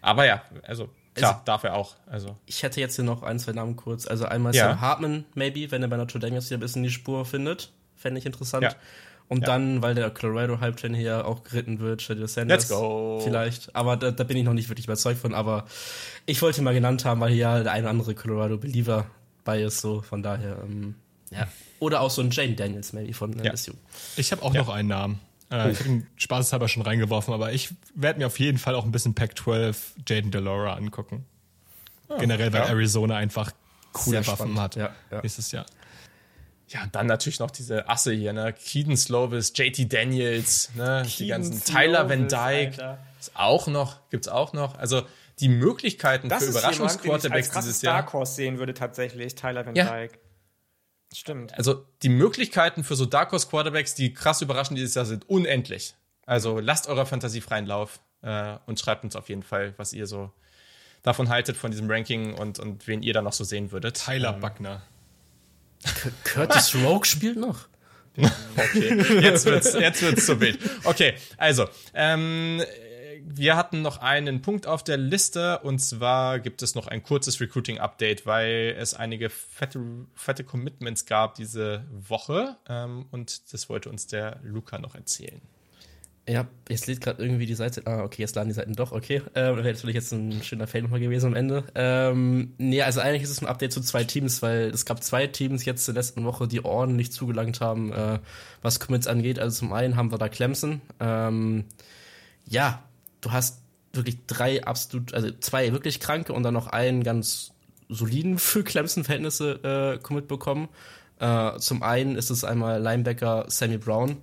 Aber ja, also klar, also, darf er auch. Also. Ich hätte jetzt hier noch ein, zwei Namen kurz. Also einmal ja. Sam Hartman, maybe, wenn er bei Notre Dame jetzt hier ein bisschen die Spur findet. Fände ich interessant. Ja. Und ja. dann, weil der Colorado Hype Train hier auch geritten wird, Shadow Sanders. Let's go. Vielleicht. Aber da, da, bin ich noch nicht wirklich überzeugt von. Aber ich wollte ihn mal genannt haben, weil hier der eine oder andere Colorado Believer bei ist. So, von daher, ähm, Ja. Oder auch so ein Jane Daniels, maybe von ja. LSU. Ich habe auch ja. noch einen Namen. Äh, ich habe ihn spaßeshalber schon reingeworfen, aber ich werde mir auf jeden Fall auch ein bisschen Pac-12 Jaden Delora angucken. Oh, Generell, weil ja. Arizona einfach coole Sehr Waffen spannend. hat ja, ja. nächstes Jahr. Ja, und dann natürlich noch diese Asse hier, ne? Keaton Slovis, JT Daniels, ne? die ganzen Tyler Van Dyke. Ist auch noch, gibt's auch noch. Also die Möglichkeiten das für Überraschungsquarterbacks dieses Jahr. Dark Horse sehen würde tatsächlich Tyler Van ja. Dyke. Stimmt. Also die Möglichkeiten für so Dark Horse Quarterbacks, die krass überraschend dieses Jahr sind, unendlich. Also lasst eurer Fantasie freien Lauf äh, und schreibt uns auf jeden Fall, was ihr so davon haltet, von diesem Ranking und, und wen ihr da noch so sehen würdet. Tyler ähm, Buckner. Curtis Rogue spielt noch. Okay, jetzt wird's, jetzt wird's zu wild. Okay, also, ähm, wir hatten noch einen Punkt auf der Liste und zwar gibt es noch ein kurzes Recruiting-Update, weil es einige fette, fette Commitments gab diese Woche ähm, und das wollte uns der Luca noch erzählen. Ja, jetzt lädt gerade irgendwie die Seite. Ah, okay, jetzt laden die Seiten doch, okay. Ähm, wäre natürlich jetzt ein schöner Fail nochmal gewesen am Ende. Ähm, nee, also eigentlich ist es ein Update zu zwei Teams, weil es gab zwei Teams jetzt in der letzten Woche, die ordentlich zugelangt haben, äh, was Commits angeht. Also zum einen haben wir da Clemson. Ähm, ja, du hast wirklich drei absolut, also zwei wirklich kranke und dann noch einen ganz soliden für Clemson-Verhältnisse äh, Commit bekommen. Äh, zum einen ist es einmal Linebacker Sammy Brown.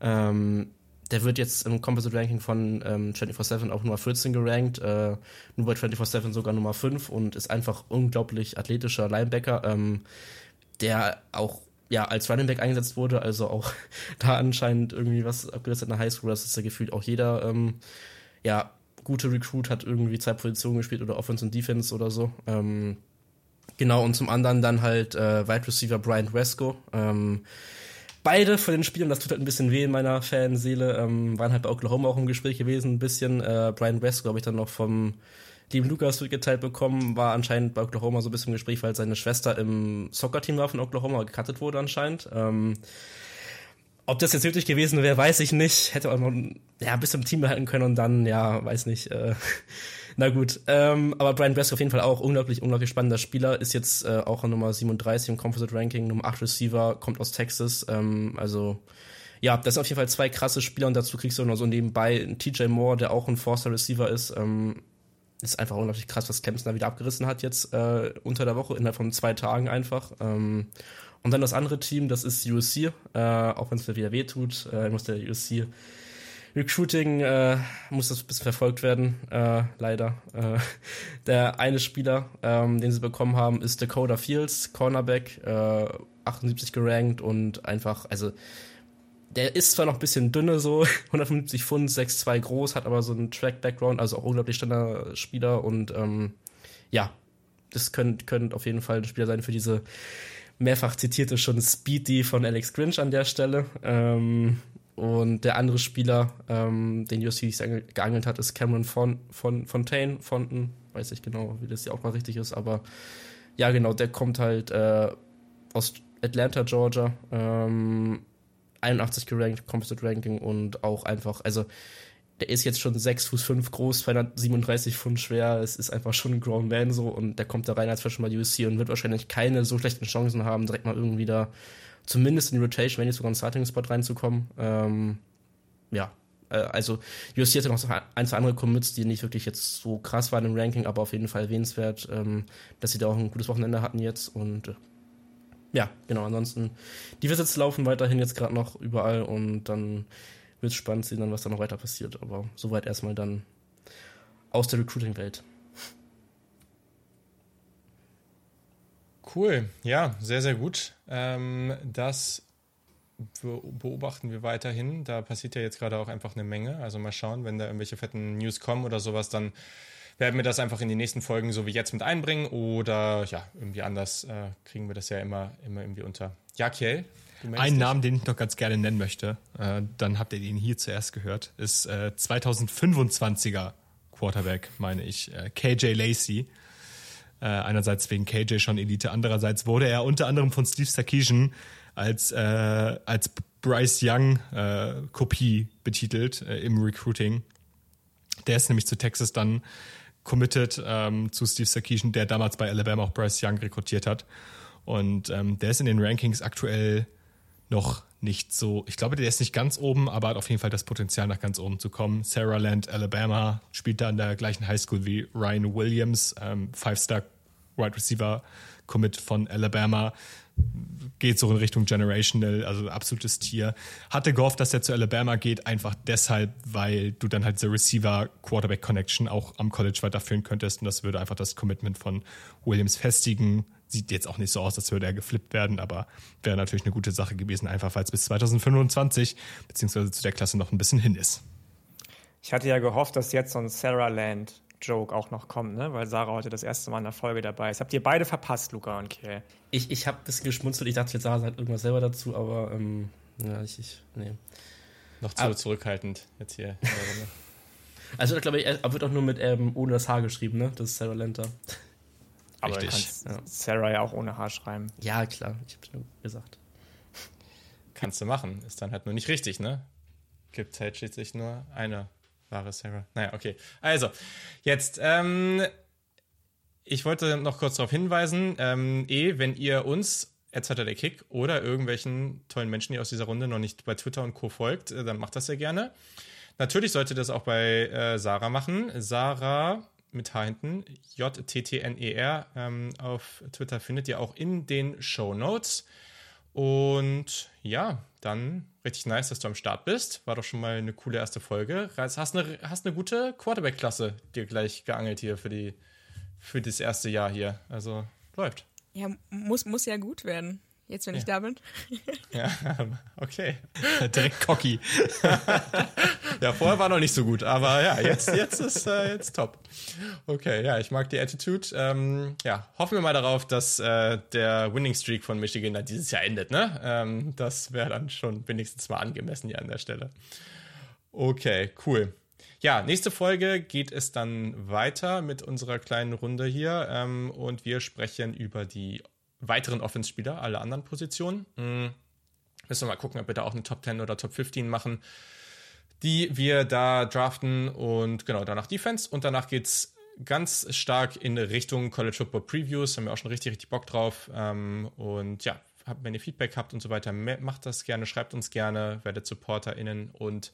Ähm, der wird jetzt im Composite Ranking von ähm, 24-7 auch Nummer 14 gerankt, äh, nur bei 24-7 sogar Nummer 5 und ist einfach unglaublich athletischer Linebacker, ähm, der auch ja, als Running Back eingesetzt wurde, also auch da anscheinend irgendwie was abgesetzt hat in der Highschool, das ist ja gefühlt auch jeder, ähm, ja, gute Recruit hat irgendwie zwei Positionen gespielt oder Offense und Defense oder so. Ähm, genau, und zum anderen dann halt äh, Wide Receiver Brian Wesco, ähm, beide von den Spielern, das tut halt ein bisschen weh in meiner Fanseele, ähm, waren halt bei Oklahoma auch im Gespräch gewesen, ein bisschen. Äh, Brian West, glaube ich, dann noch vom lieben Lukas mitgeteilt bekommen, war anscheinend bei Oklahoma so ein bisschen im Gespräch, weil seine Schwester im Soccer-Team war von Oklahoma, gecuttet wurde anscheinend. Ähm, ob das jetzt nötig gewesen wäre, weiß ich nicht. Hätte auch noch ja, ein bisschen im Team behalten können und dann, ja, weiß nicht. Äh, na gut, ähm, aber Brian Bresk auf jeden Fall auch unglaublich, unglaublich spannender Spieler. Ist jetzt äh, auch Nummer 37 im Composite Ranking, Nummer 8 Receiver, kommt aus Texas. Ähm, also ja, das sind auf jeden Fall zwei krasse Spieler und dazu kriegst du noch so nebenbei TJ Moore, der auch ein Forster Receiver ist. Ähm, ist einfach unglaublich krass, was Clemson da wieder abgerissen hat jetzt äh, unter der Woche, innerhalb von zwei Tagen einfach. Ähm, und dann das andere Team, das ist USC, äh, auch wenn es mir wieder wehtut, äh, muss der USC Recruiting äh, muss das ein bisschen verfolgt werden, äh, leider. Äh, der eine Spieler, ähm, den sie bekommen haben, ist Dakota Fields, Cornerback, äh, 78 gerankt und einfach, also der ist zwar noch ein bisschen dünne, so 175 Pfund, 6'2 groß, hat aber so einen Track-Background, also auch unglaublich standard Spieler und ähm, ja, das könnte könnt auf jeden Fall ein Spieler sein für diese mehrfach zitierte schon Speedy von Alex Grinch an der Stelle. Ähm, und der andere Spieler, ähm, den USC geangelt hat, ist Cameron Fon Fon Fontaine, Fonten, weiß ich genau, wie das ja auch mal richtig ist, aber ja, genau, der kommt halt äh, aus Atlanta, Georgia, ähm, 81 gerankt, Composite Ranking und auch einfach, also der ist jetzt schon 6 Fuß 5 groß, 237 Pfund schwer, es ist einfach schon ein Grown Man so und der kommt da rein als Freshman bei USC und wird wahrscheinlich keine so schlechten Chancen haben, direkt mal irgendwie da zumindest in die Rotation, wenn nicht sogar einen Starting-Spot reinzukommen. Ähm, ja, äh, also USC hatte noch ein, zwei andere Commits, die nicht wirklich jetzt so krass waren im Ranking, aber auf jeden Fall erwähnenswert, ähm, dass sie da auch ein gutes Wochenende hatten jetzt und äh, ja, genau, ansonsten die Visits laufen weiterhin jetzt gerade noch überall und dann wird es spannend sehen, dann, was da noch weiter passiert, aber soweit erstmal dann aus der Recruiting-Welt. Cool, ja, sehr, sehr gut. Ähm, das beobachten wir weiterhin. Da passiert ja jetzt gerade auch einfach eine Menge. Also mal schauen, wenn da irgendwelche fetten News kommen oder sowas, dann werden wir das einfach in die nächsten Folgen so wie jetzt mit einbringen oder ja, irgendwie anders äh, kriegen wir das ja immer, immer irgendwie unter. Ja, Kiel, Ein Namen, den ich noch ganz gerne nennen möchte, äh, dann habt ihr ihn hier zuerst gehört, ist äh, 2025er Quarterback, meine ich, äh, KJ Lacey. Äh, einerseits wegen KJ schon Elite, andererseits wurde er unter anderem von Steve Sarkisian als, äh, als Bryce Young äh, Kopie betitelt äh, im Recruiting. Der ist nämlich zu Texas dann committed ähm, zu Steve Sarkisian, der damals bei Alabama auch Bryce Young rekrutiert hat. Und ähm, der ist in den Rankings aktuell noch nicht so, ich glaube, der ist nicht ganz oben, aber hat auf jeden Fall das Potenzial, nach ganz oben zu kommen. Sarah Land, Alabama, spielt da an der gleichen Highschool wie Ryan Williams, ähm, Five-Star Wide Receiver Commit von Alabama geht so in Richtung Generational, also absolutes Tier. Hatte gehofft, dass er zu Alabama geht, einfach deshalb, weil du dann halt diese Receiver-Quarterback-Connection auch am College weiterführen könntest und das würde einfach das Commitment von Williams festigen. Sieht jetzt auch nicht so aus, als würde er geflippt werden, aber wäre natürlich eine gute Sache gewesen, einfach weil es bis 2025 beziehungsweise zu der Klasse noch ein bisschen hin ist. Ich hatte ja gehofft, dass jetzt so ein Sarah Land Joke auch noch kommt, ne? weil Sarah heute das erste Mal in der Folge dabei ist. Habt ihr beide verpasst, Luca und Kiel? Ich, ich habe ein bisschen geschmunzelt. Ich dachte, jetzt Sarah sagt irgendwas selber dazu, aber ähm, ja, ich, ich nee. Noch zu aber, zurückhaltend jetzt hier. also, glaube ich, er wird auch nur mit ähm, ohne das H geschrieben, ne? Das ist Sarah Lenter. Aber Richtig. Ja. Sarah ja auch ohne H schreiben. Ja, klar. Ich hab's nur gesagt. Kannst du machen. Ist dann halt nur nicht richtig, ne? Gibt halt schließlich nur eine wahre Sarah. Naja, okay. Also, jetzt, ähm, ich wollte noch kurz darauf hinweisen, ähm, eh, wenn ihr uns der Kick oder irgendwelchen tollen Menschen, die aus dieser Runde noch nicht bei Twitter und Co. folgt, äh, dann macht das sehr gerne. Natürlich solltet ihr das auch bei äh, Sarah machen. Sarah mit H hinten, J-T-T-N-E-R, ähm, auf Twitter findet ihr auch in den Show Notes. Und ja, dann richtig nice, dass du am Start bist. War doch schon mal eine coole erste Folge. Hast eine, hast eine gute Quarterback-Klasse dir gleich geangelt hier für, die, für das erste Jahr hier. Also läuft. Ja, muss, muss ja gut werden. Jetzt, wenn ja. ich da bin. ja, okay. Direkt cocky. ja, vorher war noch nicht so gut, aber ja, jetzt, jetzt ist äh, jetzt top. Okay, ja, ich mag die Attitude. Ähm, ja, hoffen wir mal darauf, dass äh, der Winning Streak von Michigan dann dieses Jahr endet, ne? Ähm, das wäre dann schon wenigstens mal angemessen hier an der Stelle. Okay, cool. Ja, nächste Folge geht es dann weiter mit unserer kleinen Runde hier ähm, und wir sprechen über die weiteren Offense-Spieler, alle anderen Positionen. Mhm. Müssen wir mal gucken, ob wir da auch eine Top 10 oder Top 15 machen, die wir da draften und genau, danach Defense und danach geht's ganz stark in Richtung College Football Previews, haben wir auch schon richtig, richtig Bock drauf ähm, und ja, wenn ihr Feedback habt und so weiter, macht das gerne, schreibt uns gerne, werdet SupporterInnen und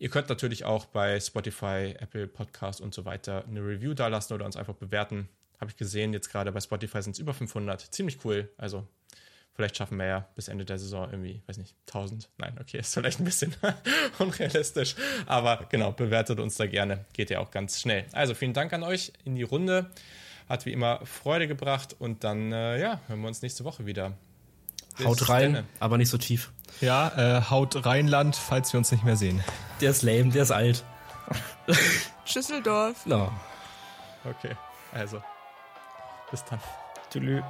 Ihr könnt natürlich auch bei Spotify, Apple Podcast und so weiter eine Review da lassen oder uns einfach bewerten. Habe ich gesehen, jetzt gerade bei Spotify sind es über 500. Ziemlich cool. Also vielleicht schaffen wir ja bis Ende der Saison irgendwie, weiß nicht, 1000. Nein, okay, ist vielleicht ein bisschen unrealistisch. Aber genau, bewertet uns da gerne. Geht ja auch ganz schnell. Also vielen Dank an euch in die Runde. Hat wie immer Freude gebracht. Und dann, äh, ja, hören wir uns nächste Woche wieder. Bis haut rein, denne. aber nicht so tief. Ja, äh, haut Rheinland, falls wir uns nicht mehr sehen. Der ist lame, der ist alt. Schüsseldorf. No. Okay, also. Bis dann. Tschüss.